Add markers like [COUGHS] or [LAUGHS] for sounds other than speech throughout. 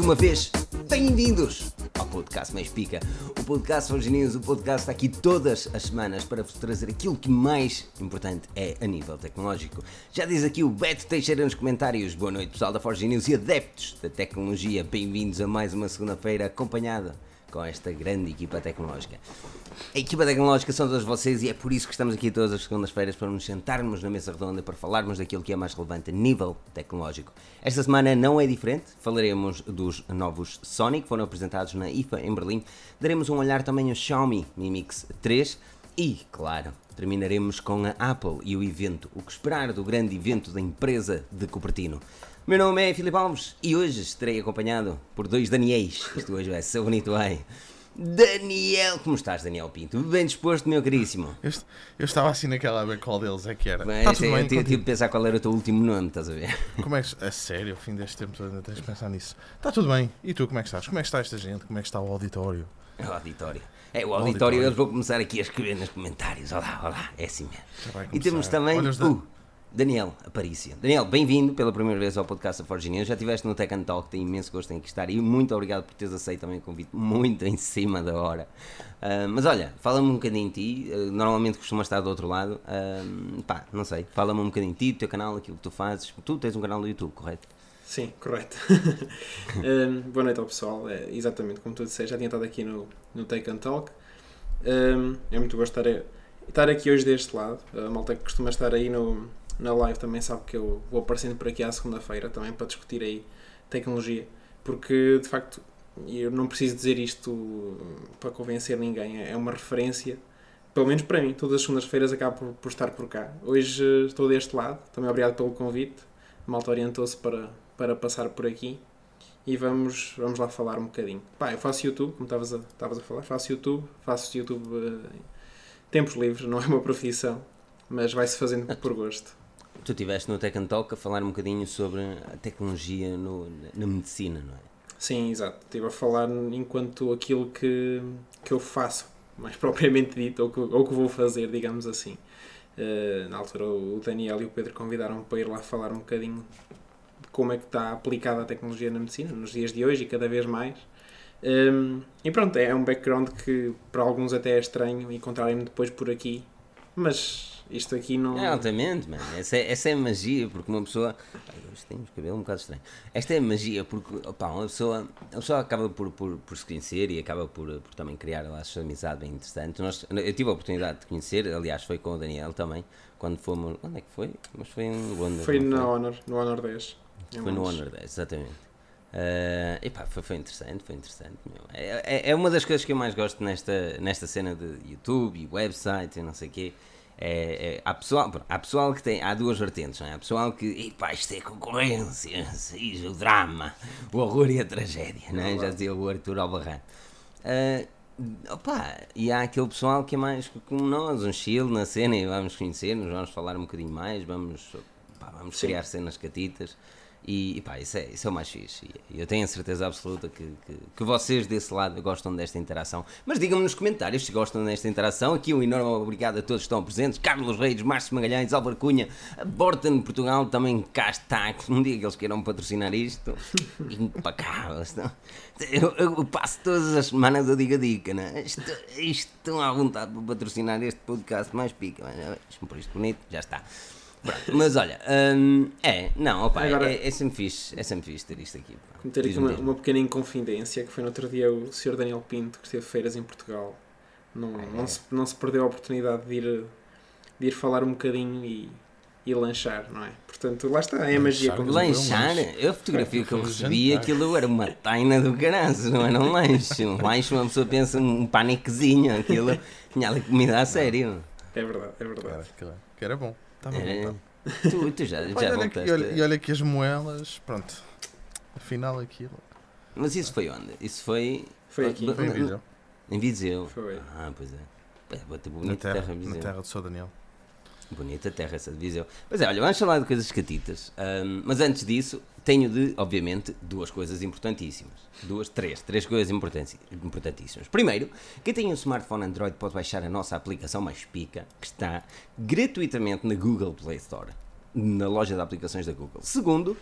uma vez, bem-vindos ao podcast Mais Pica. O podcast Forge News, o podcast está aqui todas as semanas para vos trazer aquilo que mais importante é a nível tecnológico. Já diz aqui o Beto Teixeira nos comentários. Boa noite, pessoal da Forge News e adeptos da tecnologia. Bem-vindos a mais uma segunda-feira acompanhada com esta grande equipa tecnológica. A equipa tecnológica são todos vocês e é por isso que estamos aqui todas as segundas-feiras para nos sentarmos na mesa redonda para falarmos daquilo que é mais relevante a nível tecnológico. Esta semana não é diferente, falaremos dos novos Sony que foram apresentados na IFA em Berlim, daremos um olhar também ao Xiaomi Mi Mix 3 e, claro, terminaremos com a Apple e o evento, o que esperar do grande evento da empresa de Cupertino. Meu nome é Filipe Alves e hoje estarei acompanhado por dois Daniels. Isto hoje vai ser bonito, bem. Daniel, como estás, Daniel Pinto? Bem disposto, meu caríssimo. Eu, eu estava assim naquela a ver qual deles é que era. Bem, tá tudo bem, eu tive de pensar qual era o teu último nome, estás a ver? Como é que. A sério, ao fim deste tempo ainda tens de pensar nisso. Está tudo bem. E tu, como é que estás? Como é que está esta gente? Como é que está o auditório? O auditório. É, o auditório, eles vão começar aqui a escrever nos comentários. Olá, olá, é assim mesmo. E temos também. Olha, uh, Daniel Aparícia. Daniel, bem-vindo pela primeira vez ao podcast da Forge. Já estiveste no Tech and Talk, tenho imenso gosto em aqui estar e muito obrigado por teres aceito também o convite, muito em cima da hora. Uh, mas olha, fala-me um bocadinho de ti, uh, normalmente costumas estar do outro lado, uh, pá, não sei, fala-me um bocadinho de ti, do teu canal, aquilo que tu fazes. Tu tens um canal no YouTube, correto? Sim, correto. [LAUGHS] um, boa noite ao pessoal, é exatamente como tu disseste, já tinha estado aqui no, no and Talk. Um, é muito gosto estar, estar aqui hoje deste lado, a malta que costuma estar aí no na live também sabe que eu vou aparecendo por aqui à segunda-feira também para discutir aí tecnologia, porque de facto eu não preciso dizer isto para convencer ninguém, é uma referência, pelo menos para mim, todas as segundas-feiras acabo por, por, estar por cá. Hoje estou deste lado, também obrigado pelo convite, a malta orientou-se para, para passar por aqui e vamos, vamos lá falar um bocadinho. Pá, eu faço YouTube, como estavas a, estavas a falar, faço YouTube, faço YouTube uh, tempos livres, não é uma profissão, mas vai-se fazendo [LAUGHS] por gosto. Tu estiveste no Tech and Talk a falar um bocadinho sobre a tecnologia no, na medicina, não é? Sim, exato. Estive a falar enquanto aquilo que, que eu faço, mais [LAUGHS] propriamente dito, ou que, ou que vou fazer, digamos assim. Uh, na altura, o Daniel e o Pedro convidaram-me para ir lá falar um bocadinho de como é que está aplicada a tecnologia na medicina nos dias de hoje e cada vez mais. Um, ehm, e pronto, é um background que para alguns até é estranho encontrarem-me depois por aqui, mas isto aqui não. É, altamente, mano. Essa é, essa é magia, porque uma pessoa. Hoje temos cabelo um bocado estranho. Esta é magia, porque opa, uma, pessoa, a pessoa acaba por, por, por se conhecer e acaba por, por também criar laços de amizade bem interessantes. Nós, eu tive a oportunidade de conhecer, aliás, foi com o Daniel também, quando fomos. Onde é que foi? Mas foi em Londres. Foi no Honor, no Honor 10. Foi no Honor 10, exatamente. Uh, epá, foi, foi interessante, foi interessante. É, é, é, uma das coisas que eu mais gosto nesta, nesta cena de YouTube e website e não sei o quê é, é, há, pessoal, há pessoal que tem. Há duas vertentes, não é? Há pessoal que. Epá, isto é concorrência, o drama, o horror e a tragédia, não é? Já dizia o Arthur Albarrán. Uh, opa, e há aquele pessoal que é mais como nós, um chill na cena e vamos conhecer-nos, vamos falar um bocadinho mais, vamos, opa, vamos criar cenas catitas. E, e pá, isso é, isso é o mais fixe. E eu tenho a certeza absoluta que, que, que vocês desse lado gostam desta interação. Mas digam-me nos comentários se gostam desta interação. Aqui um enorme obrigado a todos que estão presentes: Carlos Reis, Márcio Magalhães, Álvaro Cunha, Borton Portugal também cá está. Um dia que eles queiram patrocinar isto, impecáveis. Eu, eu, passo todas as semanas a diga dica, né? Isto estão à vontade para patrocinar este podcast mais pica. Mas, por isto bonito, já está. Pronto, mas olha, hum, é, não, opa, Agora, é, é, sempre fixe, é sempre fixe ter isto aqui. Cometer aqui uma, uma, pequena inconfidência que foi no outro dia o Sr. Daniel Pinto que esteve feiras em Portugal. Não, é. não, se, não se perdeu a oportunidade de ir, de ir falar um bocadinho e, e lanchar, não é? Portanto, lá está, é a magia. Como lanchar? Eu, fotografia que eu recebi, aquilo era uma taina do caralho, não era um lanche. Um lanche, uma pessoa pensa um paniquezinho, aquilo tinha ali comida a sério. É verdade, é verdade. Era, que era bom. Estava é. bom. Tu, tu já, já olha, voltaste. Aqui, olha, e olha aqui as moelas, pronto. Afinal aquilo. Mas isso foi onde? Isso foi. Foi aqui. Foi em Viseu. Em Viseu? Foi. Ah, pois é. É, bonita na terra, terra Na terra do São Daniel. Bonita terra essa de Viseu. Mas é, olha, vamos falar de coisas catitas. Um, mas antes disso, tenho de, obviamente, duas coisas importantíssimas. Duas, três, três coisas importantíssimas. Primeiro, quem tem um smartphone Android pode baixar a nossa aplicação mais pica, que está gratuitamente na Google Play Store, na loja de aplicações da Google. Segundo,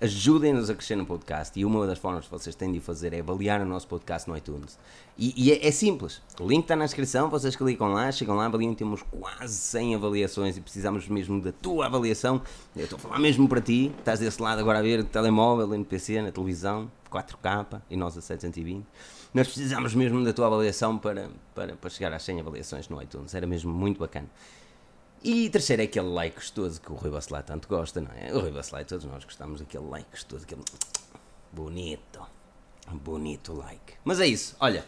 ajudem-nos a crescer no podcast e uma das formas que vocês têm de fazer é avaliar o nosso podcast no iTunes. E, e é, é, simples, o link está na descrição, vocês clicam lá, chegam lá, avaliam, temos quase 100 avaliações e precisamos mesmo da tua avaliação. Eu estou a falar mesmo para ti, estás desse lado agora a ver no telemóvel, no PC, na televisão, 4K e nós a 720. Nós precisamos mesmo da tua avaliação para, para, para chegar às 100 avaliações no iTunes, era mesmo muito bacana. E terceiro é aquele like gostoso que o Rui Bacelar tanto gosta, não é? O Rui Bacelar, todos nós gostamos daquele like gostoso, aquele bonito, bonito like. Mas é isso, olha,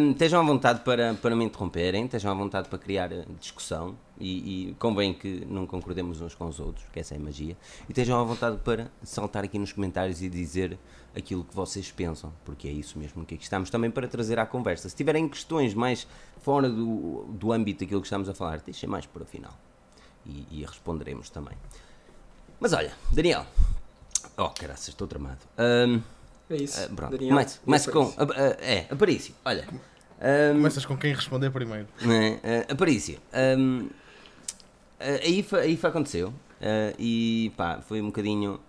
um, estejam à vontade para, para me interromperem, estejam à vontade para criar discussão e, e convém que não concordemos uns com os outros, que essa é a magia, e estejam à vontade para saltar aqui nos comentários e dizer aquilo que vocês pensam, porque é isso mesmo que aqui estamos também para trazer à conversa. Se tiverem questões mais fora do, do âmbito daquilo que estamos a falar, deixem mais para o final e, e responderemos também. Mas olha, Daniel, oh caraças, estou tramado. Um, é isso. Uh, pronto. Daniel, começa, começa com. Uh, uh, é, Aparício, olha. Um, Começas com quem responder primeiro. É, uh, Aparício, um, a, IFA, a IFA aconteceu e pá, foi um bocadinho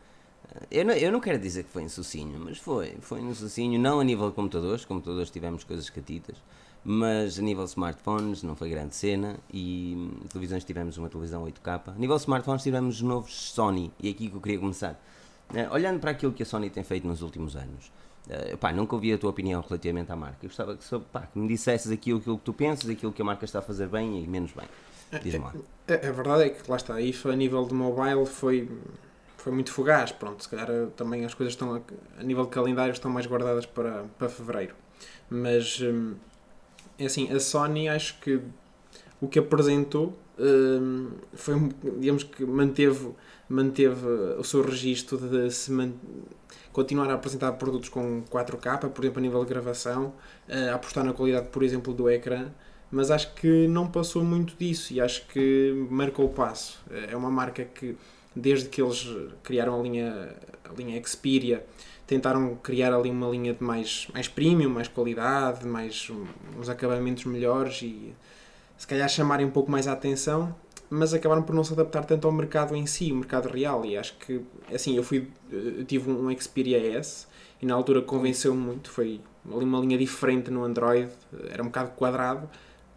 eu não, eu não quero dizer que foi em Sucinho, mas foi. Foi no Sucinho, não a nível de computadores, computadores tivemos coisas catitas, mas a nível de smartphones não foi grande cena e televisões tivemos uma televisão 8K. A nível de smartphones tivemos os novos Sony, e é aqui que eu queria começar. Uh, olhando para aquilo que a Sony tem feito nos últimos anos, uh, pá, nunca ouvi a tua opinião relativamente à marca. Eu gostava que, pá, que me dissesses aquilo, aquilo que tu pensas, aquilo que a marca está a fazer bem e menos bem. Diz-me. A, a, a verdade é que lá está, a IFA a nível de mobile foi foi muito fugaz. Pronto, se calhar eh, também as coisas estão a, a nível de calendário estão mais guardadas para, para fevereiro. Mas hum, é assim, a Sony acho que o que apresentou hum, foi, digamos que manteve, manteve o seu registro de se continuar a apresentar produtos com 4K, por exemplo, a nível de gravação, a apostar na qualidade, por exemplo, do ecrã mas acho que não passou muito disso e acho que marcou o passo. É uma marca que desde que eles criaram a linha, a linha Xperia, tentaram criar ali uma linha de mais, mais premium, mais qualidade, mais uns acabamentos melhores e se calhar chamarem um pouco mais a atenção, mas acabaram por não se adaptar tanto ao mercado em si, o mercado real. E acho que, assim, eu fui, eu tive um Xperia S e na altura convenceu-me muito. Foi ali uma linha diferente no Android, era um bocado quadrado,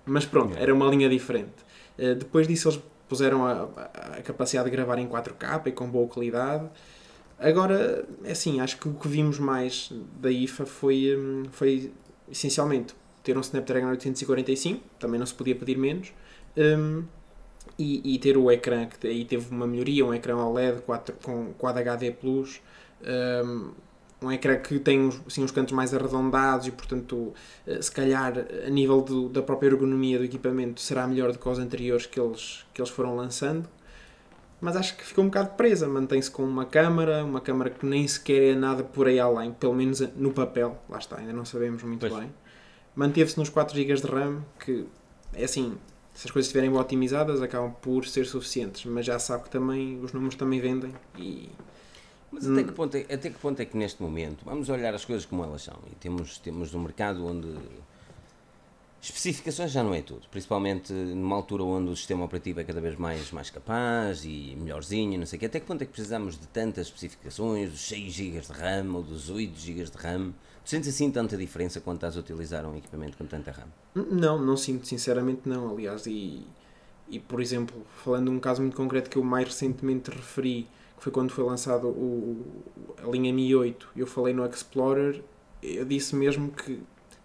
mas pronto, era uma linha diferente. Eh, depois disso, eles puseram a, a, capacidade de gravar em 4K e com boa qualidade. Agora, é assim, acho que o que vimos mais da IFA foi, hum, foi essencialmente ter um Snapdragon 845, também não se podia pedir menos, um, e, e, ter o ecrã, que aí teve uma melhoria, um ecrã OLED 4, com Quad HD Plus, um, um ecrã que tem assim, uns cantos mais arredondados e, portanto, eh, se calhar a nível do, da própria ergonomia do equipamento será melhor do que os anteriores que eles, que eles foram lançando. Mas acho que ficou um bocado presa, mantém-se com uma câmara, uma câmara que nem sequer é nada por aí além, pelo menos no papel, lá está, ainda não sabemos muito pois. bem. Manteve-se nos 4 GB de RAM, que é assim, se as coisas estiverem otimizadas acabam por ser suficientes, mas já sabe que também os números também vendem e mas até que, ponto é, até que ponto é que neste momento vamos olhar as coisas como elas são e temos, temos um mercado onde especificações já não é tudo, principalmente numa altura onde o sistema operativo é cada vez mais, mais capaz e melhorzinho, não sei o quê. Até que ponto é que precisamos de tantas especificações, dos 6 GB de RAM ou dos 8 GB de RAM? Tu sentes assim tanta diferença quando estás a utilizar um equipamento com tanta RAM? Não, não sinto, sinceramente não, aliás, e, e por exemplo, falando de um caso muito concreto que eu mais recentemente referi, foi quando foi lançado o, a linha Mi 8, eu falei no Explorer, eu disse mesmo que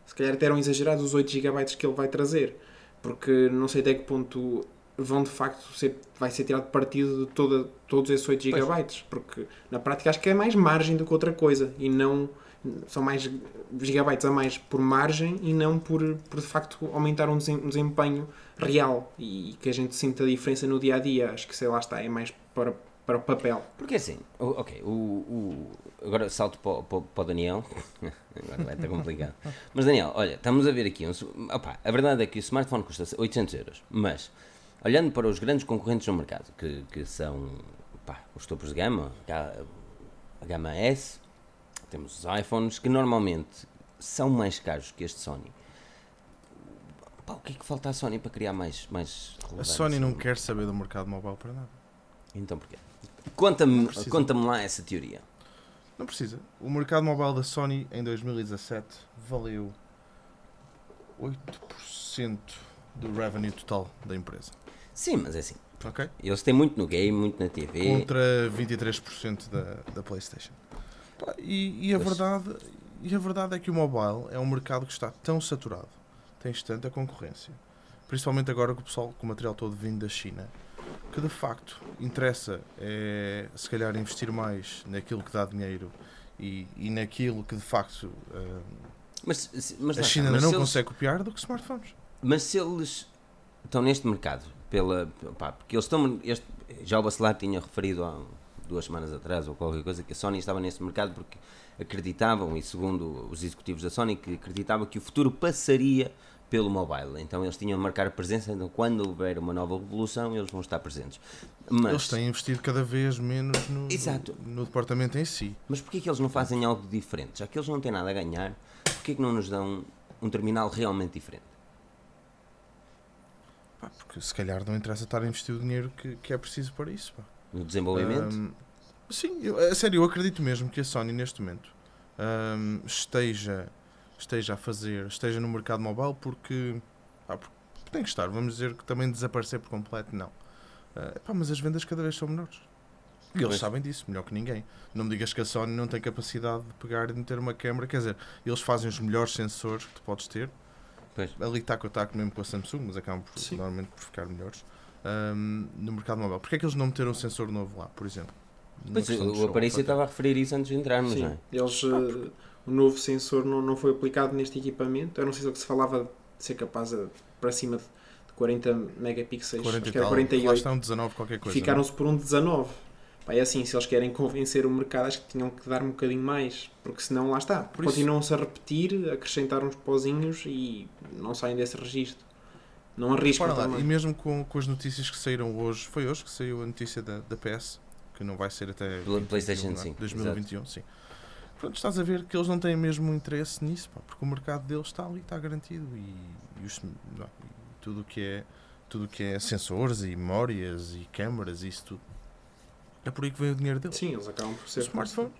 se calhar até eram exagerados os 8 GB que ele vai trazer, porque não sei até que ponto vão de facto ser, vai ser tirado partido de toda, todos esses 8 GB, porque na prática acho que é mais margem do que outra coisa e não são mais gigabytes a mais por margem e não por, por de facto aumentar um desempenho real e que a gente sinta a diferença no dia a dia. Acho que sei lá está, é mais para para o papel. Porque assim, ok, o, o, agora salto para, para, para o Daniel, [LAUGHS] agora vai estar complicado. Mas Daniel, olha, estamos a ver aqui, um, opa, a verdade é que o smartphone custa 800 euros, mas olhando para os grandes concorrentes no mercado, que, que são opa, os topos de gama, a gama S, temos os iPhones, que normalmente são mais caros que este Sony. Pá, o que é que falta à Sony para criar mais, mais A Sony não quer saber do mercado mobile para nada. Então porquê? Conta-me conta lá essa teoria. Não precisa. O mercado mobile da Sony em 2017 valeu 8% do revenue total da empresa. Sim, mas é assim. Ok? Eles têm muito no game, muito na TV. Contra 23% da, da PlayStation. E, e, a Pois. verdade, e a verdade é que o mobile é um mercado que está tão saturado, tens tanta concorrência, principalmente agora que o pessoal com o material todo vindo da China, que de facto interessa é se calhar investir mais naquilo que dá dinheiro e, e naquilo que de facto ah, Mas, mas a China mas não se eles- consegue copiar do que smartphones. Mas se eles estão neste mercado, pela, pá, porque eles estão. Este, já o Bacelar tinha referido há duas semanas atrás ou qualquer coisa que a Sony estava neste mercado porque acreditavam, e segundo os executivos da Sony, que acreditavam que o futuro passaria pelo mobile. Então eles tinham de marcar presença, então quando houver uma nova revolução eles vão estar presentes. Mas, Eles têm investido cada vez menos no, Exato. no, no departamento em si. mas porquê que eles não fazem algo diferente? Já que eles não têm nada a ganhar, porquê que não nos dão um terminal realmente diferente? Pá, porque se calhar não interessa estar a investir o dinheiro que, que é preciso para isso. pá. No desenvolvimento? Ahm, sim, eu, a sério, eu acredito mesmo que a Sony neste momento ahm, esteja, esteja a fazer, esteja no mercado mobile porque, pá, porque tem que estar, vamos dizer que também desaparecer por completo, não. Ah, pá, mas as vendas cada vez são menores. E eles Pois. sabem disso, melhor que ninguém. Não me digas que a Sony não tem capacidade de pegar e de meter uma câmera, quer dizer, eles fazem os melhores sensores que tu podes ter, Pois. ali taco a taco mesmo com a Samsung, mas acabam por, normalmente por ficar melhores ahm, no mercado mobile. Porquê é que eles não meteram um sensor novo lá, por exemplo? Pois, o até. estava a referir isso antes de entrarmos, não é? eles, eh, o novo sensor não, não foi aplicado neste equipamento. Eu não sei se é o que se falava de ser capaz de, para cima de 40 megapixels, 40 acho que era tal. Lá 48. está um 19 qualquer coisa. Ficaram-se por um 19. Pá, é assim, se eles querem convencer o mercado, acho que tinham que dar um bocadinho mais, porque senão lá está. Por isso- Continuam-se a repetir, acrescentar uns pozinhos e não saem desse registro. Não arriscam Repara lá, também. e mesmo com, com as notícias que saíram hoje, foi hoje que saiu a notícia da, da PS, que não vai ser até 2021, PlayStation não é? 5, 2021, sim. Pronto, estás a ver que eles não têm mesmo interesse nisso, pá, porque o mercado deles está ali, está garantido e, e os- não, e tudo o que é tudo o que é sensores e memórias e câmaras e isso tudo. É por aí que vem o dinheiro deles. Sim, eles acabam por O ser. smartphone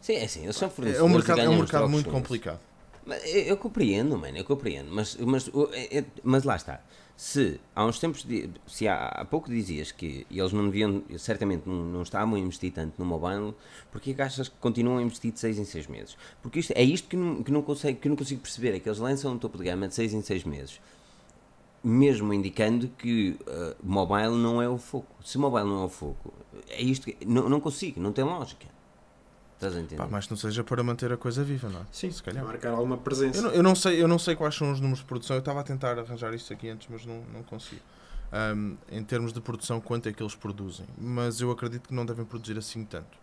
Sim, é assim, eles são é fornecedores um e mercado, é um mercado muito complicado. Eu, eu compreendo, mano, eu compreendo, mas, mas, é- é- mas lá está. Se há uns tempos, se há, há pouco dizias que eles não deviam, certamente não, não estavam a investir tanto no mobile, porque é que achas que continuam a investir de 6 em 6 meses? Porque isto, é isto que não, que, não consigo, que não consigo perceber, é que eles lançam um topo de gama de 6 em 6 meses, mesmo indicando que uh, mobile não é o foco. Se mobile não é o foco, é isto que, não, não consigo, não tem lógica. Estás a entender? Pá, mas não seja para manter a coisa viva, não é? Sim, se calhar. marcar alguma presença. Eu não, eu não sei, eu não sei quais são os números de produção. Eu estava a tentar arranjar isto aqui antes, mas não, não consigo. Ahm, em termos de produção, quanto é que eles produzem? Mas eu acredito que não devem produzir assim tanto.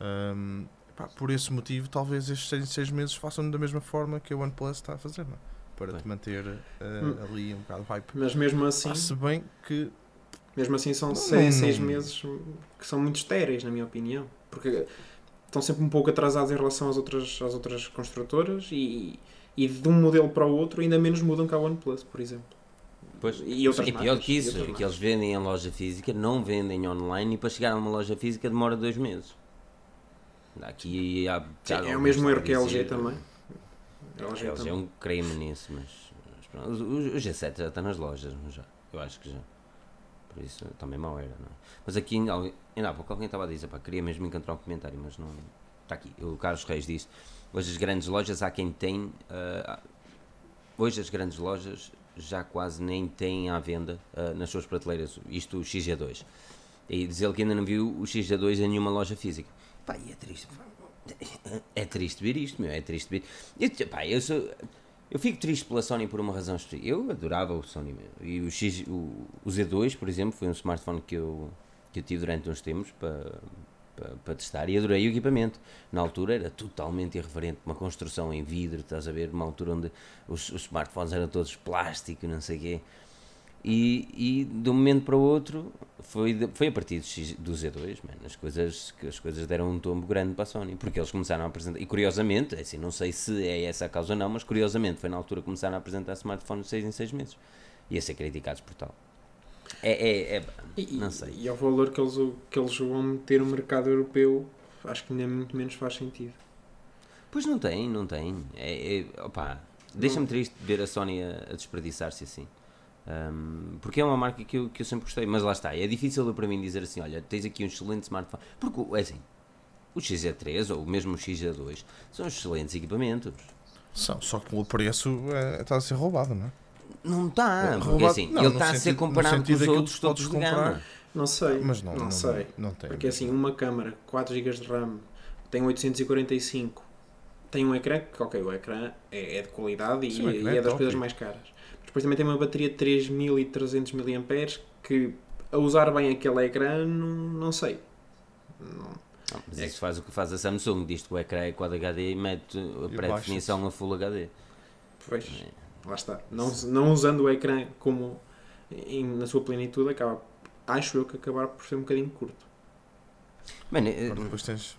Ahm, pá, por esse motivo, talvez estes seis, seis meses façam da mesma forma que a OnePlus está a fazer, não é? Para Bem. te manter Hum. ali um bocado hype. Mas mesmo assim, se bem que mesmo assim são Não, 6 não, seis meses que são muito estéreis, na minha opinião. Porque estão sempre um pouco atrasados em relação às outras, às outras construtoras e, e de um modelo para o outro ainda menos mudam que a OnePlus, por exemplo. Pois, E outras e pior marcas, que isso, que eles vendem em loja física, não vendem online e para chegar a uma loja física demora dois meses. Aqui há, Sim, é o mesmo erro que a LG também. A A LG é um creme nisso, mas, mas pronto, o, o- o G7 já está nas lojas, já? Eu acho que já. Por isso também mal era, não é? Mas aqui ainda, há pouco alguém estava a dizer, pá, queria mesmo encontrar um comentário, mas não. Está aqui. O Carlos Reis disse: hoje as grandes lojas há quem tem. ah, hoje as grandes lojas já quase nem têm à venda ah, nas suas prateleiras isto o XG2. E diz ele que ainda não viu o XG2 em nenhuma loja física. Pá, e é triste. pá. É triste ver isto, meu. É triste ver. Eu, pá, eu, sou, eu fico triste pela Sony por uma razão específica. Eu adorava o Sony. E o, X, o, o Z2, por exemplo, foi um smartphone que eu, que eu tive durante uns tempos para, para, para testar e adorei o equipamento. Na altura era totalmente irreverente, uma construção em vidro, estás a ver, uma altura onde os, os smartphones eram todos plástico, não sei o quê. E, e de um momento para o outro foi, de- foi a partir do, X- do Z2, man, as, coisas, que as coisas deram um tombo grande para a Sony, porque eles começaram a apresentar, e curiosamente, é assim, não sei se é essa a causa ou não, mas curiosamente foi na altura que começaram a apresentar smartphones de 6 em 6 meses e a ser criticados por tal. É, é, é- E, não sei. E ao valor que eles, que eles vão meter no mercado europeu, acho que ainda muito menos faz sentido. Pois não tem, não tem. É, é, deixa-me triste ver a Sony a, a desperdiçar-se assim. Ahm, porque é uma marca que eu, que eu sempre gostei, mas lá está, é difícil para mim dizer assim: olha, tens aqui um excelente smartphone. Porque, é assim, o XZ3 ou mesmo o XZ2 são excelentes equipamentos. São, só que o preço é, está a ser roubado, não é? Não está, porque Roubado- assim, não, ele está a ser sentido- comparado com sentido os outros todos de comprar. gama. Não sei. Mas não, não, não, sei. não tem. Porque assim, uma câmara, 4 GB de RAM, tem 845, tem um ecrã, que ok, o ecrã é, é de qualidade e, Sim, e é é das top. coisas mais caras. Depois também tem uma bateria de 3300 mAh que a usar bem aquele ecrã, não, não sei. Não- Não, mas É isso faz o que faz a Samsung, diz que o ecrã é Quad HD e mete a pré-definição a Full HD. Pois, É. lá está. Não, não usando o ecrã como em- na sua plenitude, acaba, acho eu que acabar por ser um bocadinho curto. Mano, eh, Agora depois tens,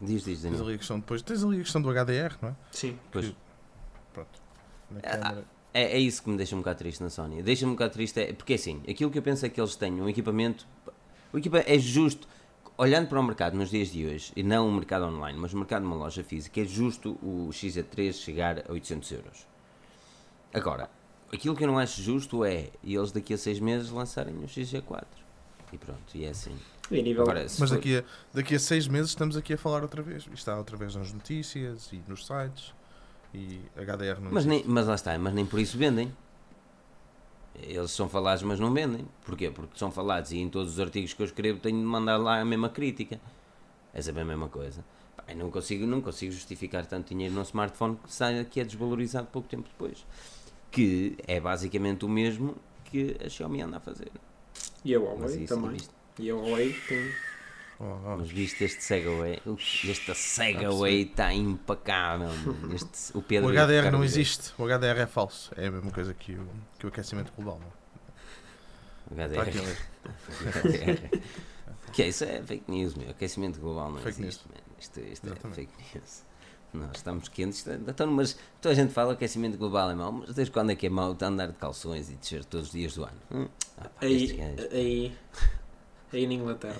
diz, diz, tens ali a questão depois, tens ali a questão do HDR, não é? Sim. Pois. Pronto. Na Ah, câmara. É, é isso que me deixa um bocado triste na Sony. Deixa-me um bocado triste, é, porque assim, aquilo que eu penso é que eles têm um equipamento. O equipa é justo, olhando para o mercado nos dias de hoje, e não o mercado online, mas o mercado numa loja física, é justo o XZ3 chegar a 800 euros. Agora, aquilo que eu não acho justo é eles daqui a seis meses lançarem o XZ4. E pronto, e é assim. E nível, Agora, Mas for- daqui a, daqui a seis meses estamos aqui a falar outra vez. Isto está outra vez nas notícias e nos sites. E HDR não Mas, existe. nem, mas lá está, mas nem por isso vendem. Eles são falados, mas não vendem. Porquê? Porque são falados e em todos os artigos que eu escrevo tenho de mandar lá a mesma crítica. É sempre a mesma coisa. Eu não consigo, não consigo justificar tanto dinheiro num smartphone que, sai, que é desvalorizado pouco tempo depois. Que é basicamente o mesmo que a Xiaomi anda a fazer. e a Huawei também. viste, E a Huawei tem. Oh, oh. mas viste este Segaway? Uf, Este Segaway está impecável. Este, o Pedro O HDR não existe. O HDR é falso. É a mesma coisa que o, que o aquecimento global. Não? O Está aqui [LAUGHS] HDR. ler. que é isso? É fake news, meu. Aquecimento global não Fake existe. Isto, isto é fake news. Nós estamos quentes. Então, mas toda a gente fala que aquecimento global é mau, mas desde quando é que é mau de andar de calções e descer todos os dias do ano? Hum? Ah, pá, Aí, aí, aí na Inglaterra.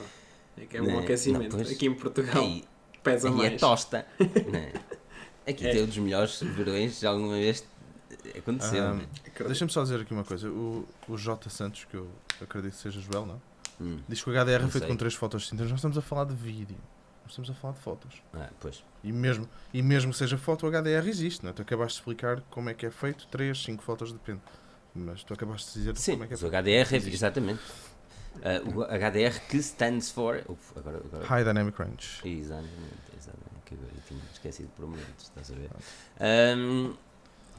É que é um Não, aquecimento. não, pois. Aqui em Portugal Aí, pesa aí mais. é tosta. [LAUGHS] né? Aqui É. tem um dos melhores verões que alguma vez aconteceu. Ah, man. Deixa-me só dizer aqui uma coisa. O, o J. Santos, que eu acredito que seja Joel, não? Hum. Diz que o HDR é Não feito com três fotos distintas. Nós estamos a falar de vídeo. Nós estamos a falar de fotos. Ah, pois. E mesmo, e mesmo que seja foto, o HDR existe. Não é? Tu acabaste de explicar como é que é feito. Três, cinco fotos, depende. Mas tu acabaste de dizer Sim, como é que é mas o feito. HDR, é, Existe. exatamente. Ah, o HDR que stands for. Uf, agora, agora, High Dynamic Range. Exatamente, exatamente. Que eu tinha esquecido por momentos, estás a ver? Ahm,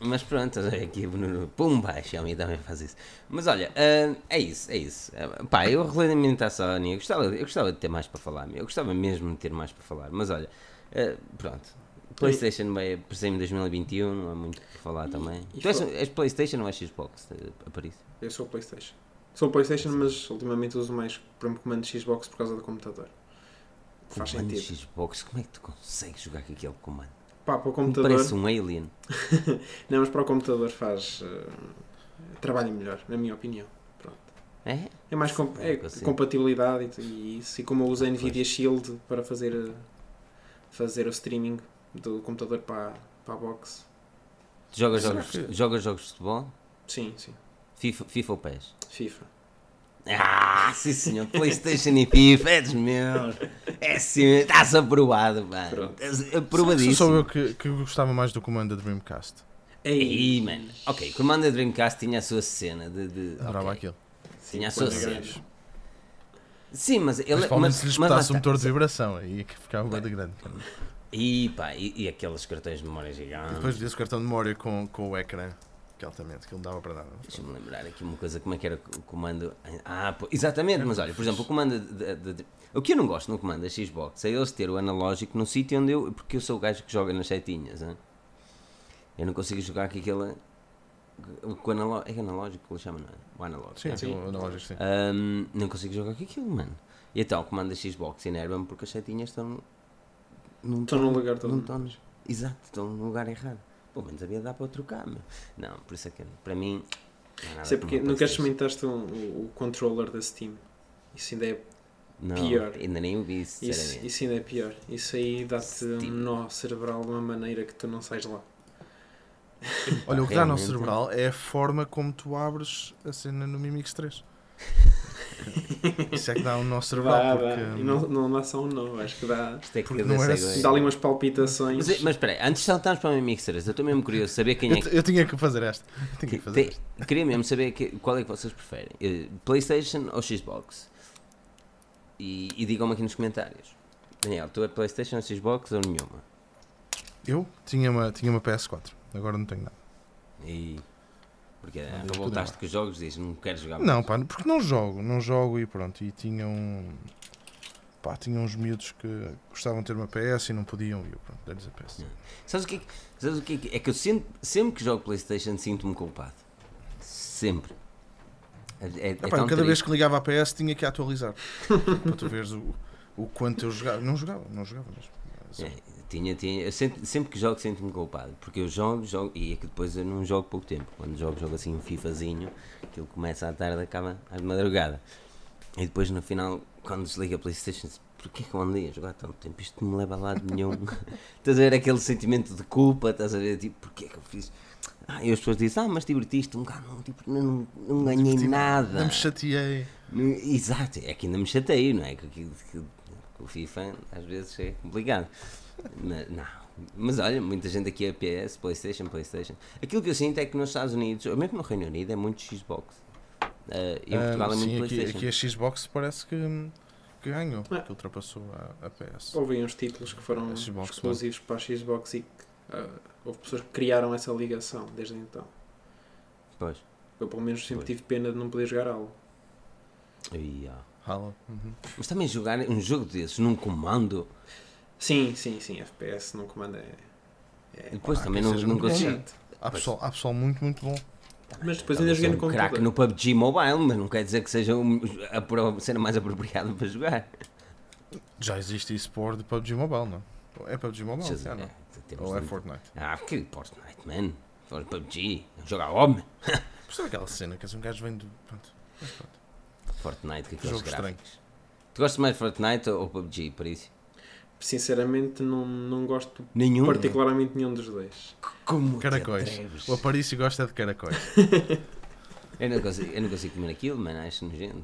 mas pronto, estás a ver aqui no Pumba, a Xiaomi também faz isso. Mas olha, ahm, é isso, é isso. Ah, pá, eu relativamente à Sony, eu gostava, eu gostava de ter mais para falar, eu gostava mesmo de ter mais para falar, mas olha, ah, pronto. PlayStation vai aparecer em 2021, não há muito para falar E- também. e tu és, és PlayStation ou és Xbox? eh, A Paris? Eu sou o PlayStation. Sou o PlayStation, mas ultimamente uso mais por exemplo, comando Xbox por causa do computador. Faz Comando sentido. Xbox, como é que tu consegues jogar com aquele comando? Pá, para o Me computador. Parece um alien. [LAUGHS] Não, mas para o computador faz. eh, trabalha melhor, na minha opinião. Pronto. É? É mais com, é compatibilidade e, e isso. E como eu uso a. Nvidia Shield para fazer, eh, fazer o streaming do computador para, para a box. Jogas jogos, que- jogas jogos de futebol? Sim, sim. FIFA, FIFA ou PES? FIFA. Ah, sim senhor, Playstation e FIFA, é dos meus. É sim, estás aprovado, mano. Pronto. Estás Sou aprovadíssimo. eu que, que gostava mais do comando da Dreamcast. Aí, mano. Ok, o Commander Dreamcast tinha a sua cena de. de Adorava ok. aquilo. Tinha a sua cena. grandes. Sim, mas ele. Mas, se lhes lá botasse um motor de vibração. Aí é que ficava bem de grande. E pá, e, e aqueles cartões de memória E gigantes. depois desse cartão de memória com, com o ecrã. Que altamente, que ele dava para nada. Deixa-me lembrar aqui uma coisa, como é que era o comando. Ah, pô, exatamente, mas olha, por exemplo, o comando. De, de- de- o que eu não gosto no comando da Xbox é eles ter o analógico no sítio onde eu. Porque eu sou o gajo que joga nas setinhas, hein? eu não consigo jogar com aquele. Com o analógico. É analógico que ele chama, não é? O analógico. Sim, é. sim, o analógico, sim. Ahm, não consigo jogar com aquilo, mano. E então o comando da Xbox enerva-me porque as setinhas estão. Não Estão no lugar todo. não Exato, estão no lugar errado. Pelo menos havia de dar para trocar, meu. Não, por isso é que para mim Não Isso é porque PlayStation. experimentaste um- o, o controller da Steam. Isso ainda é, Não, pior. Ainda nem o vi, isso, isso ainda é pior. Isso aí dá-te um nó cerebral de uma maneira que tu não sais lá. Olha, o que dá no Realmente. cerebral é a forma como tu abres a cena no Mimix 3. [LAUGHS] [LAUGHS] Isso é que dá um nó cerebral. Dá, porque, dá. Não, não dá só um nó, acho que dá. Isto é cada não era assim. Dá ali umas palpitações. Mas, mas espera aí, antes de saltarmos para o 3, eu estou mesmo curioso de saber quem é eu, que. eu tinha que fazer esta. Que fazer Tem- esta. queria mesmo saber que- qual é que vocês preferem: eh, PlayStation ou Xbox? E, e digam-me aqui nos comentários. Daniel, tu é PlayStation ou Xbox ou nenhuma? Eu tinha uma, tinha uma PS4, agora não tenho nada. E. Porque Não, voltaste com os jogos e dizes não quero jogar Não, mais. pá, porque não jogo, não jogo e pronto. E tinha um. Pá, tinha uns miúdos que gostavam de ter uma PS e não podiam, e eu pronto, dei-lhes a PS. Sabes o que é que, sabes o que, é que- é que eu sempre, sempre que jogo PlayStation sinto-me culpado. Sempre. É, é, é Epá, cada vez triste. que ligava a PS tinha que atualizar. [LAUGHS] para tu veres o, o quanto eu jogava. Não jogava, não jogava mesmo. É, tinha, tinha, sempre, sempre que jogo sinto-me culpado, porque eu jogo, jogo, e é que depois eu não jogo pouco tempo. Quando jogo, jogo assim um FIFAzinho, aquilo começa à tarde, acaba à madrugada. E depois no final, quando desliga a Playstation, porquê que eu andei a jogar tanto tempo? Isto não me leva a lado nenhum. [LAUGHS] estás a ver aquele sentimento de culpa, estás a ver, tipo, porquê que eu fiz... Ah, e as pessoas dizem, ah, mas divertiste um bocado, não, tipo, não, não, não ganhei nada. Não me chateei. Exato, é que ainda me chateio, não é? Que, que, que- que o FIFA às vezes é complicado. Mas, não. Mas olha, muita gente aqui é PS, Playstation, Playstation. Aquilo que eu sinto é que nos Estados Unidos, ou mesmo no Reino Unido, é muito Xbox. E em Portugal Ah, é muito sim, aqui, Playstation. aqui a Xbox parece que, que ganhou, Ah. que ultrapassou a, a PS. Houve uns títulos que foram Xbox exclusivos para a Xbox e que, ah, houve pessoas que criaram essa ligação desde então. Pois. Eu pelo menos sempre Pois. tive pena de não poder jogar algo. Ai, ah. Halo. Uhum. Mas também jogar um jogo desses num comando, Sim, sim, sim, FPS não comanda é. é- depois também não, não consigo. Há, pessoal, há pessoal muito, muito bom. Mas depois ainda joguei no um craque computador. no PUBG Mobile, mas não quer dizer que seja a cena mais apropriada para jogar. Já existe eSport de PUBG Mobile, não? É PUBG Mobile? Já, ver, não? temos Ou é Fortnite? Ah, que Fortnite, man. For PUBG, jogar homem. [LAUGHS] Por ser aquela cena que um gajo vem do. Pronto. Mas pronto. Fortnite, que aqueles gráficos. Tu gostas mais de Fortnite ou PUBG, por isso? Sinceramente, não, não gosto Nenhum. particularmente nenhum dos dois. Como Caracóis. O Aparício gosta de caracóis. [LAUGHS] Eu não, consigo, eu não consigo comer aquilo, mano, acho nojento.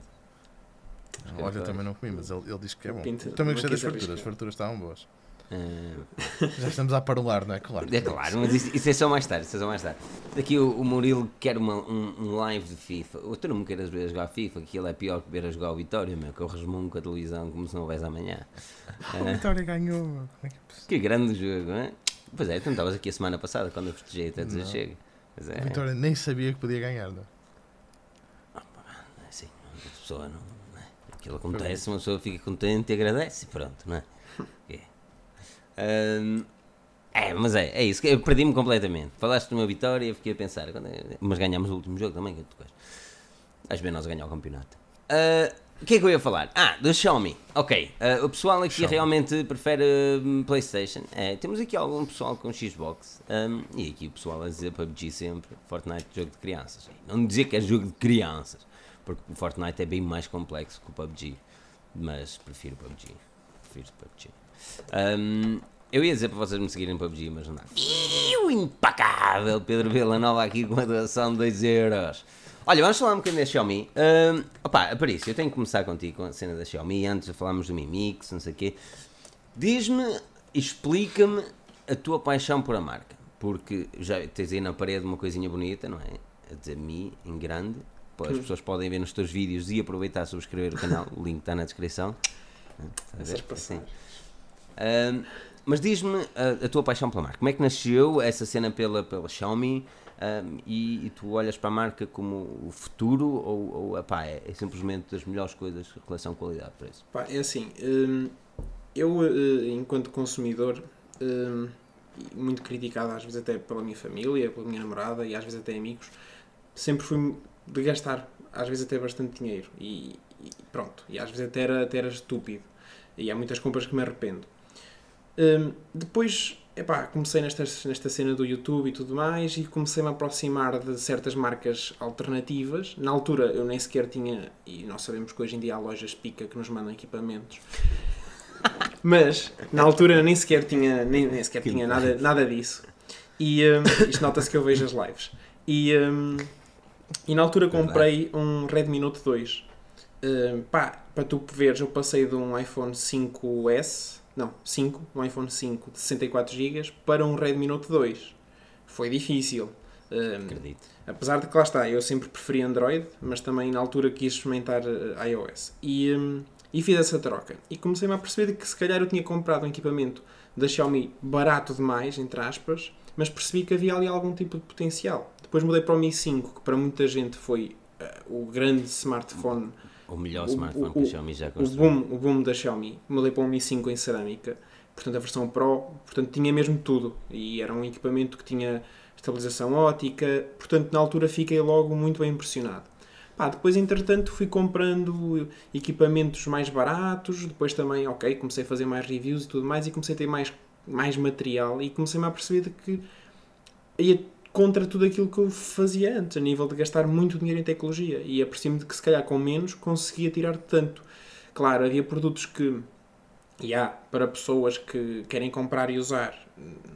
Olha, caracóis. também não comi, mas ele, ele diz que é bom. Pinta- Também gostei das farturas, as farturas estavam boas. Ah, Já estamos a parolar, não é? Claro. é claro, mas isso, isso é só mais tarde, isso é só mais tarde. Daqui o, o Murilo quer uma, um, um live de FIFA. Ou tu não me queiras ver a jogar FIFA, que ele é pior que ver a jogar o Vitória, meu, que eu resmungo com a televisão como se não houvesse amanhã. [LAUGHS] A Ah, Vitória ganhou. É que é que grande jogo, não é? Pois é, tu não estavas aqui a semana passada quando eu festejei até dizer chega. Pois é. A Vitória nem sabia que podia ganhar, não? É assim, a pessoa não, não é? Aquilo acontece, uma pessoa fica contente e agradece e pronto, não é? É, Ahm, é mas é, é isso, eu perdi-me completamente. Falaste de uma vitória e fiquei a pensar, quando é- mas ganhámos o último jogo também, que tu coisa. Às vezes nós ganhar o campeonato. Ah, o que é que eu ia falar? Ah, do Xiaomi. Ok, ah, o pessoal aqui Xiaomi. realmente prefere hum, Playstation. É, temos aqui algum pessoal com Xbox. hum, e aqui o pessoal a dizer PUBG sempre, Fortnite jogo de crianças. Não dizer que é jogo de crianças, porque o Fortnite é bem mais complexo que o PUBG. Mas prefiro PUBG. Prefiro PUBG. Hum, eu ia dizer para vocês me seguirem no PUBG, mas não dá. Fiu, impacável! Pedro Vila Nova aqui com a doação de 2 euros. Olha, vamos falar um bocadinho da Xiaomi. Hum, opa, Aparício, eu tenho que começar contigo com a cena da Xiaomi. Antes de falarmos do Mi Mix, não sei o quê. Diz-me, explica-me a tua paixão por a marca. Porque já tens aí na parede uma coisinha bonita, não é? A dizer Mi em grande. As pessoas podem ver nos teus vídeos e aproveitar a subscrever o canal. O [LAUGHS] link está na descrição. Estás a ver? Assim. Ahm, mas diz-me a, a tua paixão pela marca. Como é que nasceu essa cena pela, pela Xiaomi? Ahm, e, e tu olhas para a marca como o futuro ou, ou epá, é, é simplesmente das melhores coisas relação qualidade-preço? É assim, eu, eh, enquanto consumidor, muito criticado às vezes até pela minha família, pela minha namorada e às vezes até amigos, sempre fui de gastar, às vezes até bastante dinheiro. E, e pronto, e às vezes até era, até era estúpido. E há muitas compras que me arrependo. Hum, depois epá, comecei nesta, nesta cena do YouTube e tudo mais e comecei-me a aproximar de certas marcas alternativas. Na altura eu nem sequer tinha, e nós sabemos que hoje em dia há lojas pica que nos mandam equipamentos. [LAUGHS] Mas na altura eu nem sequer tinha, nem, nem sequer tinha nada, nada disso. E um, isto nota-se que eu vejo as lives. E, um, e na altura comprei um Redmi Note 2. Um, pá, para tu veres, eu passei de um iPhone 5S, não, 5, um iPhone 5 de 64 GB para um Redmi Note 2. Foi difícil. Um, Acredito. apesar de que lá está, eu sempre preferi Android, mas também na altura quis experimentar uh, iOS. E, um, e fiz essa troca. E comecei-me a perceber que se calhar eu tinha comprado um equipamento da Xiaomi barato demais, entre aspas, mas percebi que havia ali algum tipo de potencial. Depois mudei para o Mi 5, que para muita gente foi uh, o grande smartphone, O melhor O- smartphone o- que a Xiaomi já o construiu. boom, o boom da Xiaomi. Mudei para um Mi 5 em cerâmica, portanto a versão Pro, portanto tinha mesmo tudo. E era um equipamento que tinha estabilização ótica, portanto na altura fiquei logo muito bem impressionado. Pá, depois, entretanto, fui comprando equipamentos mais baratos. Depois também, ok, comecei a fazer mais reviews e tudo mais. E comecei a ter mais, mais material. E comecei-me a perceber de que ia contra tudo aquilo que eu fazia antes, a nível de gastar muito dinheiro em tecnologia. E apercebi-me de que, se calhar, com menos, conseguia tirar tanto. Claro, havia produtos que, e há, para pessoas que querem comprar e usar,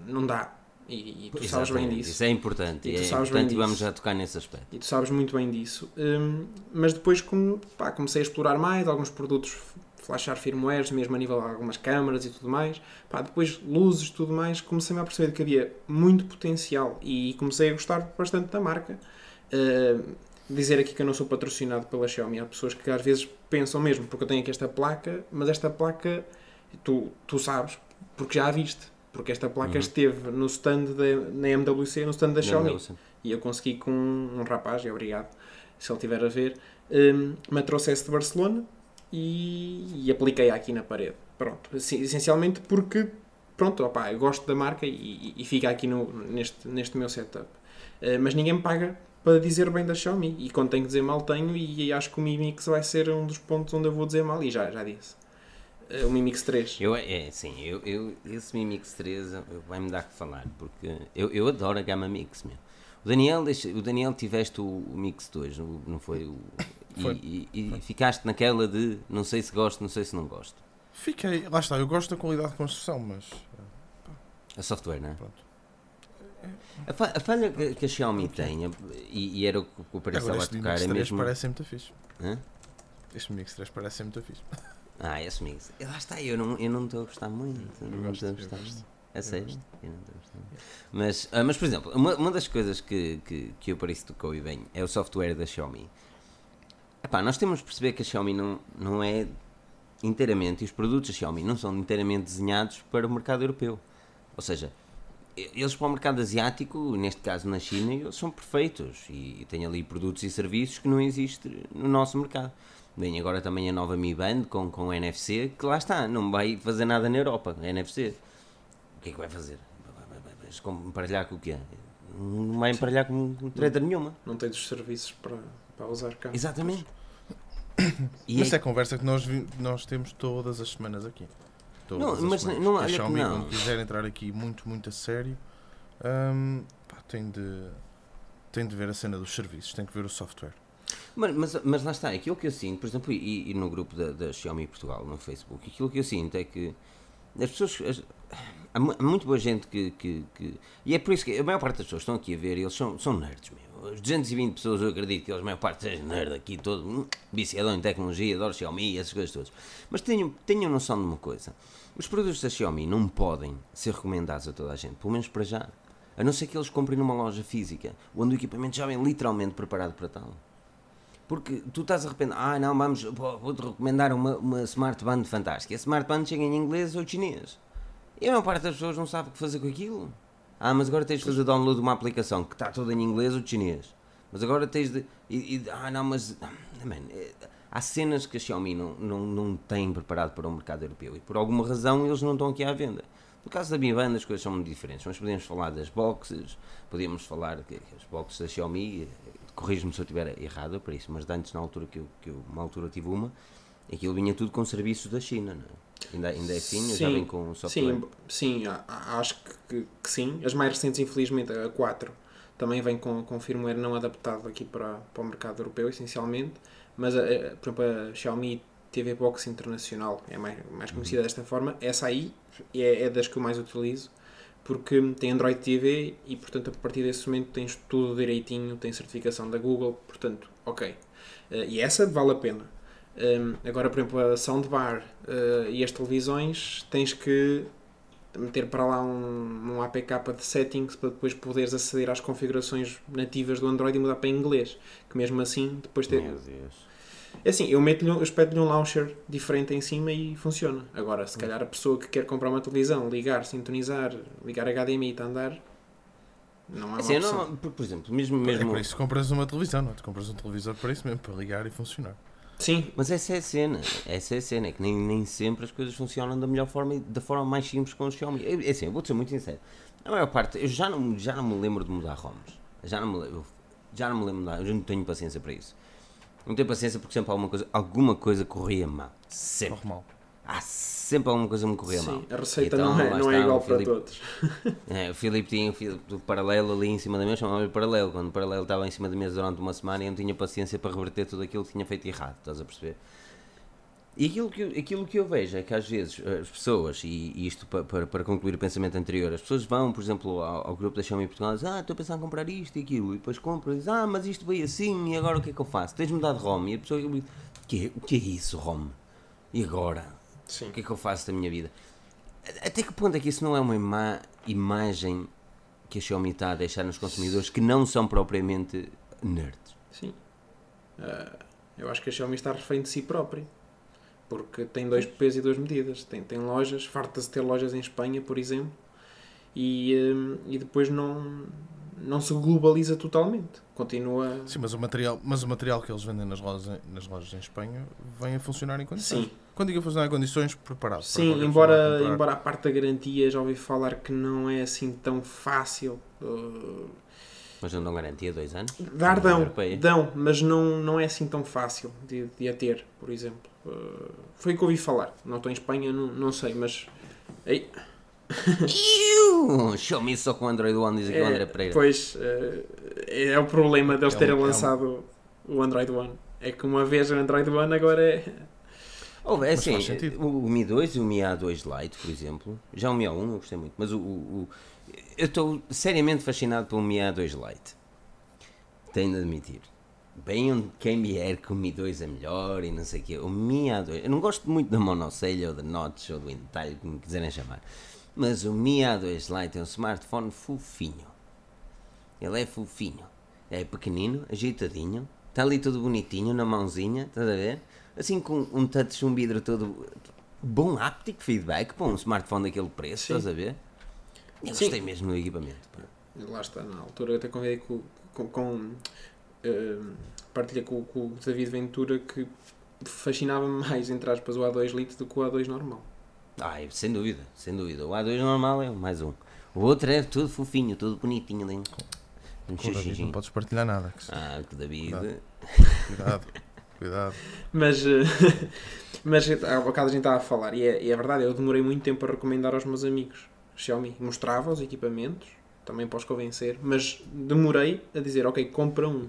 não dá. E, e tu sabes bem Exatamente, disso. Isso é importante. E tu é sabes bem importante e vamos disso. já tocar nesse aspecto. E tu sabes muito bem disso. Hum, mas depois como, pá, comecei a explorar mais alguns produtos, flashar firmwares, mesmo a nível de algumas câmaras e tudo mais. Pá, depois luzes e tudo mais. Comecei-me a perceber que havia muito potencial e comecei a gostar bastante da marca. Hum, dizer aqui que eu não sou patrocinado pela Xiaomi. Há pessoas que às vezes pensam mesmo, porque eu tenho aqui esta placa, mas esta placa tu, tu sabes, porque já a viste. Porque esta placa Uhum. esteve no stand da, na MWC, no stand da Não, Xiaomi. sim. E eu consegui com um rapaz, e obrigado se ele estiver a ver, um, me trouxesse de Barcelona e, e apliquei aqui na parede. Pronto, assim, essencialmente porque, pronto, opá, eu gosto da marca e, e- fica aqui no, neste, neste meu setup. Uh, mas ninguém me paga para dizer bem da Xiaomi e quando tenho que dizer mal tenho e acho que o Mi Mix vai ser um dos pontos onde eu vou dizer mal e já, já disse. Uh, o Mi Mix 3. Eu, é, sim, eu, eu, esse Mi Mix 3 eu- vai-me dar que falar, porque eu, eu adoro a gama Mix, meu. O Daniel, o Daniel tiveste o, o Mix 2, não foi? O, e, Foi. e- e ficaste naquela de não sei se gosto, não sei se não gosto. Fiquei, lá está, eu gosto da qualidade de construção, mas A software, não é? pronto. A, fa- a falha que, que a Xiaomi tem, e, e era o que o Paris estava a tocar, Mix é 3 mesmo. parece ser muito fixe. Hã? Este Mix 3 parece ser muito fixe. Ah, esse Mix. E Lá está, eu não eu não estou a gostar muito. Eu não gosto, estou a gostar muito. É sério? Eu não estou a. Mas, ah, mas, por exemplo, uma, uma das coisas que, que, que o Paris tocou e bem é o software da Xiaomi. Epá, nós temos de perceber que a Xiaomi não, não é inteiramente, e os produtos da Xiaomi não são inteiramente desenhados para o mercado europeu. Ou seja, e- eles para o mercado asiático, neste caso na China, eles são perfeitos e têm ali produtos e serviços que não existem no nosso mercado. Bem, agora também a nova Mi Band com, com NFC, que lá está, não vai fazer nada na Europa, NFC. O que é que vai fazer? Vai emparelhar com o quê? Não vai emparelhar com, treta nenhuma. Não tens os serviços para, para usar cá. Exatamente. E Mas é- é conversa que nós, nós temos todas as semanas aqui. Todas Não, as mas semanas. não- E a Xiaomi, não. quando quiser entrar aqui muito, muito a sério, hum, pá, tem, de, tem de ver a cena dos serviços, tem que ver o software. Mas, mas, mas lá está, aquilo que eu sinto, por exemplo, e, e no grupo da, da Xiaomi Portugal, no Facebook, aquilo que eu sinto é que as pessoas. as- há, mu- há muito boa gente que, que, que- E é por isso que a maior parte das pessoas estão aqui a ver, eles são, são nerds, meu. As 220 pessoas, eu acredito que eles, a maior parte sejam nerd aqui, todo hum, em tecnologia, adoro Xiaomi, essas coisas todas. Mas tenham, tenham noção de uma coisa: os produtos da Xiaomi não podem ser recomendados a toda a gente, pelo menos para já. A não ser que eles comprem numa loja física, onde o equipamento já vem literalmente preparado para tal. Porque tu estás a repente, ah não, vamos, vou- vou-te recomendar uma, uma Smart Band fantástica. A Smart Band chega em inglês ou chinês. E a maior parte das pessoas não sabe o que fazer com aquilo. Ah, mas agora tens de fazer download de uma aplicação que está toda em inglês ou chinês. Mas agora tens de. e- e- ah não, mas. Man, eh, há cenas que a Xiaomi não, não, não tem preparado para o mercado europeu e por alguma razão eles não estão aqui à venda. No caso da Mi Band as coisas são muito diferentes, mas podemos falar das boxes, podemos falar que as boxes da Xiaomi, eh, corrijo-me se eu estiver errado para isso, mas antes na altura que eu, que eu uma altura tive uma, Aquilo vinha tudo com serviços da China, não é? Ainda, ainda é fino, já Sim, vem com software. Sim, sim acho que, que- sim. As mais recentes, infelizmente, a 4 também vem com, com firmware não adaptado aqui para, para o mercado europeu, essencialmente. Mas, a- a- por exemplo, a Xiaomi TV Box Internacional é mais, mais conhecida desta forma. Essa aí é, é das que eu mais utilizo porque tem Android TV e, portanto, a partir desse momento tens tudo direitinho, tem certificação da Google, portanto, ok. Eh, e essa vale a pena. Um, agora, por exemplo, a soundbar uh, e as televisões, tens que meter para lá um, um APK de settings para depois poderes aceder às configurações nativas do Android e mudar para inglês. Que mesmo assim, depois tem. Meu Deus. É assim, eu, meto eu espeto-lhe um launcher diferente em cima e funciona. Agora, se calhar a pessoa que quer comprar uma televisão, ligar, sintonizar, ligar HDMI e andar, não é uma Assim, opção. não, por, por exemplo, mesmo. É mesmo por isso que compras uma televisão, não é? Tu compras um televisor para isso mesmo, para ligar e funcionar. Sim, Mas essa é a cena, essa é a cena, é que nem, nem sempre as coisas funcionam da melhor forma e da forma mais simples com o Xiaomi. É é assim, eu vou ser muito sincero, a maior parte, eu já não, já não me lembro de mudar ROMs, já não me lembro, já não me lembro de mudar, eu não tenho paciência para isso. Não tenho paciência porque sempre alguma coisa, alguma coisa corria mal, sempre. Normal. Há sempre alguma coisa que me corria mal. a receita Então, não é, não é igual o para Filipe- todos. [LAUGHS] É, o Filipe tinha o Filipe paralelo ali em cima da mesa, chamava-lhe paralelo. Quando o paralelo estava em cima da mesa durante uma semana, eu não tinha paciência para reverter tudo aquilo que tinha feito errado, estás a perceber? E aquilo que, eu- aquilo que eu vejo é que às vezes as pessoas, e, e isto para, para, para concluir o pensamento anterior, as pessoas vão, por exemplo, ao, ao grupo da Xiaomi Portugal e dizem, ah, estou a pensar em comprar isto e aquilo, e depois compram e dizem, ah, mas isto veio assim, e agora o que é que eu faço? Tens-me dado ROM, e a pessoa, o que, o que é isso, ROM? E agora? Sim. O que é que eu faço da minha vida? Até que ponto é que isso não é uma má imagem que a Xiaomi está a deixar nos consumidores que não são propriamente nerds? Sim. Ah, eu acho que a Xiaomi está refém de si própria. Porque tem dois pesos e duas medidas. Tem, tem lojas, farta-se de ter lojas em Espanha, por exemplo, e, hum, e depois não, não se globaliza totalmente. Continua. Sim, mas o material, mas o material que eles vendem nas lojas, em- nas lojas em Espanha vem a funcionar em condições. Sim, Quando digo funcionar em condições, preparado. para sim embora, embora a parte da garantia já ouvi falar que não é assim tão fácil. uh, Mas não dão garantia dois anos? Dar dão, dão, mas não, não é assim tão fácil de, de a ter, por exemplo. Uh, foi o que ouvi falar. Não estou em Espanha, não, não sei, mas. Ei, [LAUGHS] Iu! Xiaomi só com Android One, diz aqui o André é, Pereira. pois uh, é o problema deles É um- terem é um- lançado o Android One. É que uma vez o Android One agora é. Oh, é assim, o, o Mi 2 e o Mi A2 Lite, por exemplo, já o Mi A1 eu gostei muito, mas o, o- o- eu estou seriamente fascinado pelo Mi A2 Lite. Tenho de admitir. Bem onde quem vier que o Mi 2 é melhor e não sei o quê. O Mi A2, eu não gosto muito da monocelha ou da notch ou do entalhe, como quiserem chamar. Mas o Mi A2 Lite é um smartphone fofinho. Ele é fofinho. É pequenino, ajeitadinho. Está ali tudo bonitinho na mãozinha, estás a ver? Assim com um touch, um vidro todo bom haptic feedback para um smartphone daquele preço, Sim. estás a ver? Eu Sim. gostei mesmo do equipamento. pá. Lá está, na altura eu até convidei com. com, com uh, partilha com, com o David Ventura que fascinava-me mais, entre aspas, o A2 Lite do que o A2 normal. Ai, sem dúvida, sem dúvida. O A2 normal é o mais um. O outro é tudo fofinho, tudo bonitinho ali. Com o David não podes partilhar nada. que se- Ah, que David. Cuidado. [LAUGHS] Cuidado. Cuidado. Mas, eh, [LAUGHS] mas há bocado a gente estava a falar, e é, e é verdade, eu demorei muito tempo a recomendar aos meus amigos Xiaomi. Mostrava os equipamentos, também os convencer, mas demorei a dizer, ok, compra um.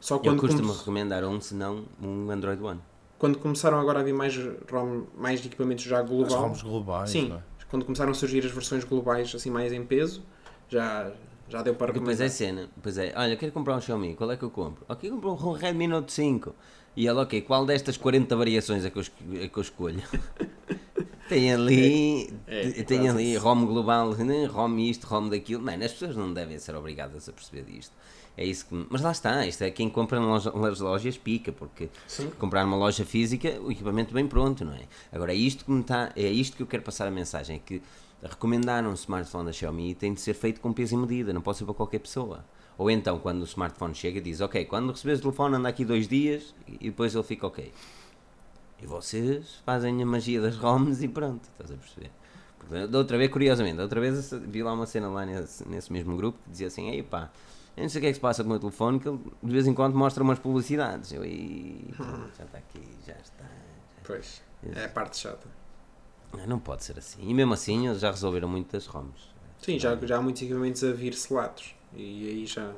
Só Eu quando, costumo come- recomendar um, se não um Android One. quando começaram agora a vir mais, ROM, mais equipamentos já As global, ROMs globais. sim, é? quando começaram a surgir as versões globais assim mais em peso, já, já deu para Porque depois recomendar. é cena, depois é, olha, quero comprar um Xiaomi, qual é que eu compro? Ok, compro um Redmi Note 5. E ela, ok, qual destas 40 variações é que eu, é que eu escolho? [LAUGHS] tem ali, É, é, tem ali. ROM global, né, ROM isto, ROM daquilo. Mano, as pessoas não devem ser obrigadas a perceber disto. É isso que. Mas lá está, isto é quem compra nas loja- nas lojas pica, porque Sim. comprar numa loja física, o equipamento bem pronto, não é? Agora é isto que me tá, é isto que eu quero passar a mensagem, é que recomendar um smartphone da Xiaomi tem de ser feito com peso e medida, não pode ser para qualquer pessoa. Ou então, quando o smartphone chega, diz, ok, quando receberes o telefone anda aqui dois dias e depois ele fica ok. E vocês fazem a magia das ROMs e pronto, estás a perceber? Porque da outra vez, curiosamente, da outra vez vi lá uma cena lá nesse, nesse mesmo grupo que dizia assim, ei pá, eu não sei o que é que se passa com o meu telefone, que ele de vez em quando mostra umas publicidades. Eu, e pronto, já está aqui, já está, Pois, é a parte chata. Não, não pode ser assim. E mesmo assim eles já resolveram muito das ROMs. Sim, já, já há muitos equipamentos a vir selados. E aí já,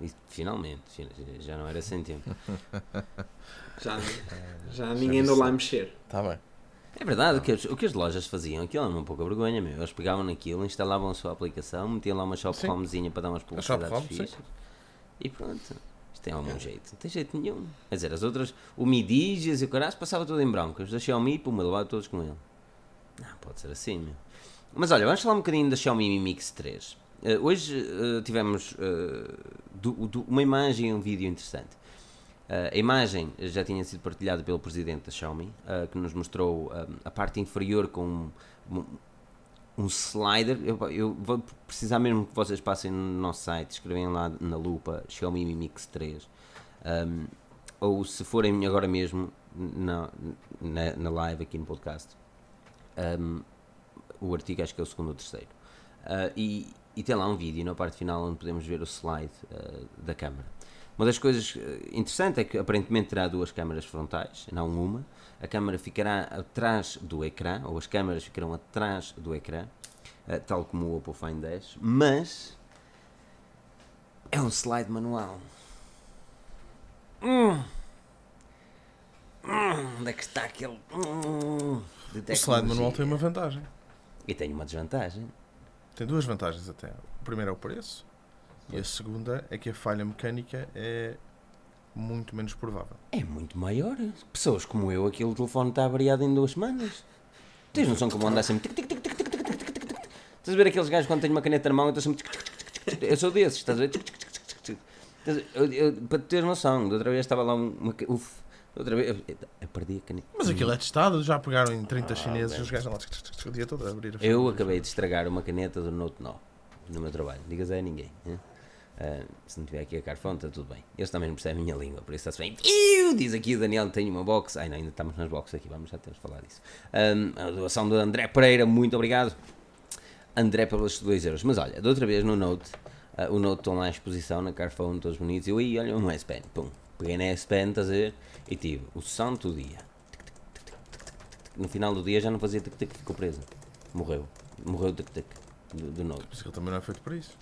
E, finalmente, fin- já não era sem tempo. [LAUGHS] já, já já ninguém andou lá a mexer. Está bem. É verdade, o que, as, o que as lojas faziam, aquilo era uma pouca vergonha, meu. Eles pegavam naquilo, instalavam a sua aplicação, metiam lá uma shop Sim. romzinha para dar umas publicidades fixas. E pronto. Isto tem algum jeito. Não tem jeito nenhum. Quer dizer, as outras, o Mi Digias e o caralho, passava tudo em branco. Os da Xiaomi, puma, levava todos com ele. Não, pode ser assim, meu. Mas olha, vamos falar um bocadinho da Xiaomi Mi Mix 3. Eh, hoje eh, tivemos eh, do- do- uma imagem e um vídeo interessante. A imagem já tinha sido partilhada pelo presidente da Xiaomi, que nos mostrou a parte inferior com um, um- slider. Eu, eu vou precisar mesmo que vocês passem no nosso site, escrevem lá na lupa Xiaomi Mi Mix 3. Um, ou se forem agora mesmo na, na, na live aqui no podcast, um, o artigo acho que é o segundo ou terceiro. Uh, e, e tem lá um vídeo na parte final onde podemos ver o slide uh, da câmara. Uma das coisas eh, interessantes é que aparentemente terá duas câmaras frontais, não uma. A câmara ficará atrás do ecrã, ou as câmaras ficarão atrás do ecrã, eh, tal como o Oppo Find 10, mas é um slide manual. Hum. Hum, onde é que está aquele. Hum, O slide manual tem uma vantagem. E tem uma desvantagem. Tem duas vantagens até. A primeira é o preço e a segunda é que a falha mecânica é muito menos provável. É muito maior. Pessoas como eu, aquele telefone está variado em duas semanas. Tens noção como anda sempre. Estás a ver aqueles gajos quando têm uma caneta na mão, eu estou sempre. Eu sou desses, estás a ver? Para teres noção, da outra vez estava lá. Uma, uf, outra vez. Eu, eu perdi a caneta. Mas aquilo é testado, já pegaram em 30 Ah, chineses e os gajos lá o dia todo a abrir a Eu acabei de estragar uma caneta do Note 9 no meu trabalho. Digas a ninguém. hein? Ah, se não tiver aqui a Carphone, está tudo bem. Eles também não percebem a minha língua, por isso está-se bem. Iu, Diz aqui o Daniel: tenho uma box. Ai não, ainda estamos nas boxes aqui, vamos já temos de falar disso. Ah, a doação do André Pereira, muito obrigado. André pelos 2 euros. Mas olha, da outra vez no Note, ah, o Note estão lá em exposição na Carphone, todos bonitos. E eu aí, olha, um S-Pen. Pum, peguei na S-Pen, estás a ver? E tive o santo dia. No final do dia já não fazia tic-tic, ficou preso. Morreu. Morreu o tic-tic do, do Note. Mas aquilo também não é feito para isso.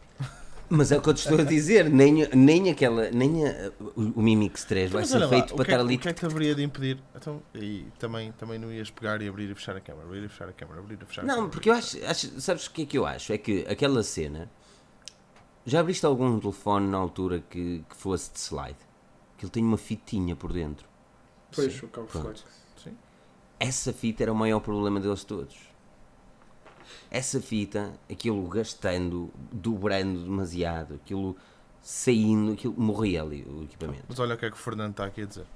Mas é o que eu te estou a dizer, nem, nem aquela, nem a- o, o Mi Mix 3 vai Mas ser feito para é estar ali. O que é que te haveria de impedir? Então, e também, também não ias pegar e abrir e fechar a câmara, abrir e fechar a câmara, abrir e fechar a Não, câmara. porque eu acho, acho- sabes o que é que eu acho? É que aquela cena, já abriste algum telefone na altura que, que fosse de slide? Que ele tem uma fitinha por dentro. Pois, Sim, o cabo pronto. flex. Sim. Essa fita era o maior problema deles todos. Essa fita, aquilo gastando, dobrando demasiado, aquilo saindo, aquilo morria ali o equipamento. Mas olha o que é que o Fernando está aqui a dizer.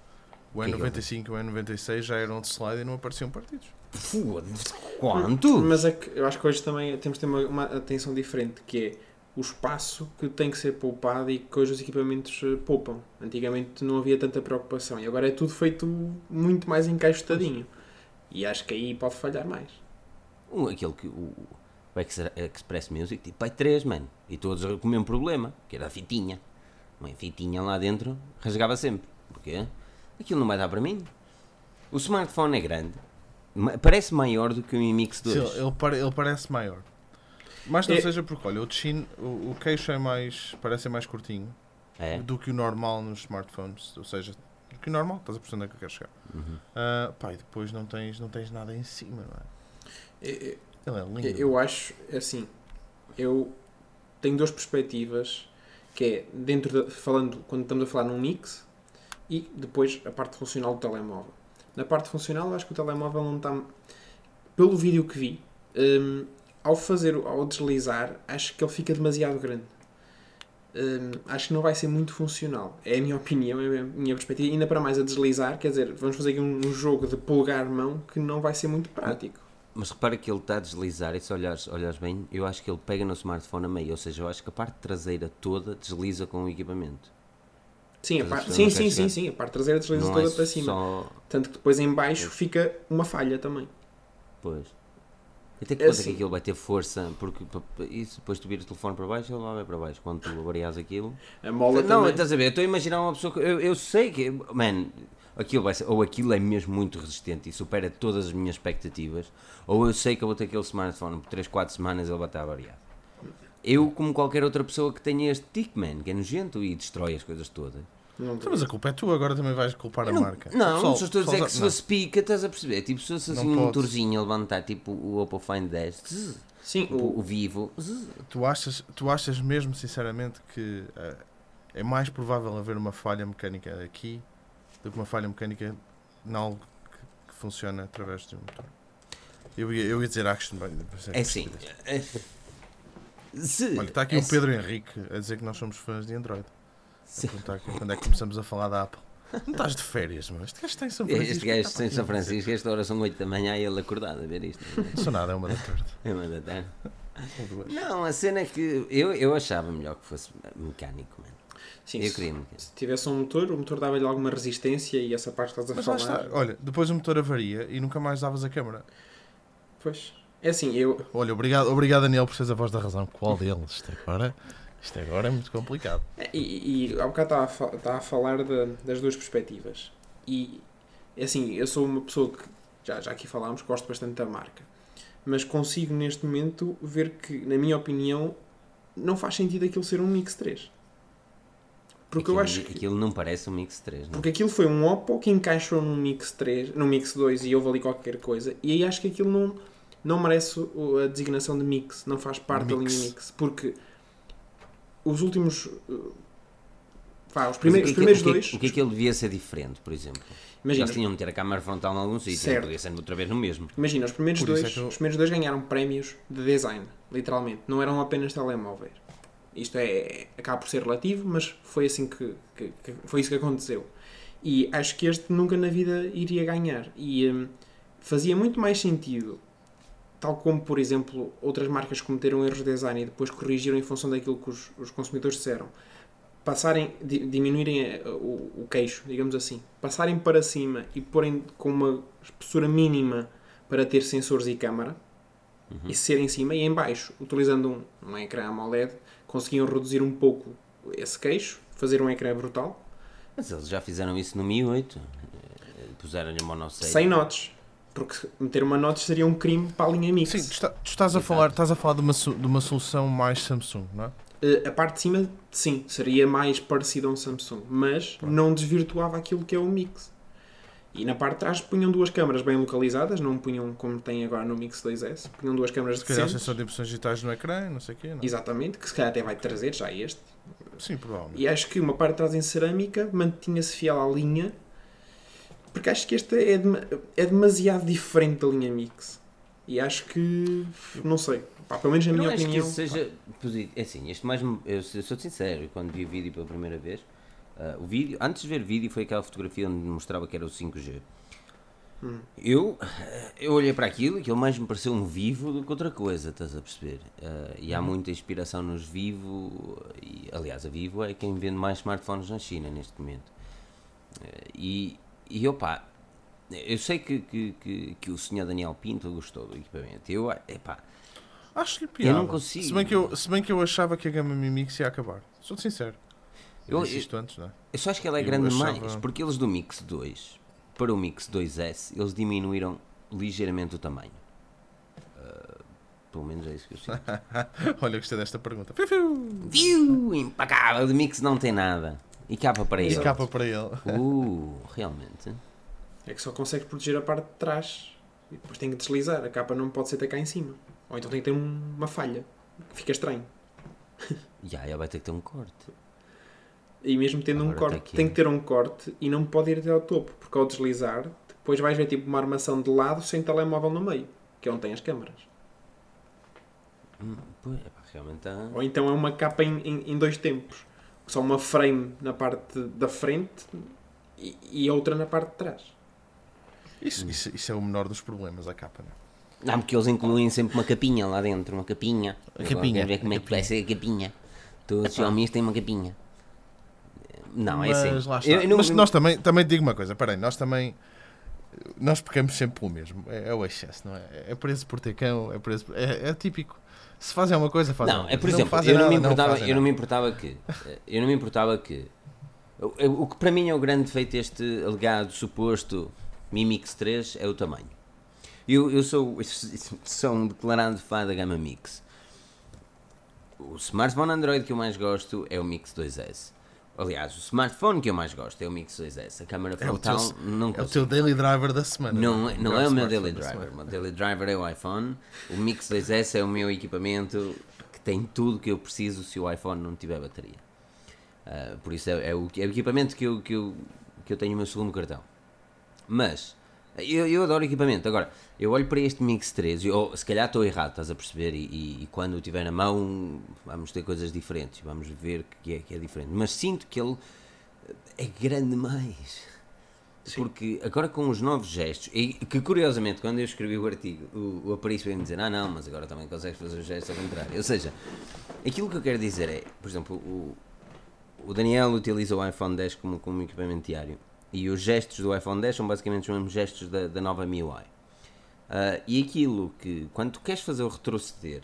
O é que ele N95 e o N96 já eram de slide e não apareciam partidos. Foda-se, quanto? Mas é que eu acho que hoje também temos de ter uma, uma atenção diferente, que é o espaço que tem que ser poupado e que hoje os equipamentos eh, poupam. Antigamente não havia tanta preocupação e agora é tudo feito muito mais encaixotadinho. E acho que aí pode falhar mais. Um, aquele que o, o Ex- Express Music, tipo, pai 3, mano. E todos com o mesmo problema, que era a fitinha. Uma fitinha lá dentro rasgava sempre. Porquê? Aquilo não vai dar para mim. O smartphone é grande, parece maior do que o Mi Mix 2. Sim, ele, pare- ele parece maior. Mas não É- seja porque, olha, o Chin, o, o queixo é mais, parece mais curtinho É? do que o normal nos smartphones. Ou seja, do que o normal, estás a perceber onde é que eu quero chegar. Uhum. Ah, pá, e depois não tens, não tens nada em cima, não é? Eu, Ele é lindo. eu acho, assim, eu tenho duas perspectivas, que é dentro da, falando, quando estamos a falar num mix, e depois a parte funcional do telemóvel. Na parte funcional, eu acho que o telemóvel não está. Pelo vídeo que vi, hum, ao fazer, ao deslizar, acho que ele fica demasiado grande. Hum, acho que não vai ser muito funcional. É a minha [LAUGHS] opinião, é a minha perspectiva. Ainda para mais a deslizar, quer dizer, vamos fazer aqui um, um jogo de polegar-mão que não vai ser muito prático. Mas repara que ele está a deslizar, e se olhares, olhares bem, eu acho que ele pega no smartphone a meio, ou seja, eu acho que a parte traseira toda desliza com o equipamento. Sim, a parte, sim, sim, sim, sim, a parte traseira desliza toda é para cima. Tanto que depois em baixo fica uma falha também. Pois. Até que É é que assim. aquilo vai ter força? Porque isso depois tu viras o telefone para baixo, ele vai para baixo. Quando tu varias aquilo. A mola não, também. estás a ver? Eu estou a imaginar uma pessoa que. Eu, eu sei que. Man, aquilo vai ser, ou aquilo é mesmo muito resistente e supera todas as minhas expectativas, ou eu sei que eu vou ter aquele smartphone por 3, 4 semanas ele vai estar variado. Eu, como qualquer outra pessoa que tenha este tic, man, que é nojento e destrói as coisas todas. Não Então, mas a culpa é tua, agora também vais culpar a não, marca. Não, Pessoal, só estou a dizer que se fosse pica, estás a perceber? Tipo, se fosse assim Não um pode. motorzinho a levantar, tipo o Oppo Find 10, zzz, Sim, tipo, o o, Vivo, zzz. Tu achas, tu achas mesmo, sinceramente, que eh, é mais provável haver uma falha mecânica aqui do que uma falha mecânica em algo que, que funciona através de um motor? Eu ia, eu ia dizer action. bem, é assim. é- [LAUGHS] Se, Olha, está aqui é o Pedro Henrique a dizer que nós somos fãs de Android. Aqui quando é que começamos a falar da Apple. [LAUGHS] Não estás de férias, mas este gajo está em São Francisco. Este gajo está em. São Francisco, esta hora são 8 da manhã e ele acordado a ver isto. Não sou nada, é uma da tarde. [LAUGHS] É uma da tarde. Não, a cena é que eu, eu achava melhor que fosse mecânico, mano. sim, Eu se, queria mecânico. se tivesse um motor, o motor dava-lhe alguma resistência e essa parte estás a Mas falar. está. Olha, depois o motor avaria e nunca mais davas a câmara. Pois. É assim, eu, Olha, obrigado, obrigado Daniel por seres a voz da razão. Qual deles? Isto agora, isto agora é muito complicado. E, e há bocado estava a, fa- estava a falar da- das duas perspectivas. E é assim, eu sou uma pessoa que, já, já aqui falámos, gosto bastante da marca. Mas consigo neste momento ver que, na minha opinião, não faz sentido aquilo ser um Mix 3. Porque aquilo, eu acho que. aquilo não parece um Mix 3, não? Porque aquilo foi um Oppo que encaixou num Mix 3, num Mix 2 e houve ali qualquer coisa. E aí acho que aquilo não, não merece a designação de Mix, não faz parte da Mix. linha Mix. Porque os últimos. uh, Vá, os primeiros, os é primeiros o que é- dois. O que é que ele devia ser diferente, por exemplo? Imagina, Eles tinham de ter a câmara frontal em algum sítio, podia ser outra vez no mesmo. imagina, os primeiros, Por isso dois, é eu- os primeiros dois ganharam prémios de design, literalmente. Não eram apenas telemóveis. Isto é, acaba por ser relativo, mas foi assim que, que- que- foi isso que aconteceu. E acho que este nunca na vida iria ganhar. E hum, fazia muito mais sentido, tal como, por exemplo, outras marcas cometeram erros de design e depois corrigiram em função daquilo que os, os consumidores disseram, passarem, di- diminuírem eh, o, o queixo, digamos assim, passarem para cima e porem com uma espessura mínima para ter sensores e câmara, e ser em cima e em baixo, utilizando um, um ecrã AMOLED, conseguiam reduzir um pouco esse queixo, fazer um ecrã brutal, Mas eles já fizeram isso no Mi 8. Eh, Puseram-lhe monocelha. sem notes. Porque meter uma notes seria um crime para a linha Mix. Sim, tu, está- tu estás, a Exato. falar, estás a falar de uma, de uma solução mais Samsung, não é? Eh, a parte de cima, sim, seria mais parecido a um Samsung, mas não desvirtuava aquilo que é o Mix. E na parte de trás punham duas câmaras bem localizadas, não punham como tem agora no Mix 2S, punham duas câmaras Se calhar sensor de impressões digitais no ecrã, não sei o quê. Não? é? Exatamente, que se calhar até vai trazer já este. Sim, provavelmente. E acho que uma parte de trás em cerâmica mantinha-se fiel à linha, porque acho que esta é, dema- é demasiado diferente da linha Mix. E acho que. Não sei. Pá, pelo menos na minha não acho opinião. que seja positivo. É assim, este mais. Eu, sou sincero, quando vi o vídeo pela primeira vez, ah, o vídeo, antes de ver vídeo, foi aquela fotografia onde mostrava que era o 5G. Hum. Eu, eu olhei para aquilo e aquilo mais me pareceu um vivo do que outra coisa, estás a perceber? Ah, e Uhum. há muita inspiração nos Vivo, e, aliás, a Vivo é quem vende mais smartphones na China neste momento. Eh, e, e opá, eu sei que, que, que, que o senhor Daniel Pinto gostou do equipamento. Eu, epá, Acho-lhe piada. não consigo. Se bem, que eu, se bem que eu achava que a gama Mi Mix ia acabar. Sou sincero. Eu, Eu- disse isto antes, não é? Eu só acho que ela é Eu grande achava- demais, porque eles do Mix 2 para o Mix 2S, eles diminuíram ligeiramente o tamanho. Ah, pelo menos é isso que eu sinto. [LAUGHS] Olha, eu gostei desta pergunta. Viu? Impecável, o Mix não tem nada. E capa para E ele. capa para ele. Uh, realmente. É que só consegue proteger a parte de trás e depois tem que deslizar. A capa não pode ser até cá em cima. Ou então tem que ter um- uma falha. Fica estranho. Já, ela vai ter que ter um corte. E mesmo tendo um Agora corte, tem que- tem que ter um corte e não pode ir até ao topo. Porque ao deslizar, depois vais ver tipo uma armação de lado sem telemóvel no meio. Que é onde tem as câmaras. Hum, pois, epá, realmente está. Ou então é uma capa em, em, em dois tempos. Só uma frame na parte da frente e, e outra na parte de trás. Isso, isso, isso é o menor dos problemas, a capa, não é? Não, porque eles incluem sempre uma capinha lá dentro, uma capinha. A capinha, ver como a é que vai ser a capinha. Todos os Xiaomi têm uma capinha. Não, é assim. Mas lá está. Eu- eu não- Mas nós também, também te digo uma coisa, peraí, nós também nós pecamos sempre pelo mesmo. É, é o excesso, não é? É preço por ter cão, é preço por- é, é típico. Se fazem uma coisa, fazem Não, é por exemplo, fazem eu não, me nada, importava, fazem eu não me importava que eh, eu não me importava que O, o que para mim é o grande defeito deste alegado suposto Mi Mix 3 é o tamanho. Eu, eu sou, [LAUGHS] sou um declarado fã da gama Mix. O smartphone Android que eu mais gosto é o Mix 2S. Aliás, o smartphone que eu mais gosto é o Mix 2S. A câmera É o frontal teu- não É o teu daily driver da semana. Não, é- não Melhor é o meu smartphone daily da driver. O meu daily driver é o iPhone. O Mix 2S é o meu equipamento que tem tudo que eu preciso se o iPhone não tiver bateria. Ah, por isso é, é o, é o equipamento que eu, que, eu, que eu tenho o meu segundo cartão. Mas eu, eu adoro equipamento. Agora, eu olho para este Mix 3 e se calhar estou errado, estás a perceber? E, e- e quando o tiver na mão, vamos ter coisas diferentes. Vamos ver que é, que é diferente. Mas sinto que ele é grande demais. Porque agora com os novos gestos, e que curiosamente, quando eu escrevi o artigo, o, o Aparício veio-me dizer: Ah, não, mas agora também consegues fazer os gestos ao contrário. Ou seja, aquilo que eu quero dizer é, por exemplo, o, o Daniel utiliza o iPhone 10 como, como equipamento diário e os gestos do iPhone 10 são basicamente os mesmos gestos da, da nova MIUI. Ah, e aquilo que, quando tu queres fazer o retroceder,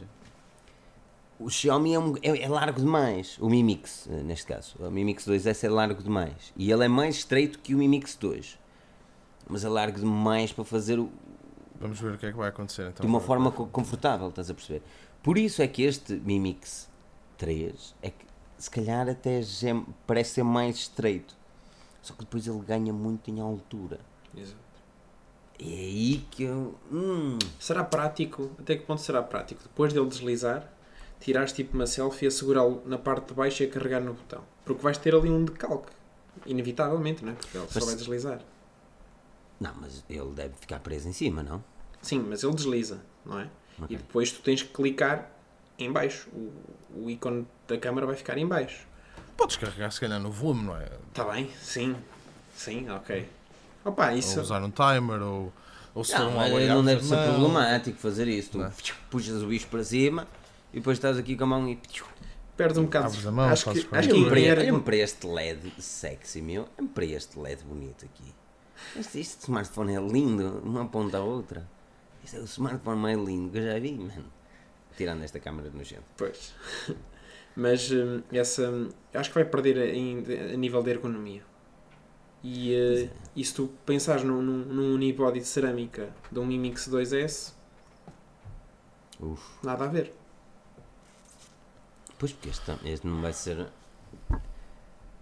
o Xiaomi é, um- é- é largo demais. O Mi Mix, eh, neste caso. O Mi Mix 2S é largo demais. E ele é mais estreito que o Mi Mix 2. Mas é largo demais para fazer o- Vamos ver o que é que vai acontecer então. de uma forma co- confortável, estás a perceber? Por isso é que este Mi Mix 3 é que se calhar até é- parece ser mais estreito. Só que depois ele ganha muito em altura. Exato. E é aí que eu. Hum, Será prático? Até que ponto será prático? Depois dele deslizar, tirares tipo uma selfie, segurá-lo na parte de baixo e a carregar no botão. Porque vais ter ali um decalque. Inevitavelmente, não é? Porque ele só Mas- vai deslizar. não, mas ele deve ficar preso em cima, não? Sim, mas ele desliza, não é? Ok. E depois tu tens que clicar em baixo. O, o ícone da câmara vai ficar em baixo. Podes carregar se calhar no volume, não é? Está Tá bem? Sim. Sim, ok. Opa, isso... Ou usar um timer, ou, ou se for Não, um mas não deve ser problemático fazer isso. Tu Não é? puxas o bicho para cima e depois estás aqui com a mão e. Perde um bocado. Abres a mão, acho que, acho que Olha-me para, este LED sexy, meu. Olha-me para este LED bonito aqui. Este, este smartphone é lindo, uma ponta à outra. Este é o smartphone mais lindo que eu já vi, mano. Tirando esta câmera de nojento. Pois. [LAUGHS] Mas hum, essa. acho que vai perder em- a nível de ergonomia. E, eh, e se tu pensares num, num, num unibody de cerâmica de um Mi Mix 2S, Uf. nada a ver. Pois porque este, este não vai ser.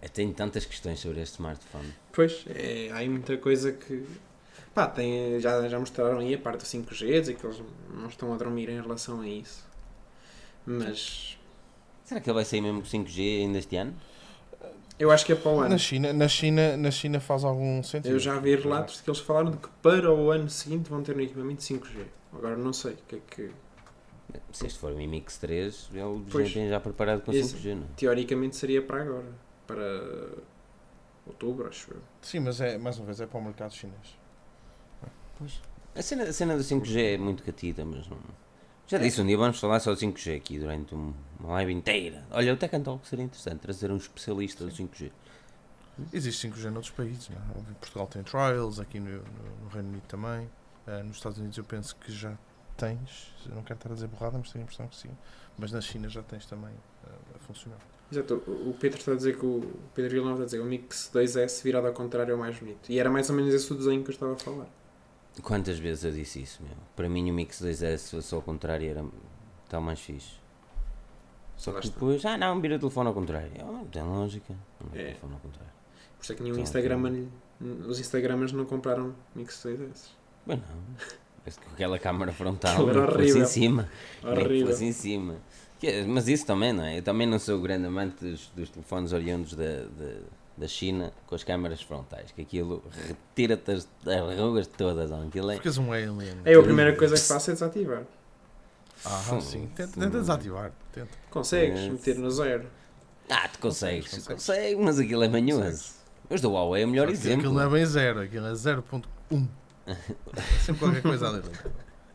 Eu tenho tantas questões sobre este smartphone. Pois, é, há aí muita coisa que. Pá, tem, já, já mostraram aí a parte do 5G, dizer que eles não estão a dormir em relação a isso. Mas. Será que ele vai sair mesmo com 5G ainda este ano? Eu acho que é para o ano. Na China, na, China, na China faz algum sentido. Eu já vi relatos de que eles falaram de que para o ano seguinte vão ter um equipamento 5G. Agora não sei o que é que. Se este for o Mi Mix 3, ele Pois. já tem já preparado com Esse- 5G, não é? Teoricamente seria para agora. Para outubro, acho eu. Sim, mas é, mais uma vez, é para o mercado chinês. Pois. A cena, a cena do 5G é muito catita, mas não. Já disse, um dia vamos falar só de 5G aqui durante um- uma live inteira. Olha, o Tech and Talk seria interessante trazer um especialista do 5G. Existe 5G noutros países. Não é? Em Portugal tem trials, aqui no, no- no Reino Unido também. Eh, nos Estados Unidos eu penso que já tens. Eu não quero estar a dizer borrada, mas tenho a impressão que sim. Mas na China já tens também eh, a funcionar. Exato, o Pedro está a dizer que o o Pedro Villanova está a dizer que o Mix 2S virado ao contrário é o mais bonito. E era mais ou menos esse o desenho que eu estava a falar. Quantas vezes eu disse isso, meu? Para mim o Mix 2S, se fosse ao contrário, era tão mais fixe. Só que depois, ah não, vira o telefone ao contrário. Oh, não tem lógica. Não vira É. o telefone ao contrário. Por isso é que nenhum Então, Instagram, os Instagramers não compraram Mix 2S. Bem, não. Parece que com aquela câmara frontal era horrível. em cima. Horrível. fosse em cima. É- Mas isso também, não é? Eu também não sou grande amante dos, dos telefones oriundos da, da, da China com as câmaras frontais, que aquilo retira-te as, as rugas todas. Não? Aquilo é. Porque és um alien. É a primeira coisa que faço é desativar. Ah, sim. Tenta, tenta desativar. Tenta. Consegues É. meter no zero. Ah, tu consegues, Consegues, consegues. consegue, mas aquilo é manhoso. Os da Huawei é o melhor exemplo. Aquilo não é bem zero, aquilo é 0.1. Está sempre qualquer coisa ali.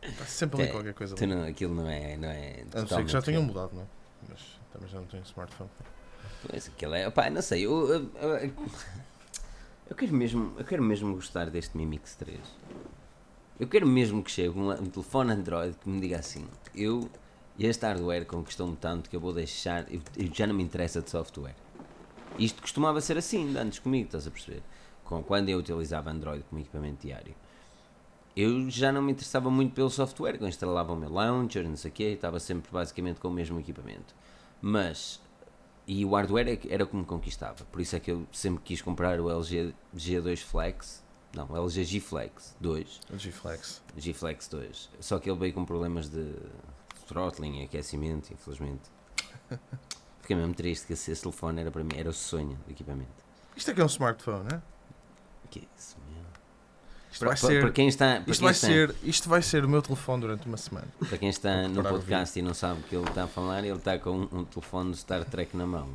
Está sempre ali É, qualquer coisa ali. não- aquilo não é. Não é A não ser que já tenham mudado, não é? Mas também já não tenho smartphone. Pois, aquilo é. Opá, não sei. Eu, eu, eu- eu quero mesmo, eu quero mesmo gostar deste Mi Mix 3. Eu quero mesmo que chegue um, um telefone Android que me diga assim: eu. Este hardware conquistou-me tanto que eu vou deixar. Eu, já não me interessa de software. Isto costumava ser assim, antes comigo, estás a perceber? Com, quando eu utilizava Android como equipamento diário, eu já não me interessava muito pelo software, que eu instalava o meu launcher, não sei o quê, estava sempre basicamente com o mesmo equipamento. Mas, e o hardware é era como conquistava, por isso é que eu sempre quis comprar o LG G2 Flex, não, o LG G Flex 2, O G-Flex. G Flex 2, só que ele veio com problemas de throttling e aquecimento, infelizmente. [LAUGHS] Fiquei mesmo triste que esse, telefone era para mim, era o sonho do equipamento. Isto é que é um smartphone, né? Que é isso? Isto Para, vai ser. para quem está, para Isto quem vai, está, ser, isto vai ser o meu telefone durante uma semana. para quem está no o podcast e não sabe o que ele está a falar, ele está com um, um telefone do Star Trek na mão.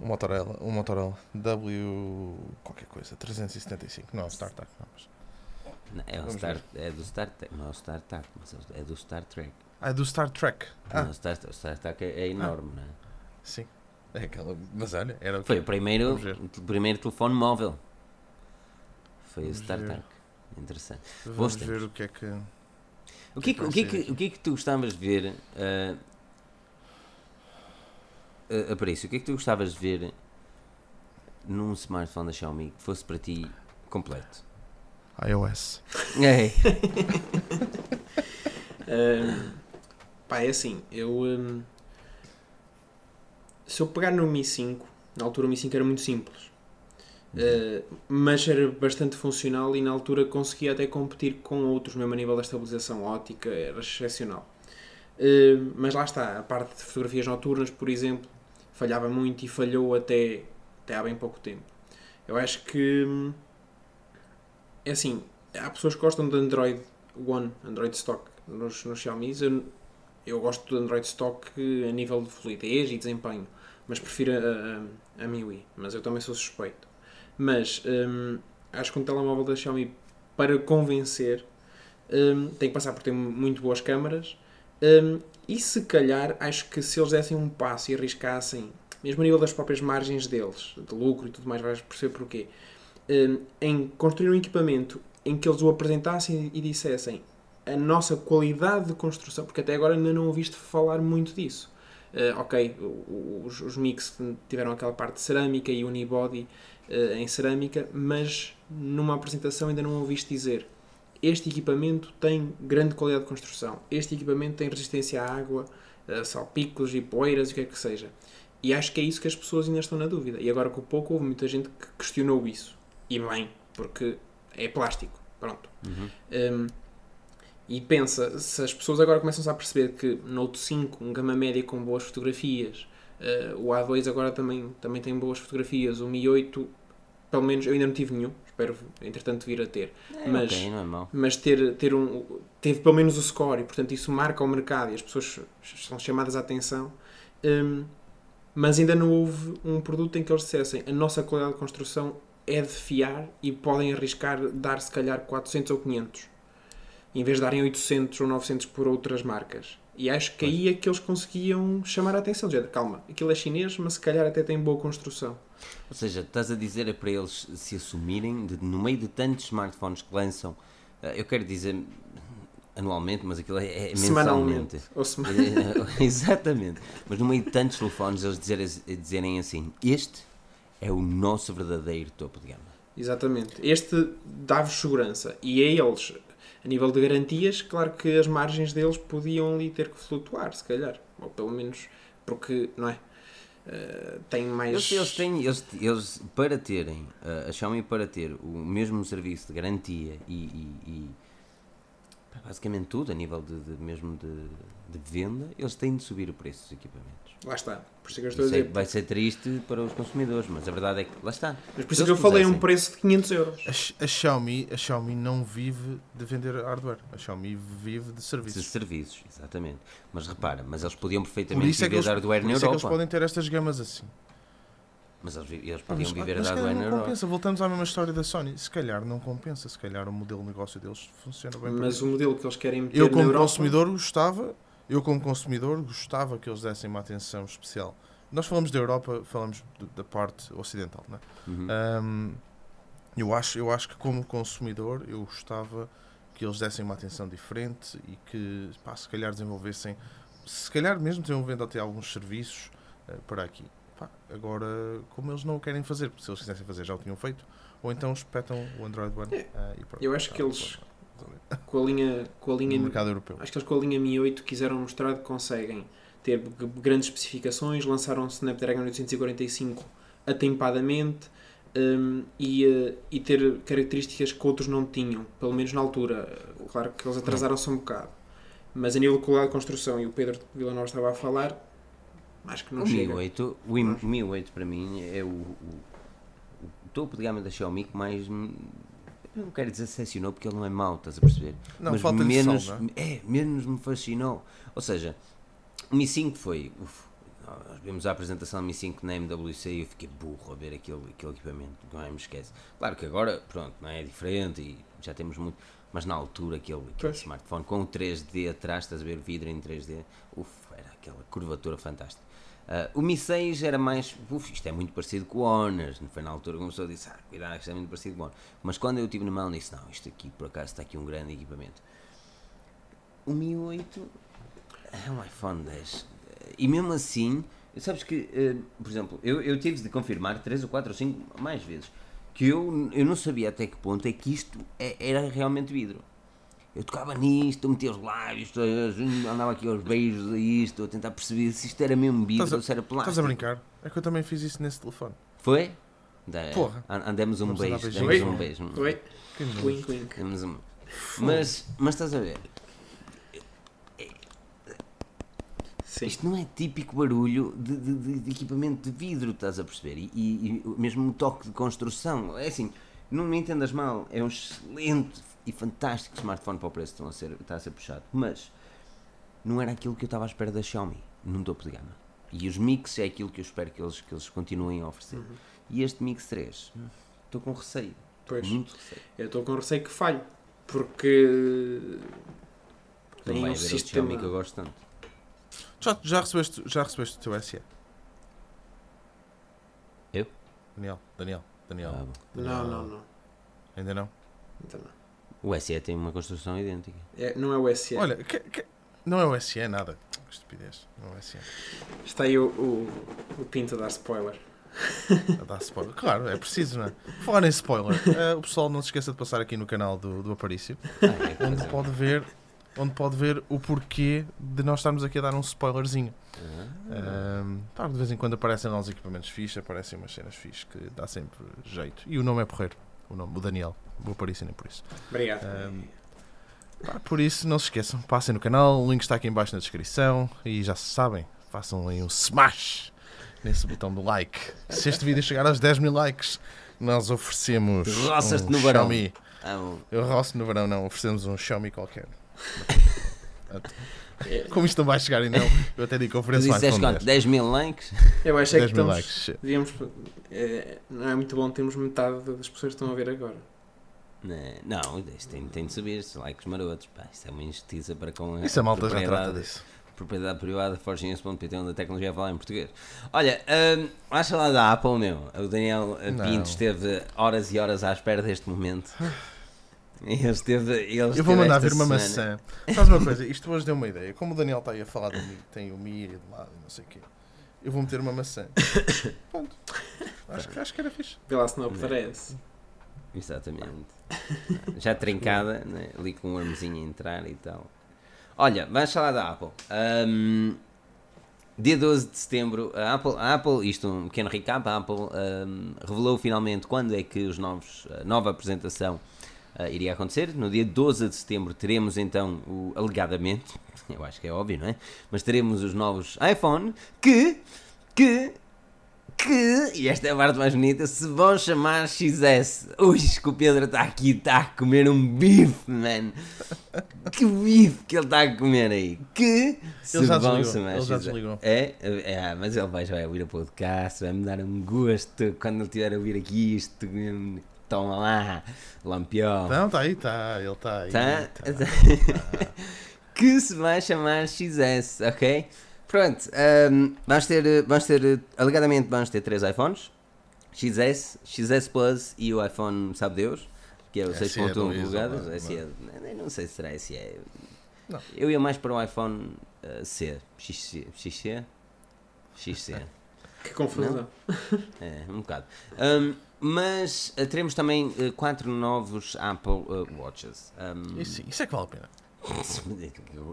Um Motorola, um Motorola W. qualquer coisa, 375. Não, StarTAC, não. Mas... Não, É, o Vamos Star, é do Star Trek, não é o Star Trek, mas é do Star Trek. Ah, é do Star Trek. Ah, Não, o Star, o Star Trek é, é enorme, não é? sim. É aquela. Mas olha, era o Foi que. o primeiro, o primeiro telefone móvel. Foi o Vamos Star ver. Trek. Interessante. Vamos Bons ver tempos. o que é que. O que, é que- o, que é que, o que é que tu gostavas de ver? Uh, uh, Aparício, o que é que tu gostavas de ver num smartphone da Xiaomi que fosse para ti completo? iOS. É. [LAUGHS] [LAUGHS] Ahm, pá, é assim, eu. ahm, se eu pegar no Mi 5, na altura o Mi 5 era muito simples, ah, mas era bastante funcional e na altura conseguia até competir com outros, mesmo a nível da estabilização ótica, era excepcional. Ah, mas lá está, a parte de fotografias noturnas, por exemplo, falhava muito e falhou até, até há bem pouco tempo. Eu acho que. É assim, há pessoas que gostam de Android One, Android Stock, nos, nos Xiaomi. Eu, eu gosto do Android Stock a nível de fluidez e desempenho, mas prefiro a, a, a MIUI. Mas eu também sou suspeito. Mas hum, acho que um telemóvel da Xiaomi, para convencer, hum, tem que passar por ter muito boas câmaras. hum, e se calhar, acho que se eles dessem um passo e arriscassem, mesmo a nível das próprias margens deles, de lucro e tudo mais, vais perceber porquê, em construir um equipamento em que eles o apresentassem e dissessem a nossa qualidade de construção, porque até agora ainda não ouviste falar muito disso. Uh, ok, os, os Mix tiveram aquela parte cerâmica e unibody uh, em cerâmica, mas numa apresentação ainda não ouviste dizer este equipamento tem grande qualidade de construção, este equipamento tem resistência à água, a salpicos e poeiras, o que é que seja. E acho que é isso que as pessoas ainda estão na dúvida. E agora com pouco houve muita gente que questionou isso. E bem, porque é plástico. Pronto. Uhum. Um, e pensa, se as pessoas agora começam a perceber que Note 5, um gama média com boas fotografias, uh, o A2 agora também, também tem boas fotografias, o Mi 8, pelo menos eu ainda não tive nenhum, espero entretanto vir a ter, É, Mas- ok, não é mau. mas ter, ter um, teve pelo menos o score e portanto isso marca o mercado e as pessoas são chamadas à atenção. Um, mas ainda não houve um produto em que eles dissessem a nossa qualidade de construção é de fiar e podem arriscar dar se calhar 400 ou 500 em vez de darem 800 ou 900 por outras marcas. E acho que aí é que eles conseguiam chamar a atenção. Já, calma, aquilo é chinês, mas se calhar até tem boa construção. Ou seja, estás a dizer é para eles se assumirem, de- no meio de tantos smartphones que lançam, eh, eu quero dizer anualmente, mas aquilo é, é mensalmente. Ou sema- Eh, [LAUGHS] Exatamente. Mas no meio de tantos telefones eles dizerem, dizerem assim: este é o nosso verdadeiro topo de gama. Exatamente. Este dá-vos segurança. E a eles, a nível de garantias, claro que as margens deles podiam ali ter que flutuar, se calhar. Ou pelo menos porque, não é? Eh, tem mais. Eles, eles têm, eles, eles para terem, eh, a Xiaomi para ter o mesmo serviço de garantia e, e- e, basicamente tudo a nível de, de- mesmo de, de venda, eles têm de subir o preço dos equipamentos. Lá está. Por isso é que eu estou a é- dizer. vai ser triste para os consumidores, mas a verdade é que lá está. Mas por isso é que eu falei um preço de 500 euros. A, a Xiaomi, a Xiaomi não vive de vender hardware. A Xiaomi vive de De serviços. serviços, exatamente. Mas repara, mas eles podiam Por perfeitamente é viver eles, de hardware por na isso é que eles Europa. podem ter estas gamas assim. Mas eles, eles Ah, podiam mas- viver mas de se calhar hardware na não Europa. compensa. Voltamos à mesma história da Sony. Se calhar não compensa. Se calhar o modelo de negócio deles funciona bem. Mas o modelo que eles querem meter Eu na como Europa, consumidor gostava, eu como consumidor gostava que eles dessem uma atenção especial. Nós falamos da Europa, falamos do- da parte ocidental, não é? Uhum. Ahm, eu, acho, eu acho que como consumidor eu gostava que eles dessem uma atenção diferente e que pá, se calhar desenvolvessem, se calhar mesmo desenvolvendo até alguns serviços eh, para aqui. Pá, agora, como eles não o querem fazer, porque se eles quisessem fazer já o tinham feito, ou então espetam o Android One ah, e pronto. eu acho Tá, que eles- Com a linha, com a linha No mercado europeu. Acho que eles com a linha Mi 8 quiseram mostrar que conseguem ter grandes especificações, lançaram o Snapdragon 845 atempadamente hum, e, eh, e ter características que outros não tinham, pelo menos na altura. Claro que eles atrasaram-se um bocado, mas a nível de qualidade de construção, e o Pedro Villanova estava a falar, acho que não O Mi chega. 8, o Mi- Mi 8 para mim é o, o, o topo de gama da Xiaomi que mais. Eu não quero dizer decepcionou porque ele não é mau, estás a perceber? Não, Mas falta menos, não é? é, menos me fascinou. Ou seja, o Mi 5 foi. uf, nós vimos a apresentação do Mi 5 na MWC e eu fiquei burro a ver aquele, aquele equipamento, não é, me esquece. Claro que agora, pronto, não é diferente e já temos muito. Mas na altura, aquele, aquele Pois. smartphone com o 3D atrás, estás a ver vidro em 3D, uf, era aquela curvatura fantástica. Ah, o Mi 6 era mais. Uf, isto é muito parecido com o Honor. Foi na altura que começou a dizer: ah, cuidado, isto é muito parecido com o Honor. Mas quando eu tive na mão, disse: não, isto aqui por acaso está aqui um grande equipamento. O Mi 8 é um iPhone 10. E mesmo assim, sabes que, eh, por exemplo, eu, eu tive de confirmar 3 ou 4 ou 5 mais vezes que eu, eu não sabia até que ponto é que isto é- era realmente vidro. Eu tocava nisto, eu metia os lábios, eh, andava aqui aos beijos a isto, a tentar perceber se isto era mesmo vidro ou se era plástico. Estás a brincar? É que eu também fiz isso nesse telefone. Foi? Da- Porra. an- Andemos um Vamos beijo, demos um beijo. Oi? Que nojo. Wink, wink. Demos um... Mas, mas estás a ver? Sim. Isto não é típico barulho de, de- de- de equipamento de vidro, estás a perceber? E, e- e mesmo o toque de construção. É assim, não me entendas mal, é um excelente e fantástico smartphone para o preço que estão a ser, está a ser puxado. Mas não era aquilo que eu estava à espera da Xiaomi, num topo de gama. E os Mix é aquilo que eu espero que eles, que eles continuem a oferecer. E este Mix 3, estou com receio. Pois. Muito receio. Eu estou com receio que falhe, porque Não tem um sistema. Xiaomi que eu gosto tanto. Já, já, recebeste, já recebeste o teu SE? Eu? Daniel, Daniel, Daniel. Ah, bom. Não, não, não. Ainda não? Então não. O SE tem uma construção idêntica. É, não é o SE. Olha, que- que- não é o SE, é nada. Estupidez. Não é o SE. Está aí o, o, o Pinto a dar spoiler. [LAUGHS] A dar spoiler. Claro, é preciso, não é? Falar em spoiler, eh, o pessoal não se esqueça de passar aqui no canal do, do Aparício, Ah, é, onde pode ver onde pode ver o porquê de nós estarmos aqui a dar um spoilerzinho. Claro, de vez em quando aparecem lá uns equipamentos fixos, aparecem umas cenas fixes que dá sempre jeito. E o nome é porreiro. O nome, o Daniel. Vou Aparício nem por isso. Obrigado. Ahm, pá, por isso, não se esqueçam, passem no canal, o link está aqui em baixo na descrição e já se sabem, façam aí um smash nesse botão do like. Se este vídeo chegar aos 10 mil likes, nós oferecemos Roças-te um no verão. Xiaomi. Ah. Eu roço no verão, não, oferecemos um Xiaomi qualquer. [LAUGHS] É, Como isto não vai chegar e não, eu até digo que Tu disseste iPhone quanto? 10. 10 mil likes? eu acho é que 10 mil estamos, likes. devíamos, é, não é muito bom termos metade das pessoas que estão a ver agora. Né, Não, isto tem, tem de subir, se likes marotos. Pá, isso é uma injustiça para com a Isso a malta já trata propriedade, disso. propriedade privada forginhas.pt onde a tecnologia vai falar em português. Olha, hum, vais falar da Apple, meu. O Daniel Não. Pinto esteve horas e horas à espera deste momento. [LAUGHS] Ele esteve, ele Eu vou mandar vir uma semana- maçã. Sabes uma coisa? Isto hoje deu uma ideia. Como o Daniel está aí a falar do Mi, tem o Mi de lado e não sei o quê. Eu vou meter uma maçã. [COUGHS] Pronto. Acho, que- acho que era fixe. Lá se não aparece. Exatamente. Já trincada, né? ali com um armezinho a entrar e tal. Olha, vamos falar da Apple. Ahm, dia 12 de setembro, a Apple, a Apple isto um pequeno recap, a Apple ahm, revelou finalmente quando é que os novos, a nova apresentação ah, iria acontecer. No dia 12 de setembro teremos então, o, alegadamente, eu acho que é óbvio, não é? Mas teremos os novos iPhone que, que que, e esta é a parte mais bonita, se vão chamar XS. Ui, que o Pedro está aqui, está a comer um bife, man. Que bife que ele está a comer aí. Que se Ele já vão desligou, chamar ele já XS. desligou. É? é, mas ele vai, já vai ouvir o podcast, vai me dar um gosto quando ele estiver a ouvir aqui isto. Toma lá, lampião. Não, está aí, está. Ele está aí. [LAUGHS] Tá? tá. que se vai chamar XS, ok? Pronto, ahm, vamos ter, vamos ter, alegadamente vamos ter três iPhones, XS, XS Plus e o iPhone sabe Deus, que é o SE 6.1 dois, polegadas, SE, não sei se será SE, Não. eu ia mais para o iPhone eh, C, XC, XC, XC, Que confusão. É, um bocado. Um, mas uh, teremos também uh, quatro novos Apple uh, Watches. Um, Isso, isso é que vale a pena.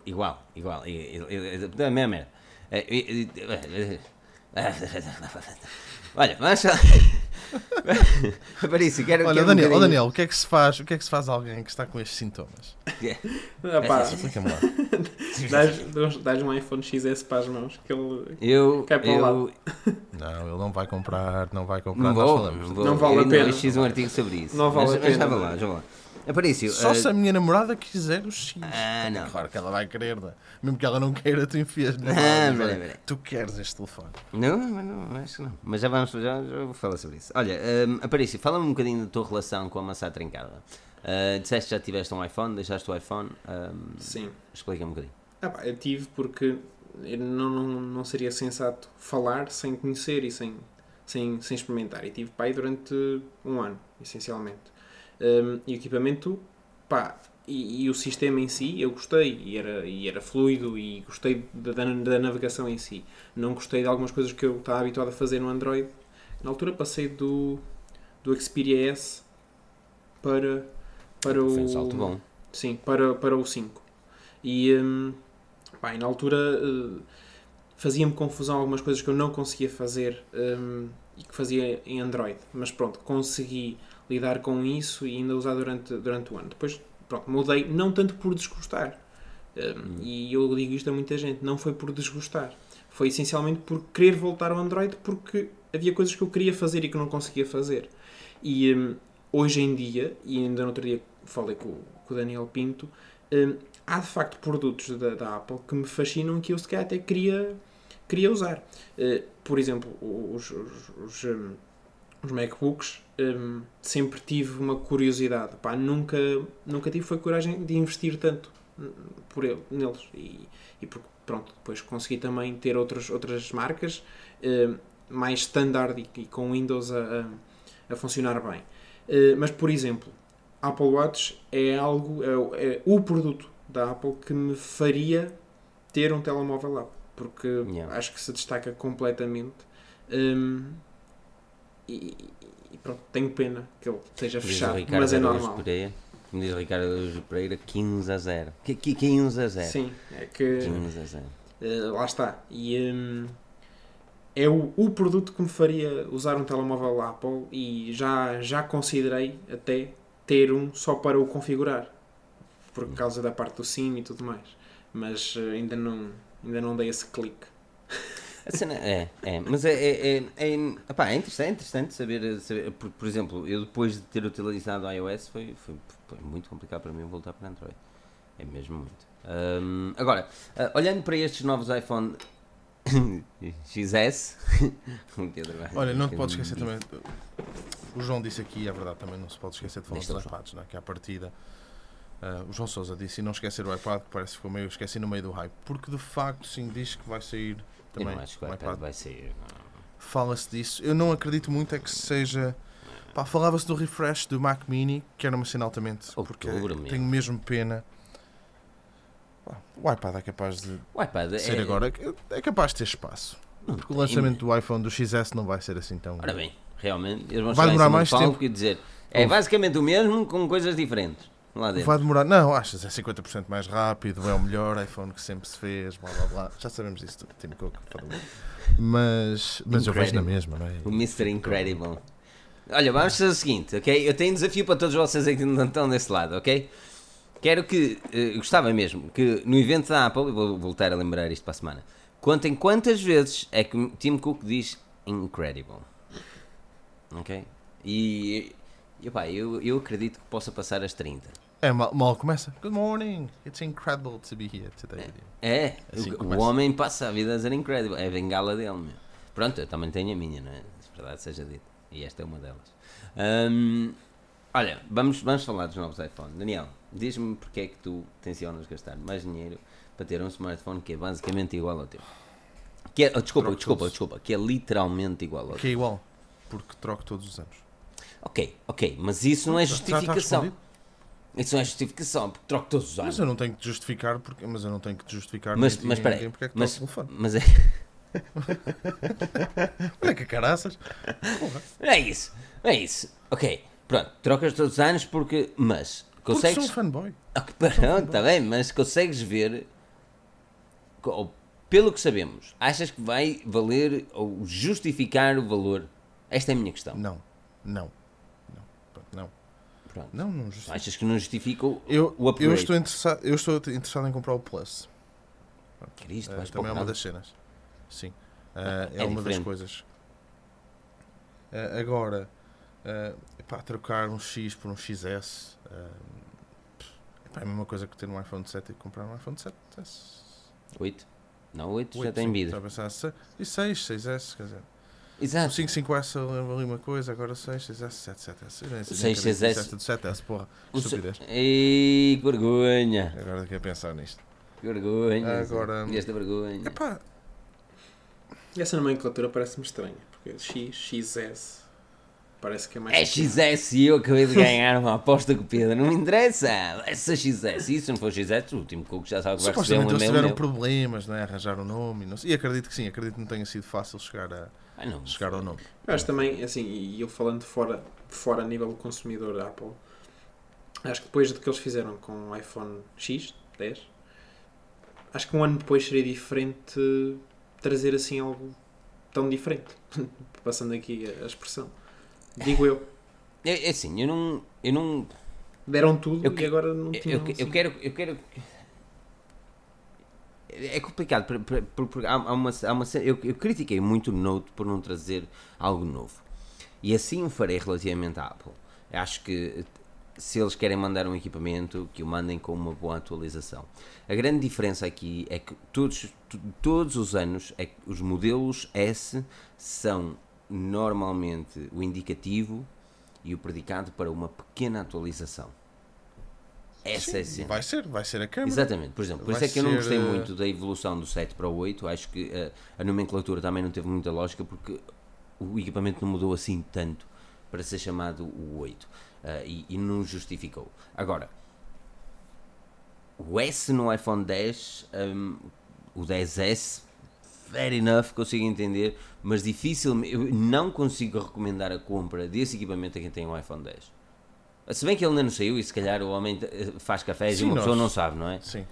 igual, igual. Da mesma. É, Olha, vamos falar. [LAUGHS] Aparício, quero Olha, quero um Daniel, bocadinho- Daniel, o que é que se faz? O que é que se faz a alguém que está com estes sintomas? Ah, pá, Explica-me lá. [LAUGHS] dás- um iPhone XS para as mãos que ele. Eu, Cai para o eu lado. Não, ele não vai comprar, não vai comprar. não nós vou, falamos. não vou. Não vale eu a pena. fiz um artigo sobre isso. Não vale mas, a mas já pena. vou lá, já vou lá. Aparício. Só uh, se a minha namorada quiser o X. Ah, não. Claro que ela vai querer, não é? mesmo que ela não queira, tu enfias na Ah. Tu queres este telefone. Não, mas não, acho que não. Mas já vamos, já, já vou falar sobre isso. Olha, um, Aparício, fala-me um bocadinho da tua relação com a maçã trincada. Uh, disseste que já tiveste um iPhone, deixaste o iPhone. Um, Sim. Explica-me um bocadinho. Ah, pá, eu tive porque eu não, não, não seria sensato falar sem conhecer e sem, sem, sem experimentar. E tive pai durante um ano, essencialmente. Um, e o equipamento, pá, e, e o sistema em si, eu gostei, e era, e era fluido, e gostei da, da, da navegação em si. Não gostei de algumas coisas que eu estava habituado a fazer no Android. Na altura passei do, do Xperia S para, para o. Foi um salto bom. Sim, para, para o 5. E, hum, pá, e na altura eh, fazia-me confusão algumas coisas que eu não conseguia fazer hum, e que fazia em Android. Mas pronto, consegui lidar com isso e ainda usar durante, durante o ano. Depois, pronto, mudei, não tanto por desgostar. Hum, E eu digo isto a muita gente, não foi por desgostar. Foi essencialmente por querer voltar ao Android porque havia coisas que eu queria fazer e que não conseguia fazer. E hum, hoje em dia, e ainda no outro dia falei com, com o Daniel Pinto, hum, há de facto produtos da, da Apple que me fascinam e que eu se calhar até queria, queria usar. Eh, por exemplo, os, os, os, hum, os MacBooks, hum, sempre tive uma curiosidade. Pá, nunca, nunca tive foi coragem de investir tanto hum, por ele, neles. E, e porque, pronto, depois consegui também ter outros, outras marcas hum, mais standard e, e com Windows a, a, a funcionar bem. Eh, mas, por exemplo, Apple Watch é algo, é, é o produto da Apple que me faria ter um telemóvel Apple, porque Yeah. acho que se destaca completamente. Hum, e, e pronto, tenho pena que ele esteja fechado, Ricardo mas é normal. Pereira. Como diz Ricardo Araújo Pereira, 15 a 0. Que- que- 15 a 0. Sim, é que 15 a 0. eh, lá está. E hum, é o, o produto que me faria usar um telemóvel Apple e já, já considerei até ter um só para o configurar por causa da parte do SIM e tudo mais. Mas eh, ainda não, ainda não dei esse clique. Cena é, é, mas é, é, é, é, epá, é interessante, é interessante saber, saber por, por exemplo, eu depois de ter utilizado o iOS foi, foi, foi muito complicado para mim voltar para Android. É mesmo muito. Ahm, agora, ah, olhando para estes novos iPhone [LAUGHS] XS, [LAUGHS] Olha, não te podes esquecer também. O João disse aqui, é verdade, também não se pode esquecer de falar dos é iPads, não é? que à partida. ah, o João Sousa disse e não esquecer o iPad, que parece que ficou meio esqueci no meio do hype. Porque de facto, sim, diz que vai sair Eu também não acho que o um iPad vai sair. Fala-se disso. Eu não acredito muito é que seja. Pá, falava-se do refresh do Mac Mini, que era uma cena altamente. Porque Outubro, meu. tenho mesmo pena. O iPad é capaz de O iPad ser é, agora. É capaz de ter espaço. Não Porque o tem, lançamento do iPhone do XS não vai ser assim tão. Ora bem, realmente, eles vão Vai demorar mais tempo. e dizer é basicamente o mesmo com coisas diferentes. Lá dentro. Vai demorar. Não, achas? É 50% mais rápido, é o melhor iPhone que sempre se fez, blá blá blá. Já sabemos disso tudo. Tim Cook. Mas, mas eu vejo na mesma, não é? O Mr. Incredible. Olha, vamos fazer o seguinte, ok? Eu tenho um desafio para todos vocês aqui que não estão desse lado, ok? Quero que, eh, gostava mesmo, que no evento da Apple, vou voltar a lembrar isto para a semana, contem quantas vezes é que Tim Cook diz Incredible. Ok? E, e opá, eu, eu acredito que possa passar as 30. É, mal, mal começa. Good morning. It's incredible to be here today. with you. É, Assim o, o homem passa a vida a dizer Incredible, é a bengala dele, meu. Pronto, eu também tenho a minha, não é? Se verdade seja dito. E esta é uma delas. Hum, olha, vamos, vamos falar dos novos iPhone. Daniel, diz-me porque é que tu tensionas gastar mais dinheiro para ter um smartphone que é basicamente igual ao teu. Que é, oh, desculpa, Troco desculpa, todos. desculpa, que é literalmente igual ao Que teu. é igual. Porque troco todos os anos. Ok, ok, mas isso não é justificação. Isso não é justificação, porque troco todos os anos. Mas eu não tenho que te justificar, porque, mas eu não tenho que justificar Mas- mas espera aí, porque é que mas- o telefone. Mas é. [LAUGHS] Olha que caraças. É isso, é isso. Ok, pronto, trocas todos os anos porque. Mas, Porque consegues. sou um fanboy. Ok, pronto, está bem, mas consegues ver. ou pelo que sabemos, achas que vai valer ou justificar o valor? Esta é a minha questão. Não, não, Pronto. não, não justifica. Achas que não justifica o, Eu, o upgrade? eu, estou interessado, eu estou interessado em comprar o Plus. Cristo, Eh, vais também é uma das cenas. Sim. Eh, é, é uma das coisas. Eh, agora, eh, epá, trocar um X por um XS eh, epá, é a mesma coisa que ter um iPhone 7 e comprar um iPhone 7. 8? Não, 8 já Oito, tem vida. a pensar, E 6, 6S, quer dizer. O Exato. 55S eu lembro ali uma coisa, agora 6, 6S, 7, 7S. Eu nem sei O nem 6, acredito 6S. nisso, é tudo 7S, porra. O Estupidez. Ei, que vergonha. Agora quero pensar nisto. Que vergonha. Agora- E esta vergonha. Epá, essa nomenclatura parece-me estranha, porque X, XS parece que é mais. É XS e eu acabei de ganhar uma aposta com o Pedro. Não me interessa. Essa XS. E se não for XS, o último Coco já sabe que vai receber um supostamente eles e-mail tiveram meu. problemas, não é? Arranjar o nome. e não sei- E acredito que sim, acredito que não tenha sido fácil chegar, a, Ah, não. chegar ao nome. Eu acho também, assim, e eu falando fora, fora a nível consumidor da Apple, acho que depois do que eles fizeram com o iPhone X, 10, acho que um ano depois seria diferente trazer assim algo tão diferente. [LAUGHS] Passando aqui a expressão. Digo eu. É, é assim, eu não. Eu não. Deram tudo Eu que- e agora não Eu, tinham. eu, eu assim. quero. Eu quero. É complicado, há, há uma, há uma eu, eu critiquei muito o Note por não trazer algo novo. E assim o farei relativamente à Apple. Eu acho que se eles querem mandar um equipamento, que o mandem com uma boa atualização. A grande diferença aqui é que todos, to- todos os anos é os modelos S são normalmente o indicativo e o predicado para uma pequena atualização. Essa é a Sim, cena. vai ser, vai ser a câmera. Exatamente, por exemplo, por Vai isso é que eu não gostei eh, muito da evolução do 7 para o 8. Acho que eh, a nomenclatura também não teve muita lógica porque o equipamento não mudou assim tanto para ser chamado o 8 eh, e, e não justificou. Agora, o S no iPhone 10, hum, o 10S, fair enough, consigo entender, mas dificilmente, eu não consigo recomendar a compra desse equipamento a quem tem um iPhone 10. Se bem que ele ainda não saiu e se calhar o homem eh, faz cafés e uma pessoa nós- não sabe, não é? Sim.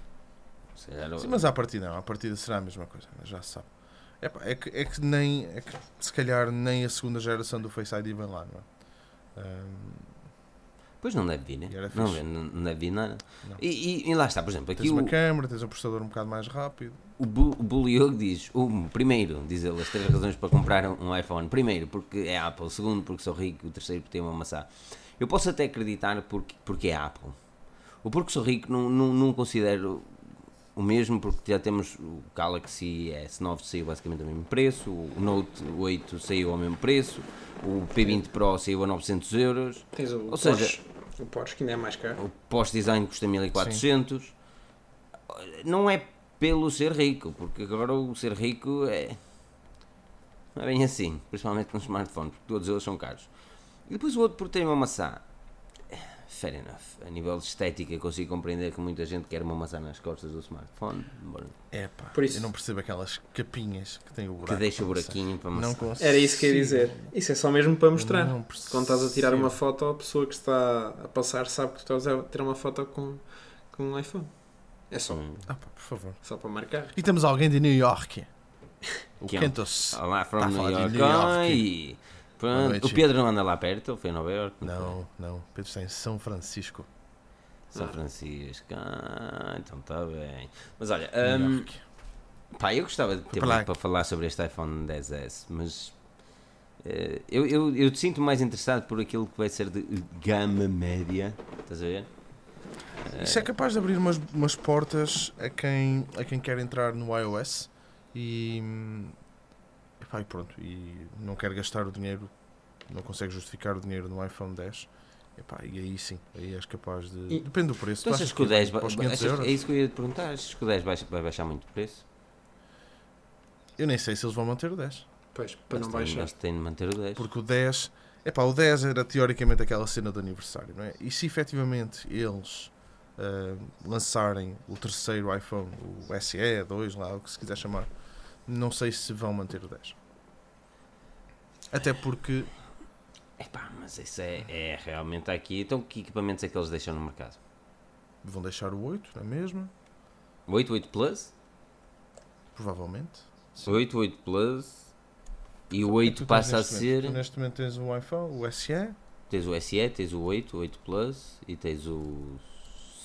Calhar o- Sim, mas à partida não, à partida será a mesma coisa, mas já se sabe. É, é, que, é que nem, é que se calhar nem a segunda geração do Face ID vem lá, não é? Ahm, Pois não deve vir, né? Não, não, não deve vir nada. E, e- e lá está, por exemplo, aqui tens o, uma câmera, tens um processador um bocado mais rápido. o, Bu- o Buliogo diz: um, primeiro, diz ele, as três razões para comprar um, um iPhone. Primeiro, porque é Apple. Segundo, porque sou rico. O terceiro, porque tem uma maçã. Eu posso até acreditar porque, porque é Apple. O porque sou rico não, não, não considero o mesmo, porque já temos o Galaxy S9 saiu basicamente ao mesmo preço, o Note 8 saiu ao mesmo preço, o P20 Pro saiu a 900 euros. Tens o Ou seja- Porsche, o Porsche que ainda é mais caro. O post-design custa 1400. Não é pelo ser rico, porque agora o ser rico é. Não é bem assim, principalmente nos smartphones, porque todos eles são caros. E depois o outro por ter uma maçã. Fair enough. A nível de estética, eu consigo compreender que muita gente quer uma maçã nas costas do smartphone, É pá, Por isso- eu não percebo aquelas capinhas que têm o buraco. que deixa o não buraquinho para Não maçã. consigo. Era isso que eu ia dizer. Isso é só mesmo para mostrar. Não Quando estás a tirar uma foto, a pessoa que está a passar sabe que tu estás a tirar uma foto com, com um iPhone. É só, Hum. Ah, pá, por favor. só para marcar. E temos alguém de New York. [LAUGHS] O Que é um- Kentos. Olá, from Tá New York. New York. Pronto. O Pedro não anda lá perto, ele foi a Nova York. Não, não. Pedro está em São Francisco. São Ah. Francisco. Ah, então está bem. Mas olha, hum, York. pá, eu gostava de ter Para falar sobre este iPhone 10S, mas eh, eu, eu, eu te sinto mais interessado por aquilo que vai ser de gama média. Estás a ver? Isso é capaz de abrir umas, umas portas a quem, a quem quer entrar no iOS e, hum, epá, e pronto, e não quer gastar o dinheiro, não consegue justificar o dinheiro no iPhone 10. Epá, e aí sim, aí és capaz de. E- Depende do preço. Tu achas que o 10 para vai, os 500 achas-? É isso que eu ia te perguntar. Achas que o 10 vai, vai baixar muito o preço? Eu nem sei se eles vão manter o 10. Pois, para não Eles têm- baixar. eles têm de manter o 10. Porque o 10, epá, o 10 era teoricamente aquela cena do aniversário, não é? E se efetivamente eles ah, lançarem o terceiro iPhone, o SE, 2, lá, o que se quiser chamar, Não sei se vão manter o 10. Até porque Epá, mas isso é, é realmente aqui. Então, que equipamentos é que eles deixam no mercado? vão deixar o 8 na mesma, O 8, 8 Plus? provavelmente. O 8, 8 Plus. E o 8 Tu tens passa a momento- ser. neste momento tens o iPhone, o SE, Tens o SE, tens o 8, o 8 Plus e tens o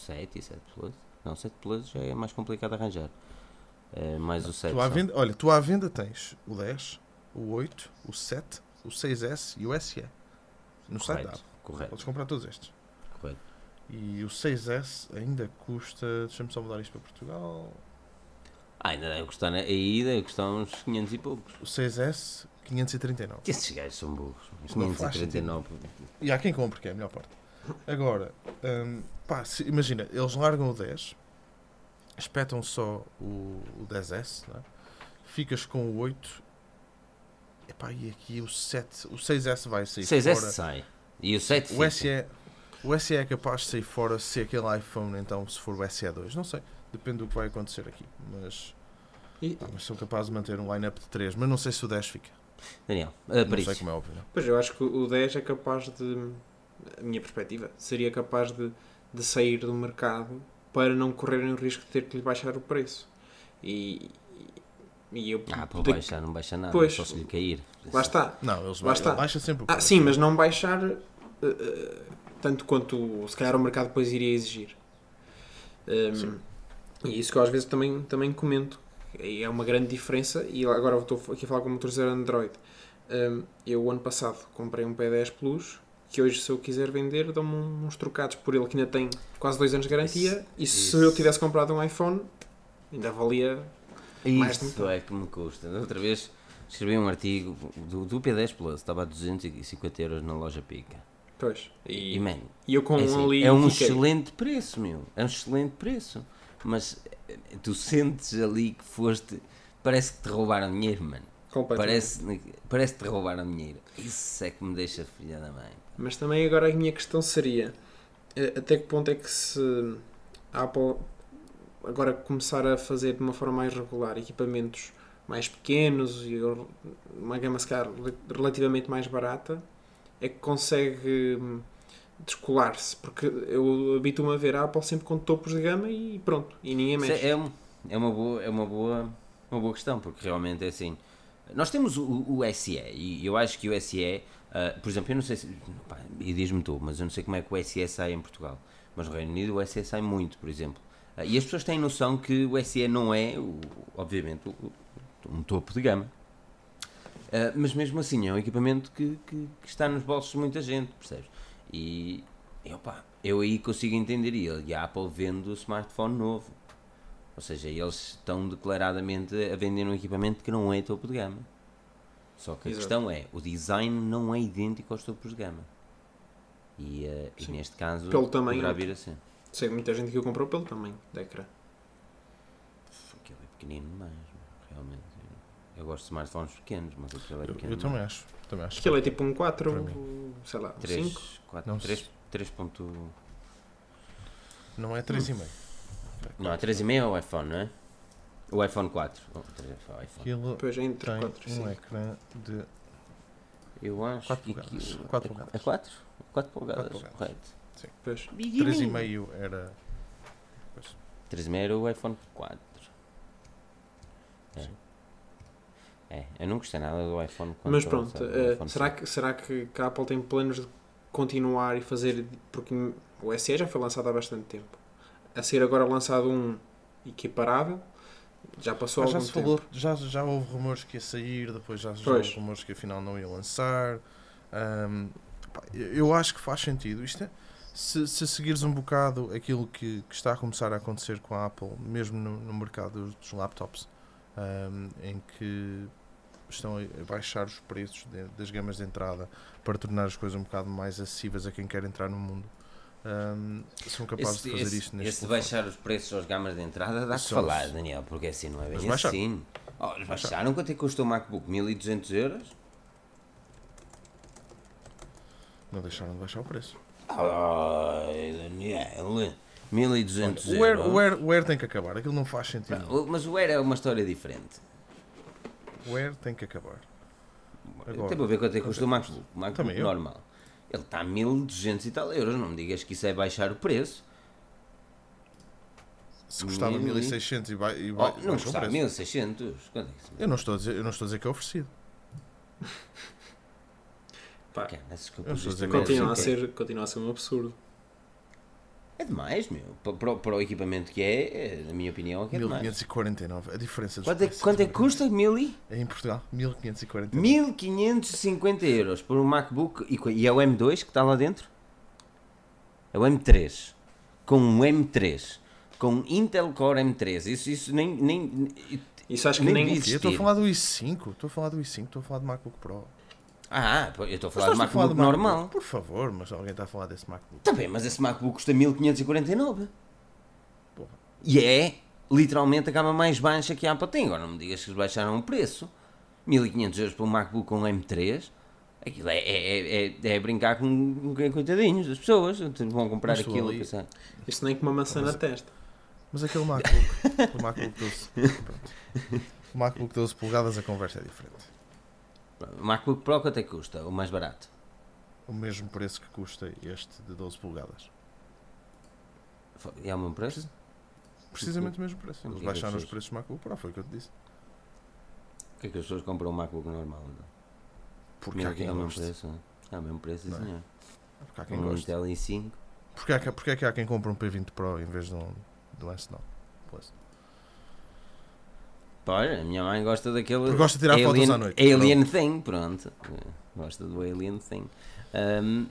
7 e 7 Plus. Não, 7 Plus já é mais complicado arranjar. É mais o 7. tu à venda, olha, tu à venda tens o 10, o 8, o 7, o 6S e o SE. No site da Correto, Apple. correto, Podes comprar todos estes. correto. E o 6S ainda custa. Deixa-me só mudar isto para Portugal. Ah, ainda deve custar na- aí, deve custar uns 500 e poucos. O 6S, 539. Que esses gajos são burros. Os Não faz 539. E há quem compre, que é a melhor parte. Agora, hum, pá, se- imagina, eles largam o 10, espetam só o, o 10S, não é? ficas com o 8. Epá, e aqui o 7, o 6S vai sair 6S fora. sai. E o 7 O fica. SE, o SE é capaz de sair fora se aquele iPhone, então, se for o SE2. Não sei, depende do que vai acontecer aqui. Mas, E, pá, mas sou capaz de manter um line-up de 3, mas não sei se o 10 fica. Daniel, uh, Não sei como é óbvio. não. pois eu acho que o 10 é capaz de. A minha perspectiva seria capaz de, de sair do mercado para não correrem o risco de ter que lhe baixar o preço. E, e eu. Ah, para de- baixar não baixa nada, Pois. só se lhe cair. Lá está. Não, eles Lá está. baixam sempre o Ah, sim, mas não baixar eh, eh, tanto quanto se calhar o mercado depois iria exigir. Um, Sim. e isso que eu às vezes também, também comento. E é uma grande diferença. E agora estou aqui a falar com o motorizador Android. Um, eu, o ano passado, comprei um P10 Plus. Que hoje, se eu quiser vender, dão-me uns trocados por ele que ainda tem quase dois anos de garantia. Isso- e se isso. eu tivesse comprado um iPhone, ainda valia. Mais de Isso metade. é que me custa. Outra vez escrevi um artigo do, do P10 Plus, estava a 250 euros na loja Pica. Pois. E, E, man, e eu com é, um assim, ali. é um fiquei. excelente preço, meu. É um excelente preço. Mas eh, tu sentes ali que foste. Parece que te roubaram dinheiro, mano. completamente. Parece, parece que te roubaram dinheiro. Isso é que me deixa filha da mãe. Mas também agora a minha questão seria eh, até que ponto é que se a Apple agora começar a fazer de uma forma mais regular equipamentos mais pequenos e uma gama se calhar relativamente mais barata é que consegue hum, descolar-se porque eu habituo-me a ver a Apple sempre com topos de gama e pronto, e ninguém Isso mexe. é, é é uma boa, é uma boa, uma boa questão, porque realmente é assim. Nós temos o, o SE e eu acho que o SE, ah, por exemplo, eu não sei se. pá, e diz-me tu, mas eu não sei como é que o SE sai em Portugal. Mas no Reino Unido o SE sai muito, por exemplo. Ah, e as pessoas têm noção que o SE não é, o- obviamente, o- um topo de gama. Ah, mas mesmo assim é um equipamento que, que- que está nos bolsos de muita gente, percebes? E eu, pá, eu aí consigo entender e e a Apple vende o smartphone novo. Ou seja, eles estão declaradamente a vender um equipamento que não é topo de gama. Só que a Exato. questão é, o design não é idêntico aos topos de gama. E, eh, e neste caso, Pelo tamanho, poderá não. vir a ser. Sei muita gente que o comprou pelo tamanho da ecrã. Aquilo é pequenino demais, realmente. Eu gosto de smartphones pequenos, mas aquilo é Eu, pequeno. eu também acho. Também acho. Aquilo é tipo um 4, Para sei lá, um 3, 5. 4, Não 3, 3. ponto- Não é 3,5. Não, a 3,5 é o iPhone, não é? O iPhone 4. Oh, 3 é o iPhone. Aquilo Depois é entre tem 4 e um 5. ecrã de Eu acho Quatro que polegadas. aquilo- Quatro é- polegadas. É 4? 4 polegadas, polegadas. correto. Pois. 3,5 era. 3,5 era o iPhone 4. É. Sim. É, eu não gostei nada do iPhone 4. Mas pronto, eh, iPhone será, 5. que, será que, que a Apple tem planos de continuar e fazer. Porque o SE já foi lançado há bastante tempo. A ser agora lançado um equiparável, já passou Ah, algum já tempo. falou, já, já houve rumores que ia sair, depois já, houve rumores que afinal não ia lançar. Pá, eu acho que faz sentido. Isto é, se, se seguires um bocado aquilo que, que está a começar a acontecer com a Apple, mesmo no, no mercado dos, dos laptops, ahm, em que estão a a baixar os preços de- das gamas de entrada para tornar as coisas um bocado mais acessíveis a quem quer entrar no mundo. São capazes Esse, de fazer esse, isto neste telefone. baixar os preços aos gamas de entrada dá que falar, se- Daniel, porque assim não é bem baixaram. assim. Oh, eles baixaram quanto é que custou o MacBook? 1200 euros? Não deixaram de baixar o preço. Ai, Daniel, 1200 O Air, euros. o, Air, o Air tem que acabar, aquilo não faz sentido. Pá, o- Mas o Air é uma história diferente. O Air tem que acabar. Agora, Tem para ver quanto é que custa o MacBook. MacBook Também eu. Ele está a 1200 e tal euros. Não me digas que isso é baixar o preço. Se custava Mil e- 1600 e vai, e Oh, vai, não baixa o custava preço. 1600. Quanto é que isso? Eu não, estou a dizer, eu não estou a dizer que é oferecido. [LAUGHS] Pá, Cara, essas Eu estou a dizer também continua, a assim, ser, continua a ser um absurdo. É demais, meu. Pa- Para, o- para o equipamento que é, é, na minha opinião, é que é demais. 1549. A diferença dos Quanto é, preços quanto é que custa? Mil e? É em Portugal, 1549. 1550 euros por um MacBook e, e é o M2 que está lá dentro? É o M3 com um M3 com um Intel Core M3 isso, isso nem, nem Isso acho que Nem nem. Eu estou a falar do i5, estou a falar do i5, estou a falar do MacBook Pro. Ah, eu estou a falar de falar MacBook do MacBook? normal Por favor, mas alguém está a falar desse MacBook. Está bem, mas esse MacBook custa 1549 Porra. e é literalmente a gama mais baixa que a Apple tem agora não me digas que eles baixaram o preço 1500 euros por um MacBook com M3 Aquilo é, é, é, é brincar com, com coitadinhos das pessoas. Vão comprar Mas aquilo. ali- e pensar, Isso nem com uma maçã Mas- na testa. Mas aquele MacBook, o MacBook 12, [LAUGHS] pronto. O MacBook 12 polegadas, a conversa é diferente. O MacBook Pro quanto é que custa? O mais barato? O mesmo preço que custa este de 12 polegadas. E é o mesmo preço? Precisamente o mesmo preço. Eles é baixaram os preços do MacBook Pro, foi o que eu te disse. Por que é que as pessoas compram um MacBook normal? Então? Porque há quem é o mesmo preço, não é? É o mesmo preço, sim, Não é? senhor. Porque há quem Um goste. Intel i5. Porque há, porque é que há quem compra um P20 Pro em vez de um, do S9 Plus? Olha, a minha mãe gosta daquele. Porque gosta de tirar alien, fotos à noite. Alien Thing, pronto. Gosta do Alien Thing. Ahm,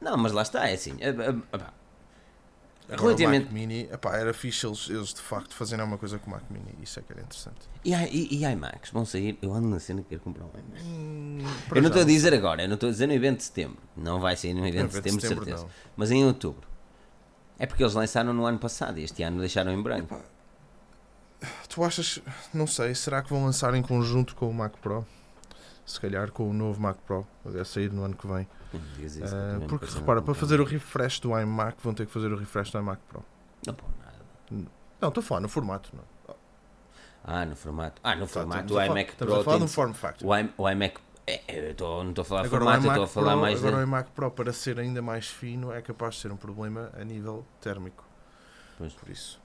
não, mas lá está, é assim. pá, Agora, Relativamente- o Mac Mini, epá, era fixe eles, eles de facto fazerem alguma coisa com o Mac Mini. Isso é que era interessante. E, e, e iMacs vão sair. Eu ando na cena que quero comprar um iMac. Hum, Eu não estou a dizer agora, eu não estou a dizer no evento de setembro. Não vai sair no evento de setembro, de setembro, certeza. não. Mas em outubro. É porque eles lançaram no ano passado e este ano deixaram em branco. Tu achas, não sei, será que vão lançar em conjunto com o Mac Pro? Se calhar com o novo Mac Pro, a sair no ano que vem. Isso, me porque repara, para fazer o refresh do iMac vão ter que fazer o refresh do iMac Pro. Não nada. Não, estou a falar no formato. Não. Ah, no formato. Ah, no formato Estamos do a falar- iMac Pro. a falar do de- form factor. o, i- o iMac. É, é, eu tô- não estou a falar de Agora, formato, estou a falar Pro, mais agora de. o iMac Pro, para ser ainda mais fino, é capaz de ser um problema a nível térmico. Pois. Por isso.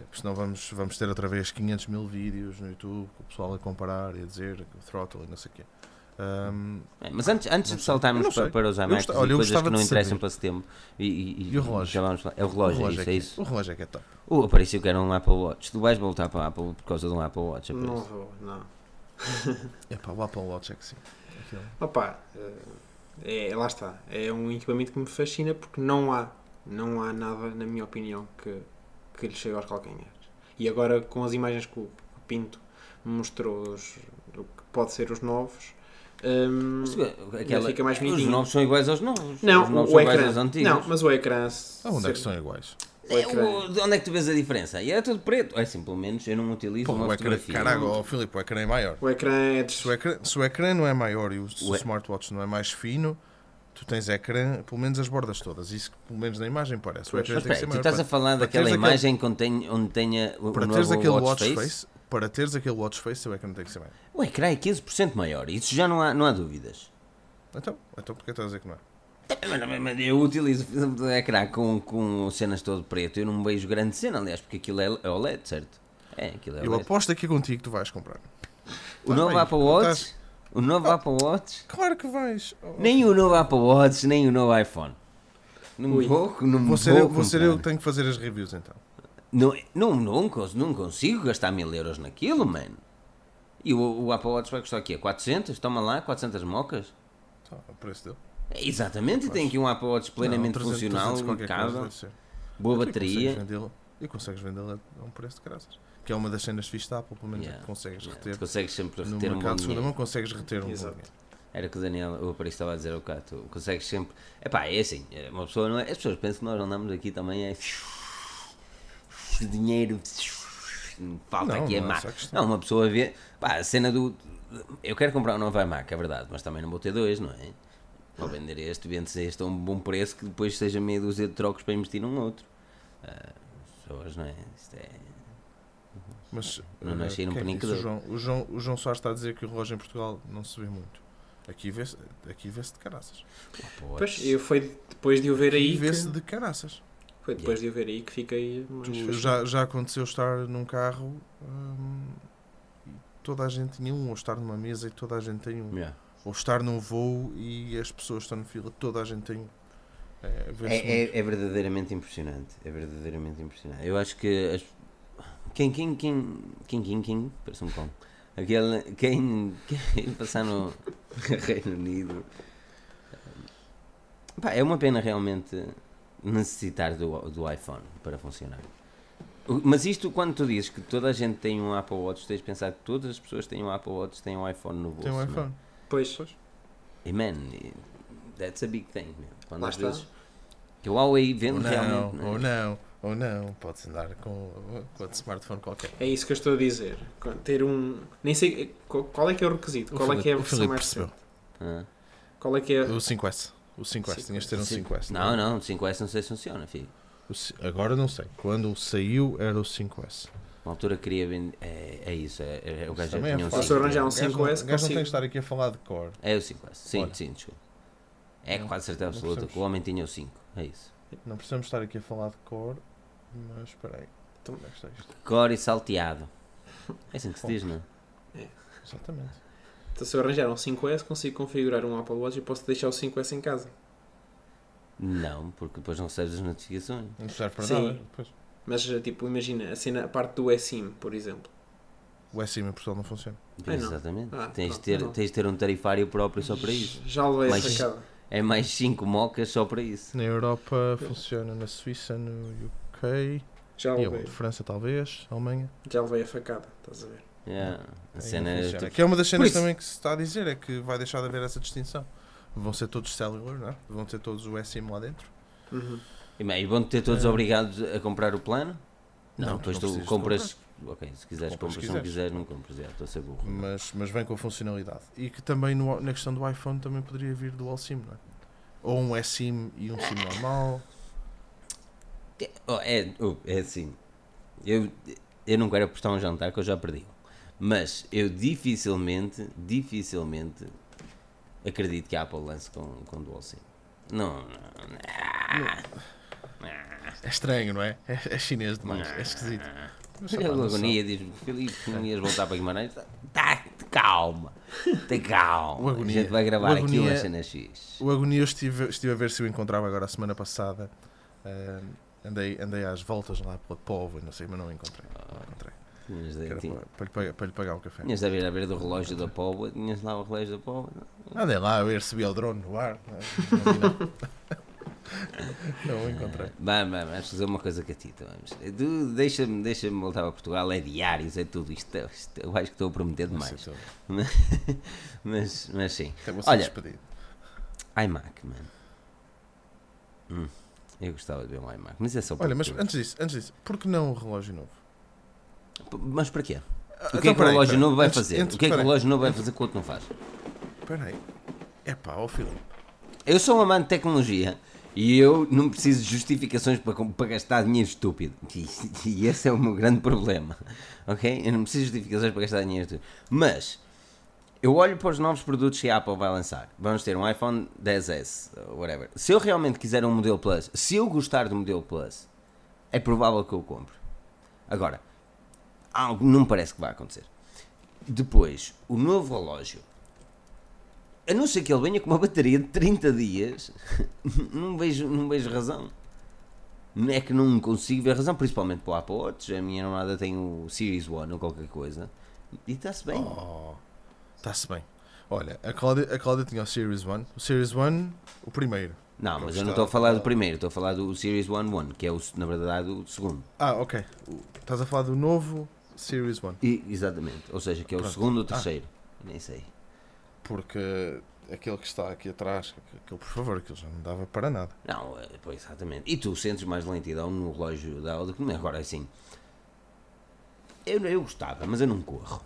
É? É, Porque senão vamos, vamos ter outra vez 500 mil vídeos no YouTube, com o pessoal a comparar e a dizer o throttle e não sei o quê. É, mas antes, antes de saltarmos para, para os gosta- e olha, eu coisas que não interessam saber. para setembro. E, e, E o relógio? já vamos falar. É o relógio, é isso, que é isso. O relógio é que é top. O apareceu que era um Apple Watch. Tu vais voltar para a Apple por causa de um Apple Watch. é Não vou, não. [LAUGHS] É pá, o Apple Watch é que sim. Aquilo. Opa, eh, é, lá está. É um equipamento que me fascina porque não há, não há nada, na minha opinião, que, que lhe chegue aos calcanhares. E agora com as imagens que o, Pinto mostrou os- do que pode ser os novos. hum, Mas, aquela- fica mais os bonitinho. novos são iguais aos novos. não, os novos o são iguais ecrã. aos antigos. Não, mas o ecrã. Ah, onde é que são iguais? É, o- de onde é que tu vês a diferença? E é tudo preto. É assim, pelo menos eu não utilizo Pô, uma o ecrã, caraca, ó, Filipe, o ecrã é maior. O ecrã é de. Se o ecrã, se o ecrã não é maior e o, o O smartwatch não é mais fino, tu tens ecrã, pelo menos as bordas todas. Isso, pelo menos na imagem, parece. O Pois, ecrã Mas tem que espera, ser tu estás a falar para daquela teres aquele- imagem onde, tenha o, para o teres novo aquele watch watch face? face, para teres aquele watch face, o ecrã tem que ser maior. O ecrã é 15% maior. Isso já não há, não há dúvidas. Então, então porquê estás a dizer que não é? Mas, mas- mas eu utilizo o ecrã com, com cenas todo preto. Eu não vejo grande cena, aliás, porque aquilo é, é OLED, certo? É, aquilo é Eu OLED. aposto aqui contigo que tu vais comprar. O novo Vai, Apple Watch? O novo Apple Watch? Claro que vais. Oh, Nem o novo Apple Watch, nem o novo iPhone. Não Ui. vou, não Vou vou, ser, eu, vou ser eu que tenho que fazer as reviews então. Não, não, não, não consigo gastar mil euros naquilo, mano. E o, o Apple Watch vai custar o quê? 400? Toma lá, 400 mocas? Tá, o preço dele. Exatamente, e tem aqui um Apple Watch plenamente Não, 300, funcional, 300 qualquer coisa impecável, boa E consegues bateria. vendê-lo- E consegues vendê-lo a um preço de graças. Que é uma das cenas fixe da Apple, pelo menos é Yeah, que consegues yeah, reter. tu consegues sempre No reter um mercado dinheiro. mão consegues reter um Exato. Era o que o Daniel, o Paris estava a dizer ao cá, tu consegues sempre. Epá, é assim, é uma pessoa não é. As pessoas pensam que nós andamos aqui também é. [LAUGHS] Dinheiro. Falta Não, aqui a não é essa a questão. Não, uma pessoa vê. Pá, a cena do. Eu quero comprar um novo iMac, é verdade, mas também não vou ter dois, não é? Vou vender este, vende-se este a um bom preço que depois seja meia dúzia de trocos para investir num outro. Ah, as pessoas, não é? Isto é. Mas Não nasci num disse? o João, o, João, o João Soares está a dizer que o relógio em Portugal não se vê muito. Aqui vê-se aqui vê de caraças. Pois, eu foi depois de o ver aí Aqui vê-se que, de caraças. foi depois de o ver aí que fiquei Tu- já, já aconteceu estar num carro hum, e toda a gente tinha um, ou estar numa mesa e toda a gente tem um. Yeah. Ou estar num voo e as pessoas estão na fila, toda a gente tem um. É. É, é, é verdadeiramente impressionante. É verdadeiramente impressionante. Eu acho que as... quem, quem, quem, quem, quem, quem, parece um cão. Aquele, quem, quem [LAUGHS] passar no [LAUGHS] Reino Unido. Pá, é uma pena realmente necessitar do, do iPhone para funcionar. Mas isto, quando tu dizes que toda a gente tem um Apple Watch, tens de pensar que todas as pessoas têm um Apple Watch, têm um iPhone no bolso. Tem um não é? iPhone. Pois, E man, that's a big thing. Quando Lá às está. vezes que o Huawei Ou vende não, realmente. não é? ou não, ou não. Pode-se andar com, com outro smartphone qualquer. é isso que eu estou a dizer. Ter um. Nem sei. qual- é que é o requisito? O Qual é que é a versão mais recente? Ah. Qual é que é. O 5S. O 5S. Tinhas de ter um Sim. 5S. Não, não, o 5S não sei se funciona, filho. Agora não sei. Quando saiu era o 5S. Na altura queria vender. É, é isso, é, é, o gajo já Também é tinha um fácil. Se eu arranjar um 5S. O gajo não- 5S, O gajo não tem que estar aqui a falar de cor. É o 5S, sim, Olha. sim, desculpa. É Não, quase certeza não absoluta que o homem tinha o 5. É isso. Não precisamos estar aqui a falar de cor, mas espera aí. Então- Onde é que está isto? Core e salteado. É assim que se diz, não é? Exatamente. Então, se eu arranjar um 5S, consigo configurar um Apple Watch e posso deixar o 5S em casa. Não, porque depois não recebes as notificações. Não serve para Sim. nada. Pois. Mas, eh, tipo, imagina a, cena, a parte do eSIM, por exemplo. O S em Portugal não funciona. Não. Exatamente. Ah, tens, de pronto, ter, não. tens de ter um tarifário próprio só para isso. Já levei a sacada. É mais 5 mocas só para isso. Na Europa funciona, na Suíça, no Já e levei, onde? França talvez, Alemanha. já levei a facada, estás a ver? Yeah. A cena é. tipo, Que é uma das cenas também que se está a dizer, é que vai deixar de haver essa distinção. Vão ser todos cellular, não é? Vão ter todos o SIM lá dentro. Uhum. E bem, e vão ter todos É. obrigados a comprar o plano? Não, Não, depois não tu compras. Ok, se quiseres Compras compras, se não quiseres. não compras. Já, estou a ser burro. Mas, mas vem com a funcionalidade. E que também no- na questão do iPhone também poderia vir dual SIM, não é? Ou um eSIM e um SIM normal. É, oh, é, oh, é assim. Eu, eu não quero apostar um jantar que eu já perdi. Mas eu dificilmente, dificilmente acredito que a Apple lance com, com Dual SIM. Não, não, não. É estranho, não é? É, é chinês demais, é esquisito. Não agonia diz Filipe, não ias voltar para Guimarães. Tá, calma, tá calma. O A gente vai gravar o aqui uma cena X. O Agonia eu estive, estive a ver se eu encontrava agora a semana passada. Ah, andei, andei às voltas lá pela Povo e não sei, mas não encontrei. Não encontrei. De, era tinha- para, lhe pagar, para lhe pagar um café. tinhas de a ver do relógio da Póvoa. Tinhas lá o relógio da Póvoa. Andei lá a ver se via o drone no ar. Não, não, vi nada. não o encontrei. Vamos, vamos, vamos fazer uma coisa catita. Vamos. Tu Deixa-me deixa voltar para Portugal, é diários, é tudo. Isto, isto eu acho que estou a prometer demais. eu- [LAUGHS] Mas, mas sim. Até vou ser Olha, despedido. iMac, mano. Hum, eu gostava de ver um iMac, mas é só Olha, mas antes disso, antes disso, por que não o relógio novo? P- Mas para quê? O Então, que é que o relógio novo vai Antes- fazer? antes- o que é que o relógio novo vai fazer que o outro não faz? Espera aí. É pá, ó Filipe. Eu sou um amante de tecnologia e eu não preciso de justificações para, para gastar dinheiro estúpido. [LAUGHS] E, e esse é o meu grande problema. Ok? Eu não preciso de justificações para gastar dinheiro estúpido. Mas eu olho para os novos produtos que a Apple vai lançar. Vamos ter um iPhone 10S, whatever. Se eu realmente quiser um modelo Plus, se eu gostar do modelo Plus, é provável que eu compre. Agora, algo não parece que vai acontecer. Depois, o novo relógio. A não ser que ele venha com uma bateria de 30 dias, [LAUGHS] não vejo, não vejo razão. Não é que não consigo ver razão, principalmente para o Apple Watch. A minha namorada tem o Series One ou qualquer coisa e está-se bem. Oh, está-se bem. Olha, a Cláudia, a Cláudia tinha o Series 1. O Series 1, o primeiro. Não, mas eu não estou a falar do primeiro, estou a falar do Series One One, que é o, na verdade o segundo. Ah, ok. Estás a falar do novo Series 1. E, exatamente, ou seja, que é o Pronto. segundo ou Ah. terceiro. Nem sei. Porque aquele que está aqui atrás, aquele, por favor, aquilo já não dava para nada. Não, eh, pois exatamente. E tu sentes mais lentidão no relógio da Audi que é agora assim. Eu, eu gostava, mas eu não corro.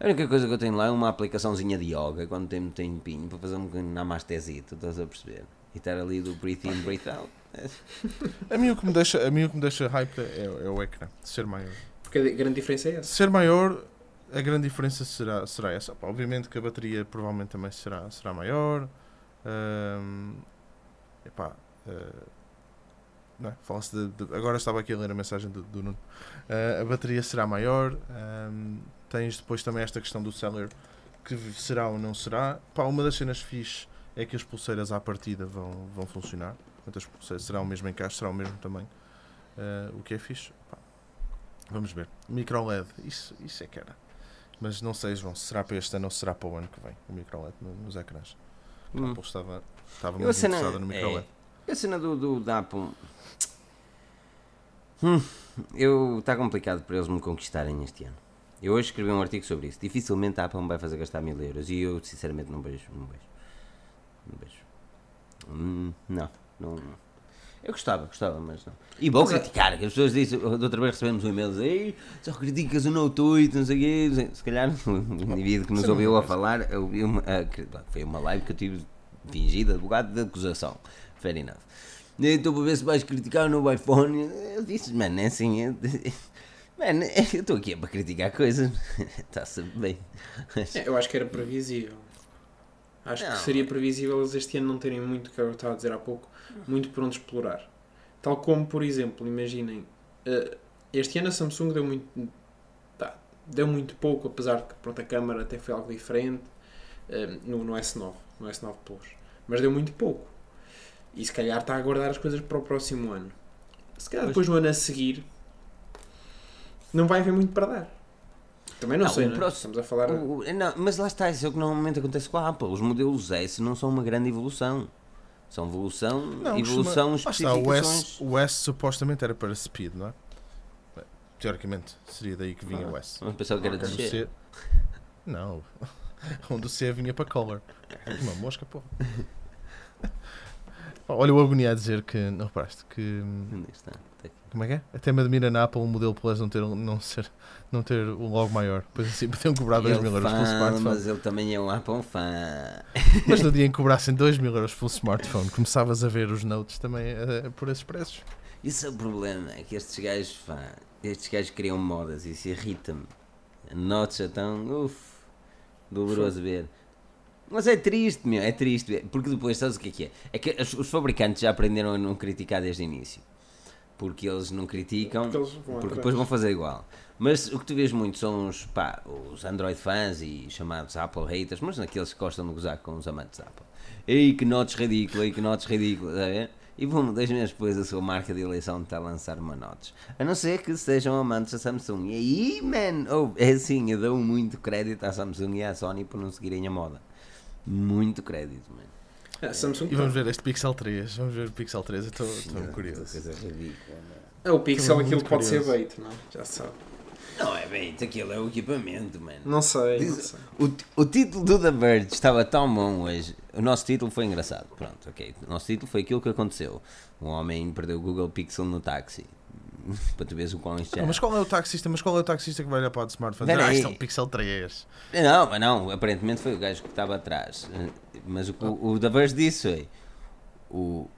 A única coisa que eu tenho lá é uma aplicaçãozinha de yoga quando tenho um tempinho para fazer um namastezito, estás a perceber? E estar ali do breathe in, breathe out. [LAUGHS] A mim o que me deixa, a mim o que me deixa hype é, é o ecrã, ser maior. Porque a grande diferença é essa. Ser maior, a grande diferença será, será essa. Obviamente que a bateria provavelmente também será, será maior. Ahm, epá, ah, não é? Fala-se de, de- Agora estava aqui a ler a mensagem do, do Nuno. Ah, a bateria será maior. ahm, tens depois também esta questão do seller que será ou não será. Pá, uma das cenas fixe é que as pulseiras à partida vão, vão funcionar. Portanto, as pulseiras serão o mesmo encaixe, será o mesmo tamanho. Ah, o que é fixe. Pá, vamos ver. Micro LED, isso, isso é que era. Mas não sei, João, se será para este ano ou será para o ano que vem o micro LED no- nos ecrãs. A Hum. Apple estava, estava muito a cena- interessada no micro é. LED. A cena do, do da Apple. Hum, eu está complicado para eles me conquistarem este ano. Eu hoje escrevi um artigo sobre isso. Dificilmente a Apple me vai fazer gastar mil euros e eu sinceramente não vejo. Não vejo. Não vejo. Hum, não, não. Eu gostava, gostava, mas não. E é- criticar, que as pessoas dizem, da outra vez recebemos um e-mail Ei, só criticas o Note 8, não sei o quê. Se calhar o [LAUGHS] indivíduo que nos é ouviu a falar ouviu uma, que- foi uma live que eu tive fingida, advogado de acusação. Fair enough. Estou para ver se vais criticar o novo iPhone. Eu disse, mano, é assim. é- Mano, [LAUGHS] eu estou aqui para criticar coisas. [LAUGHS] Está-se bem. Mas- É, eu acho que era previsível. Acho Não. que seria previsível eles este ano não terem muito, que eu estava a dizer há pouco, muito por onde explorar. Tal como, por exemplo, imaginem, eh, este ano a Samsung deu muito, tá, deu muito pouco, apesar de que pronto, a câmara até foi algo diferente eh, no, no S9, no S9 Plus. Mas deu muito pouco. E se calhar está a guardar as coisas para o próximo ano. Se calhar Pois. depois no ano a seguir não vai haver muito para dar. Também não, Não, sei, o não é? próximo- Estamos a falar. O- o- não, mas lá está, isso é o que normalmente acontece com a Apple. Os modelos S não são uma grande evolução. São evolução, Não, evolução costuma- o. S, o S supostamente era para Speed, não é? Teoricamente, seria daí que vinha Ah, o S. Vamos pensar que era descer. C... Não. [LAUGHS] Onde o C vinha para Color. Uma mosca, porra. [LAUGHS] Olha o Agonia a dizer que. Não reparaste? Que. Onde é que está? Como é que é? Até me admira na Apple o modelo Plus não ter, não ser, não ter um logo maior. Pois assim podiam cobrar 2 Ele mil euros pelo smartphone. mas ele também é um Apple fã. Mas no dia em que cobrassem 2 mil euros pelo smartphone, começavas a ver os notes também eh, por esses preços. Isso é o problema, é que estes gajos, pá, estes gajos criam modas e isso irrita-me. Notes então, uff, doloroso ver. Mas é triste, meu, é triste porque depois, sabes o que é que é? É que os fabricantes já aprenderam a não criticar desde o início. Porque eles não criticam, Porque eles porque depois vão fazer igual. Mas o que tu vês muito são os, pá, os Android fãs e chamados Apple haters, mas naqueles que gostam de gozar com os amantes Apple. Ei, que notes ridículo, ei, que notes ridículo, está a ver? E bom, dois meses depois a sua marca de eleição está a lançar uma notes. A não ser que sejam amantes da Samsung. E aí, man, oh, é assim, eu dou muito crédito à Samsung e à Sony por não seguirem a moda. Muito crédito, man. A Samsung E vamos ver este Pixel 3. Vamos ver o Pixel 3. Eu estou Não, curioso. Coisa ridícula, man. É o Pixel, aquilo pode ser curioso. bait, não é? Já se sabe. Não é bem, aquilo é o equipamento, man. Não sei, não Diz- sei. O, o título do The Verge estava tão bom hoje. O nosso título foi engraçado. Pronto, ok. O nosso título foi aquilo que aconteceu. Um homem perdeu o Google Pixel no táxi. [LAUGHS] para tu veres o quão isto. Ah, mas qual é o taxista? Mas qual é o taxista que vai olhar para o smartphone? Ah, isto é um Pixel 3. Não, mas não, aparentemente foi o gajo que estava atrás. Mas o, que o, o The Verge disse foi: o,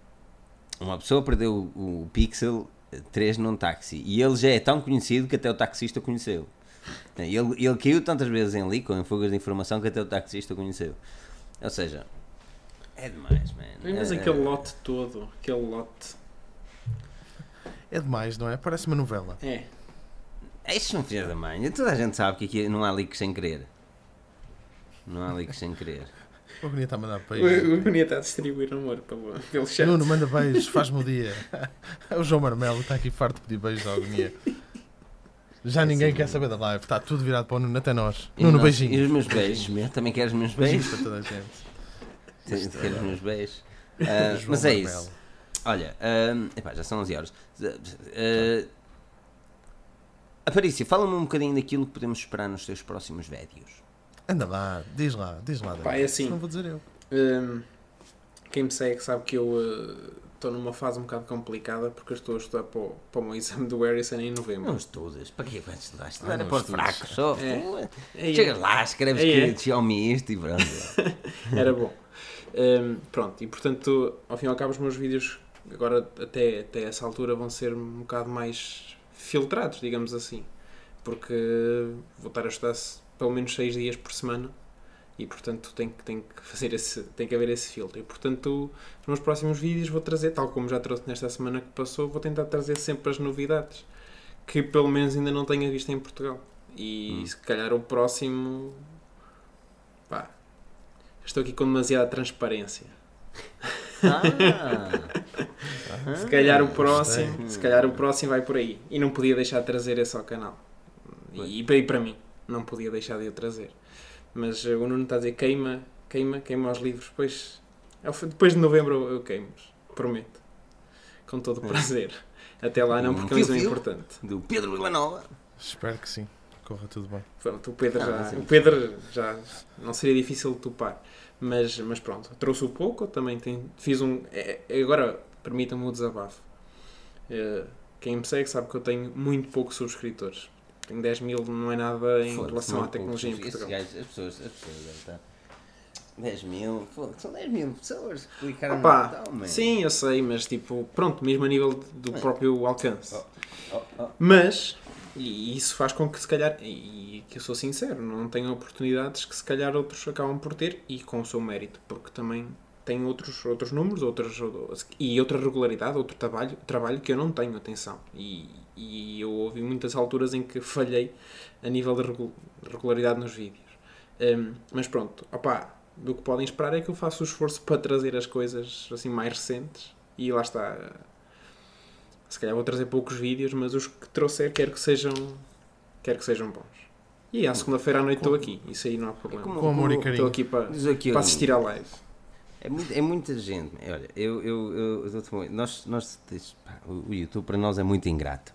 uma pessoa perdeu o, o Pixel 3 num táxi e ele já é tão conhecido que até o taxista o conheceu. Ele, ele caiu tantas vezes em Lico, em fugas de informação, que até o taxista o conheceu. Ou seja, é demais, man. Mas É- aquele lote todo, aquele lote. É demais, não é? Parece uma novela. É. É Isto não filha da mãe. Toda a gente sabe que aqui não há leaks sem querer. Não há leaks sem querer. O Agonia está a mandar O, beijos. o Bonito está a distribuir amor pelo, pelo chat. Nuno, manda beijos, [LAUGHS] faz-me o dia. [LAUGHS] O João Marmelo está aqui farto de pedir beijos ao Agonia. Já ninguém Sim. quer saber da live, está tudo virado para o Nuno, até nós. E Nuno, nós- beijinhos. E os meus beijos, meu? Também queres os meus Beijinhos beijos? para toda a gente. [LAUGHS] Te- Queres os meus beijos? João mas é Marmelo. isso. Olha, ah, epá, já são 11 horas. Uh, Aparícia, fala-me um bocadinho daquilo que podemos esperar nos teus próximos vídeos. Anda lá, diz lá, diz lá. Pá, é assim. Não vou dizer eu. Hum, quem me segue sabe que eu eh, estou numa fase um bocado complicada porque eu estou a estudar para o, para o meu [LAUGHS] exame do Harrison em novembro. Não estudas, para que vais estudar? Estudar Ah, é não para os fracos, só. É. É, Chegas lá, escreves É, é. que Xiaomi isto e pronto. [LAUGHS] Era bom. Hum, pronto, e portanto, ao fim e ao cabo, os meus vídeos agora até, até essa altura vão ser um bocado mais filtrados, digamos assim. porque vou estar a estudar pelo menos 6 dias por semana e portanto tem que, tem que fazer esse, tem que haver esse filtro. E portanto, nos meus próximos vídeos vou trazer, tal como já trouxe nesta semana que passou, vou tentar trazer sempre as novidades que pelo menos ainda não tenha visto em Portugal. E Hum. se calhar o próximo pá, estou aqui com demasiada transparência. Ah, [LAUGHS] Se calhar o Ah, próximo, se calhar o próximo vai por aí. E não podia deixar de trazer esse ao canal. E, e para mim, não podia deixar de o trazer. Mas eh, o Nuno está a dizer queima, queima, queima os livros. Pois, depois de novembro eu- queimo-os. Prometo. Com todo o É. prazer. Até lá não, Um porque é uma importante. do Pedro Villanova. Espero que sim. Corra tudo bem. Pronto, o Pedro Ah, já. sim. O Pedro já não seria difícil de topar. Mas, mas pronto, trouxe o pouco, também tem, fiz um. é- é- agora, permitam-me o desabafo. Eh, quem me segue sabe que eu tenho muito poucos subscritores. Tenho 10 mil, não é nada em relação à não, tecnologia em esses Portugal. gajos, as pessoas, as pessoas devem estar. 10 mil, foda-se, são 10 mil pessoas que clicaram Opa, no botão, sim, eu sei, mas tipo, pronto, mesmo a nível do É. próprio alcance. Oh, oh. Mas, e isso faz com que se calhar, e que eu sou sincero, não tenho oportunidades que se calhar outros acabam por ter e com o seu mérito, porque também tem outros, outros números outros, e outra regularidade, outro trabalho, trabalho que eu não tenho, atenção. E, e eu houve muitas alturas em que [LAUGHS] falhei a nível de regu- regularidade nos vídeos. Hum, mas pronto, opá, do que podem esperar é que eu faço o esforço para trazer as coisas assim mais recentes e lá está. Se calhar vou trazer poucos vídeos, mas os que trouxer quero que sejam quero que sejam bons. E à segunda-feira à noite estou aqui, isso aí não há problema. como- Com amor e carinho. Estou aqui para, aqui, para assistir à live. É, muito- é muita gente. Olha, eu, eu, eu, eu nós, nós, o YouTube para nós é muito ingrato.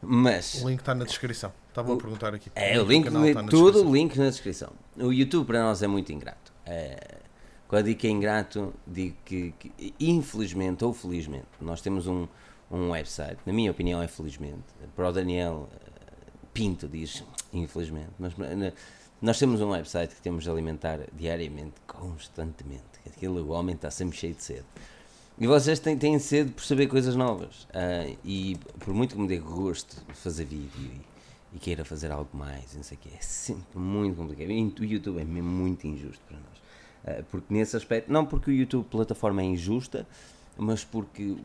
Mas. O link está na descrição. Estavam a O- perguntar aqui. É, o link, está na tudo descrição. o link na descrição. O YouTube para nós é muito ingrato. É, quando digo que é ingrato, digo que, que, infelizmente ou felizmente, nós temos um, um website, na minha opinião é felizmente, para o Daniel eh, Pinto diz infelizmente, mas na- nós temos um website que temos de alimentar diariamente, constantemente. Aquele homem está sempre cheio de sede. E vocês têm, têm sede por saber coisas novas. Ah, e por muito que me dê gosto de fazer vídeo e, e queira fazer algo mais, não sei o quê, é sempre muito complicado. E O YouTube é mesmo muito injusto para nós. Ah, porque nesse aspecto, não porque o YouTube plataforma é injusta, mas porque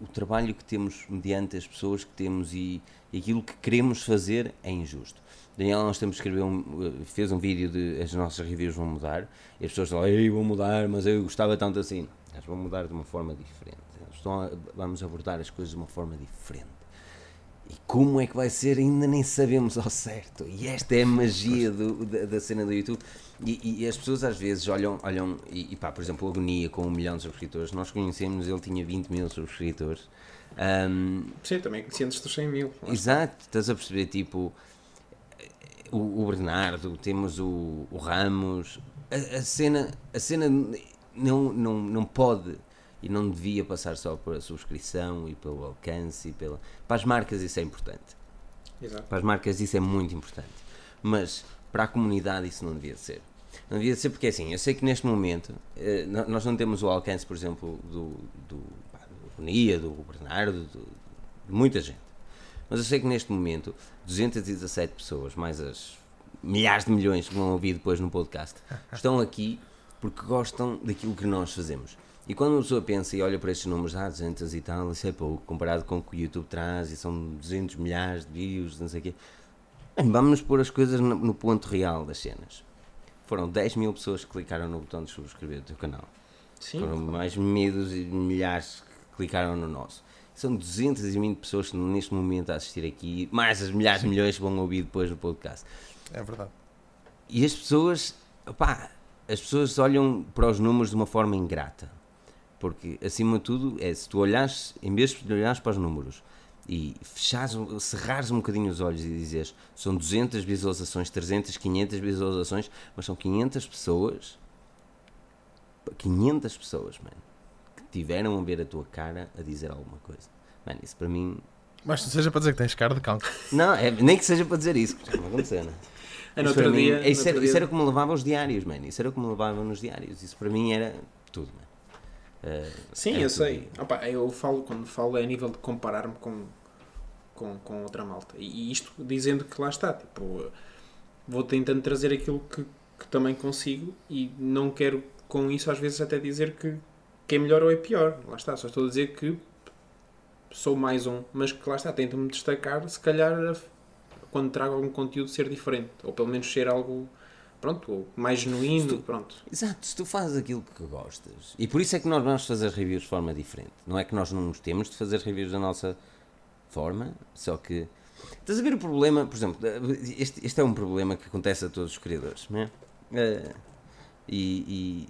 o trabalho que temos mediante as pessoas que temos e, e aquilo que queremos fazer é injusto. Daniel, nós temos que escrever um, eh, fez um vídeo de as nossas reviews vão mudar e as pessoas falam, ei, vão mudar, mas eu gostava tanto assim. Elas vão mudar de uma forma diferente. A- vamos abordar as coisas de uma forma diferente. E como é que vai ser, ainda nem sabemos ao certo. E esta é a magia do- da, da cena do YouTube. E, e as pessoas às vezes olham, olham e, e pá, por exemplo, Agonia com um milhão de subscritores, nós conhecemos, ele tinha 20 mil subscritores. Ahm, Sim, também conheci antes dos 100 mil. Exato, estás a perceber, tipo, o, o Bernardo, temos o, o Ramos, a, a cena, a cena não, não, não pode e não devia passar só pela subscrição e pelo alcance e pela... Para as marcas isso é importante, Exato. para as marcas isso é muito importante, mas para a comunidade isso não devia ser. Não devia ser porque assim, eu sei que neste momento eh, nós não temos o alcance, por exemplo, do, do, pá, do do Bernardo, do- de muita gente. Mas eu sei que neste momento 217 pessoas, mais as milhares de milhões que vão ouvir depois no podcast, [LAUGHS] estão aqui porque gostam daquilo que nós fazemos. E quando uma pessoa pensa e olha para estes números, ah, 200 e tal, isso é pouco, comparado com o que o YouTube traz, e são 200 milhares de views, não sei o quê. Vamos nos pôr as coisas no, no ponto real das cenas. Foram 10 mil pessoas que clicaram no botão de subscrever do teu canal. Sim, Foram mais medos e milhares que clicaram no nosso. São 220 pessoas neste momento a assistir aqui, mais as milhares de milhões que vão ouvir depois no podcast. É verdade. E as pessoas, opá, as pessoas olham para os números de uma forma ingrata. Porque, acima de tudo, é se tu olhares, em vez de olhares para os números e fechares, cerrares um bocadinho os olhos e dizes são 200 visualizações, 300, 500 visualizações, mas são 500 pessoas, 500 pessoas, mano, tiveram a ver a tua cara a dizer alguma coisa. Mano, isso para mim. Mas não seja para dizer que tens cara de cancro. Não, é, nem que seja para dizer isso, porque já não aconteceu, né? É Isso para mim- dia. isso, era, isso era como levava os diários, mano. Isso era como levava nos diários. Isso para mim era tudo, mano. Eh, Sim, eu sei. Opa, eu falo, quando falo é a nível de comparar-me com com, com outra malta. E, e isto dizendo que lá está, tipo, vou tentando trazer aquilo que, que também consigo e não quero com isso às vezes até dizer que, que é melhor ou é pior. Lá está, só estou a dizer que sou mais um, mas que lá está, tento-me destacar, se calhar quando trago algum conteúdo ser diferente, ou pelo menos ser algo pronto, mais genuíno, tu, pronto. Exato, se tu fazes aquilo que gostas, e por isso é que nós vamos fazer reviews de forma diferente, não é que nós não nos temos de fazer reviews da nossa forma, só que estás a ver o problema, por exemplo, este, este é um problema que acontece a todos os criadores, não é? Uh, e,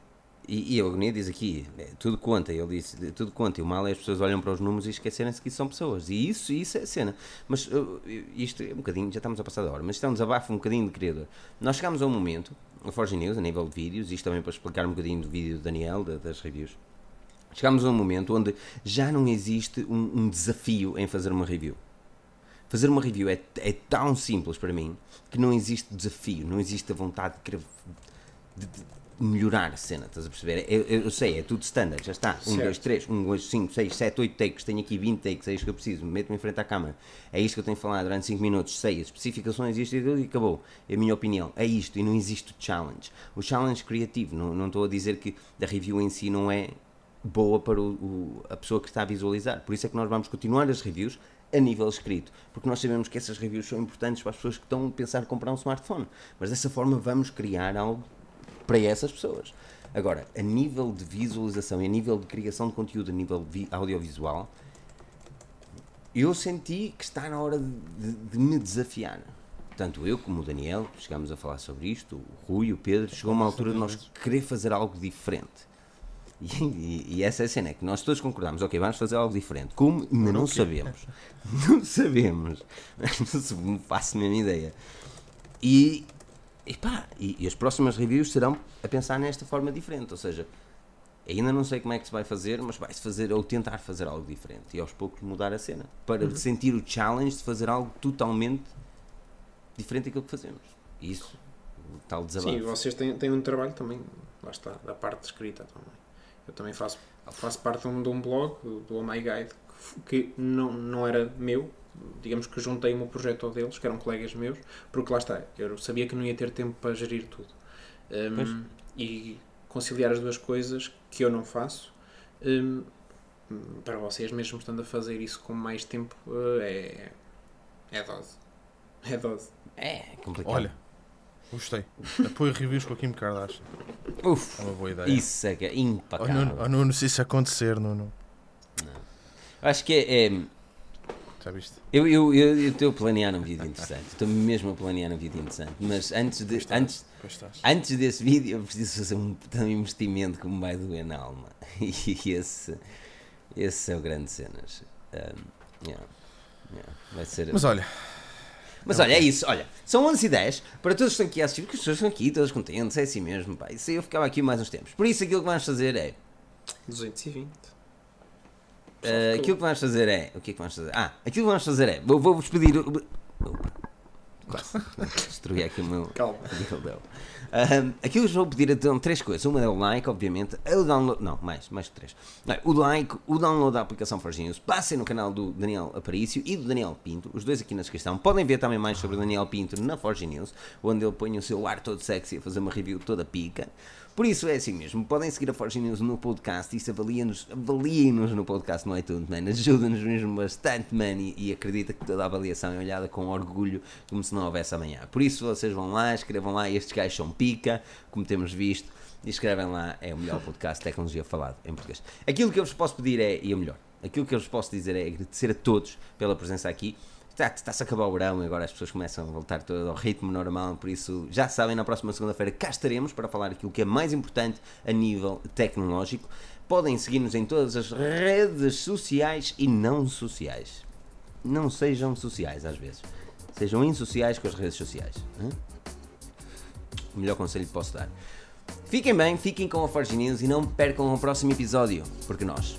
e, e a Agonia diz aqui, é, tudo conta, ele disse, tudo conta, e o mal é as pessoas olham para os números e esquecerem-se que são pessoas, e isso, isso é a cena. Mas uh, isto é um bocadinho, já estamos a passar da hora, mas isto é um desabafo um bocadinho de criador. Nós chegamos a um momento, a Forge News, a nível de vídeos, isto também para explicar um bocadinho do vídeo do Daniel, das reviews, chegamos a um momento onde já não existe um, um desafio em fazer uma review. Fazer uma review é, é tão simples para mim que não existe desafio, não existe a vontade de de, de, melhorar a cena, estás a perceber? Eu, eu, sei, é tudo standard, já está. 1, 2, 3, 1, 2, 5, 6, 7, 8 takes, tenho aqui 20 takes, é isto que eu preciso, meto-me em frente à câmara. É isto que eu tenho que falar durante 5 minutos, sei as especificações, isto e acabou. É a minha opinião. É isto e não existe o challenge. O challenge criativo, não, não estou a dizer que a review em si não é boa para o, o, a pessoa que está a visualizar. Por isso é que nós vamos continuar as reviews a nível escrito, porque nós sabemos que essas reviews são importantes para as pessoas que estão a pensar em comprar um smartphone. Mas dessa forma vamos criar algo para essas pessoas. Agora, a nível de visualização e a nível de criação de conteúdo, a nível audiovisual, eu senti que está na hora de, de, de, me desafiar. Tanto eu como o Daniel, chegámos a falar sobre isto, o Rui, o Pedro, chegou uma altura de nós querer fazer algo diferente. E, e, e, essa é a cena, é que nós todos concordamos, ok, vamos fazer algo diferente. Como? [LAUGHS] Não, sabemos. [LAUGHS] Não sabemos. Não faço a mesma ideia. E e, pá, e, e, as próximas reviews serão a pensar nesta forma diferente, ou seja, ainda não sei como é que se vai fazer, mas vai-se fazer ou tentar fazer algo diferente e aos poucos mudar a cena para uhum. sentir o challenge de fazer algo totalmente diferente daquilo que fazemos. Isso, o tal desabafo. Sim, vocês têm, têm um trabalho também, lá está, da parte de escrita também. Eu também faço, faço parte de um, de um blog, do Oh My Guide, que, que não, não era meu, digamos que juntei-me o projeto ao deles, que eram colegas meus, porque lá está, eu sabia que não ia ter tempo para gerir tudo. Um, e conciliar as duas coisas que eu não faço, um, para vocês mesmo estando a fazer isso com mais tempo, uh, é, é dose. É dose. É, complicado. Olha, gostei. Apoio reviews com a Kim Kardashian. Uf, é uma boa ideia. Isso é que é impacável. Oh, Nuno, oh, Nuno, se isso acontecer, Nuno. Não. Acho que é, é já viste? Eu, eu, eu, estou a planear um vídeo interessante. Estou mesmo a planear um vídeo interessante. Mas antes, de, antes, antes desse vídeo eu preciso fazer um, um investimento que me vai doer na alma. [LAUGHS] E esse, esse são grandes cenas. Um, yeah, yeah, vai ser... Mas olha. Mas olha, é isso, olha, são 11 e 10 para todos que estão aqui a assistir, porque as pessoas estão aqui, todas contentes, é assim mesmo, pá. Isso aí eu ficava aqui mais uns tempos. Por isso aquilo que vamos fazer é 220. Uh, aquilo que vamos fazer é. O que é que vamos fazer? Ah, aquilo que vamos fazer é. Vou-vos pedir. Opa. Quase. [LAUGHS] Destruí aqui o meu. Calma. [LAUGHS] Uh, aquilo que vos vou pedir então três coisas. Uma é o like, obviamente. É o download. Não, mais, mais três. Não, o like, o download da aplicação Forge News. Passem no canal do Daniel Aparício e do Daniel Pinto. Os dois aqui na descrição. Podem ver também mais sobre o Daniel Pinto na Forge News, onde ele põe o seu ar todo sexy a fazer uma review toda pica. Por isso é assim mesmo, podem seguir a Forge News no podcast, isso avaliem-nos avaliem -nos no podcast no iTunes, man, ajuda-nos mesmo bastante, man, e, e acredita que toda a avaliação é olhada com orgulho, como se não houvesse amanhã. Por isso vocês vão lá, escrevam lá, estes gajos são pica, como temos visto, e escrevem lá, é o melhor podcast de tecnologia falado em português. Aquilo que eu vos posso pedir é, e o melhor, aquilo que eu vos posso dizer é agradecer a todos pela presença aqui, está-se a acabar o verão e agora as pessoas começam a voltar todo ao ritmo normal, por isso já sabem, na próxima segunda-feira cá estaremos para falar aquilo que é mais importante a nível tecnológico. Podem seguir-nos em todas as redes sociais e não sociais. Não sejam sociais às vezes. Sejam insociais com as redes sociais. Hein? O melhor conselho que posso dar. Fiquem bem, fiquem com a Forge News e não percam o próximo episódio, porque nós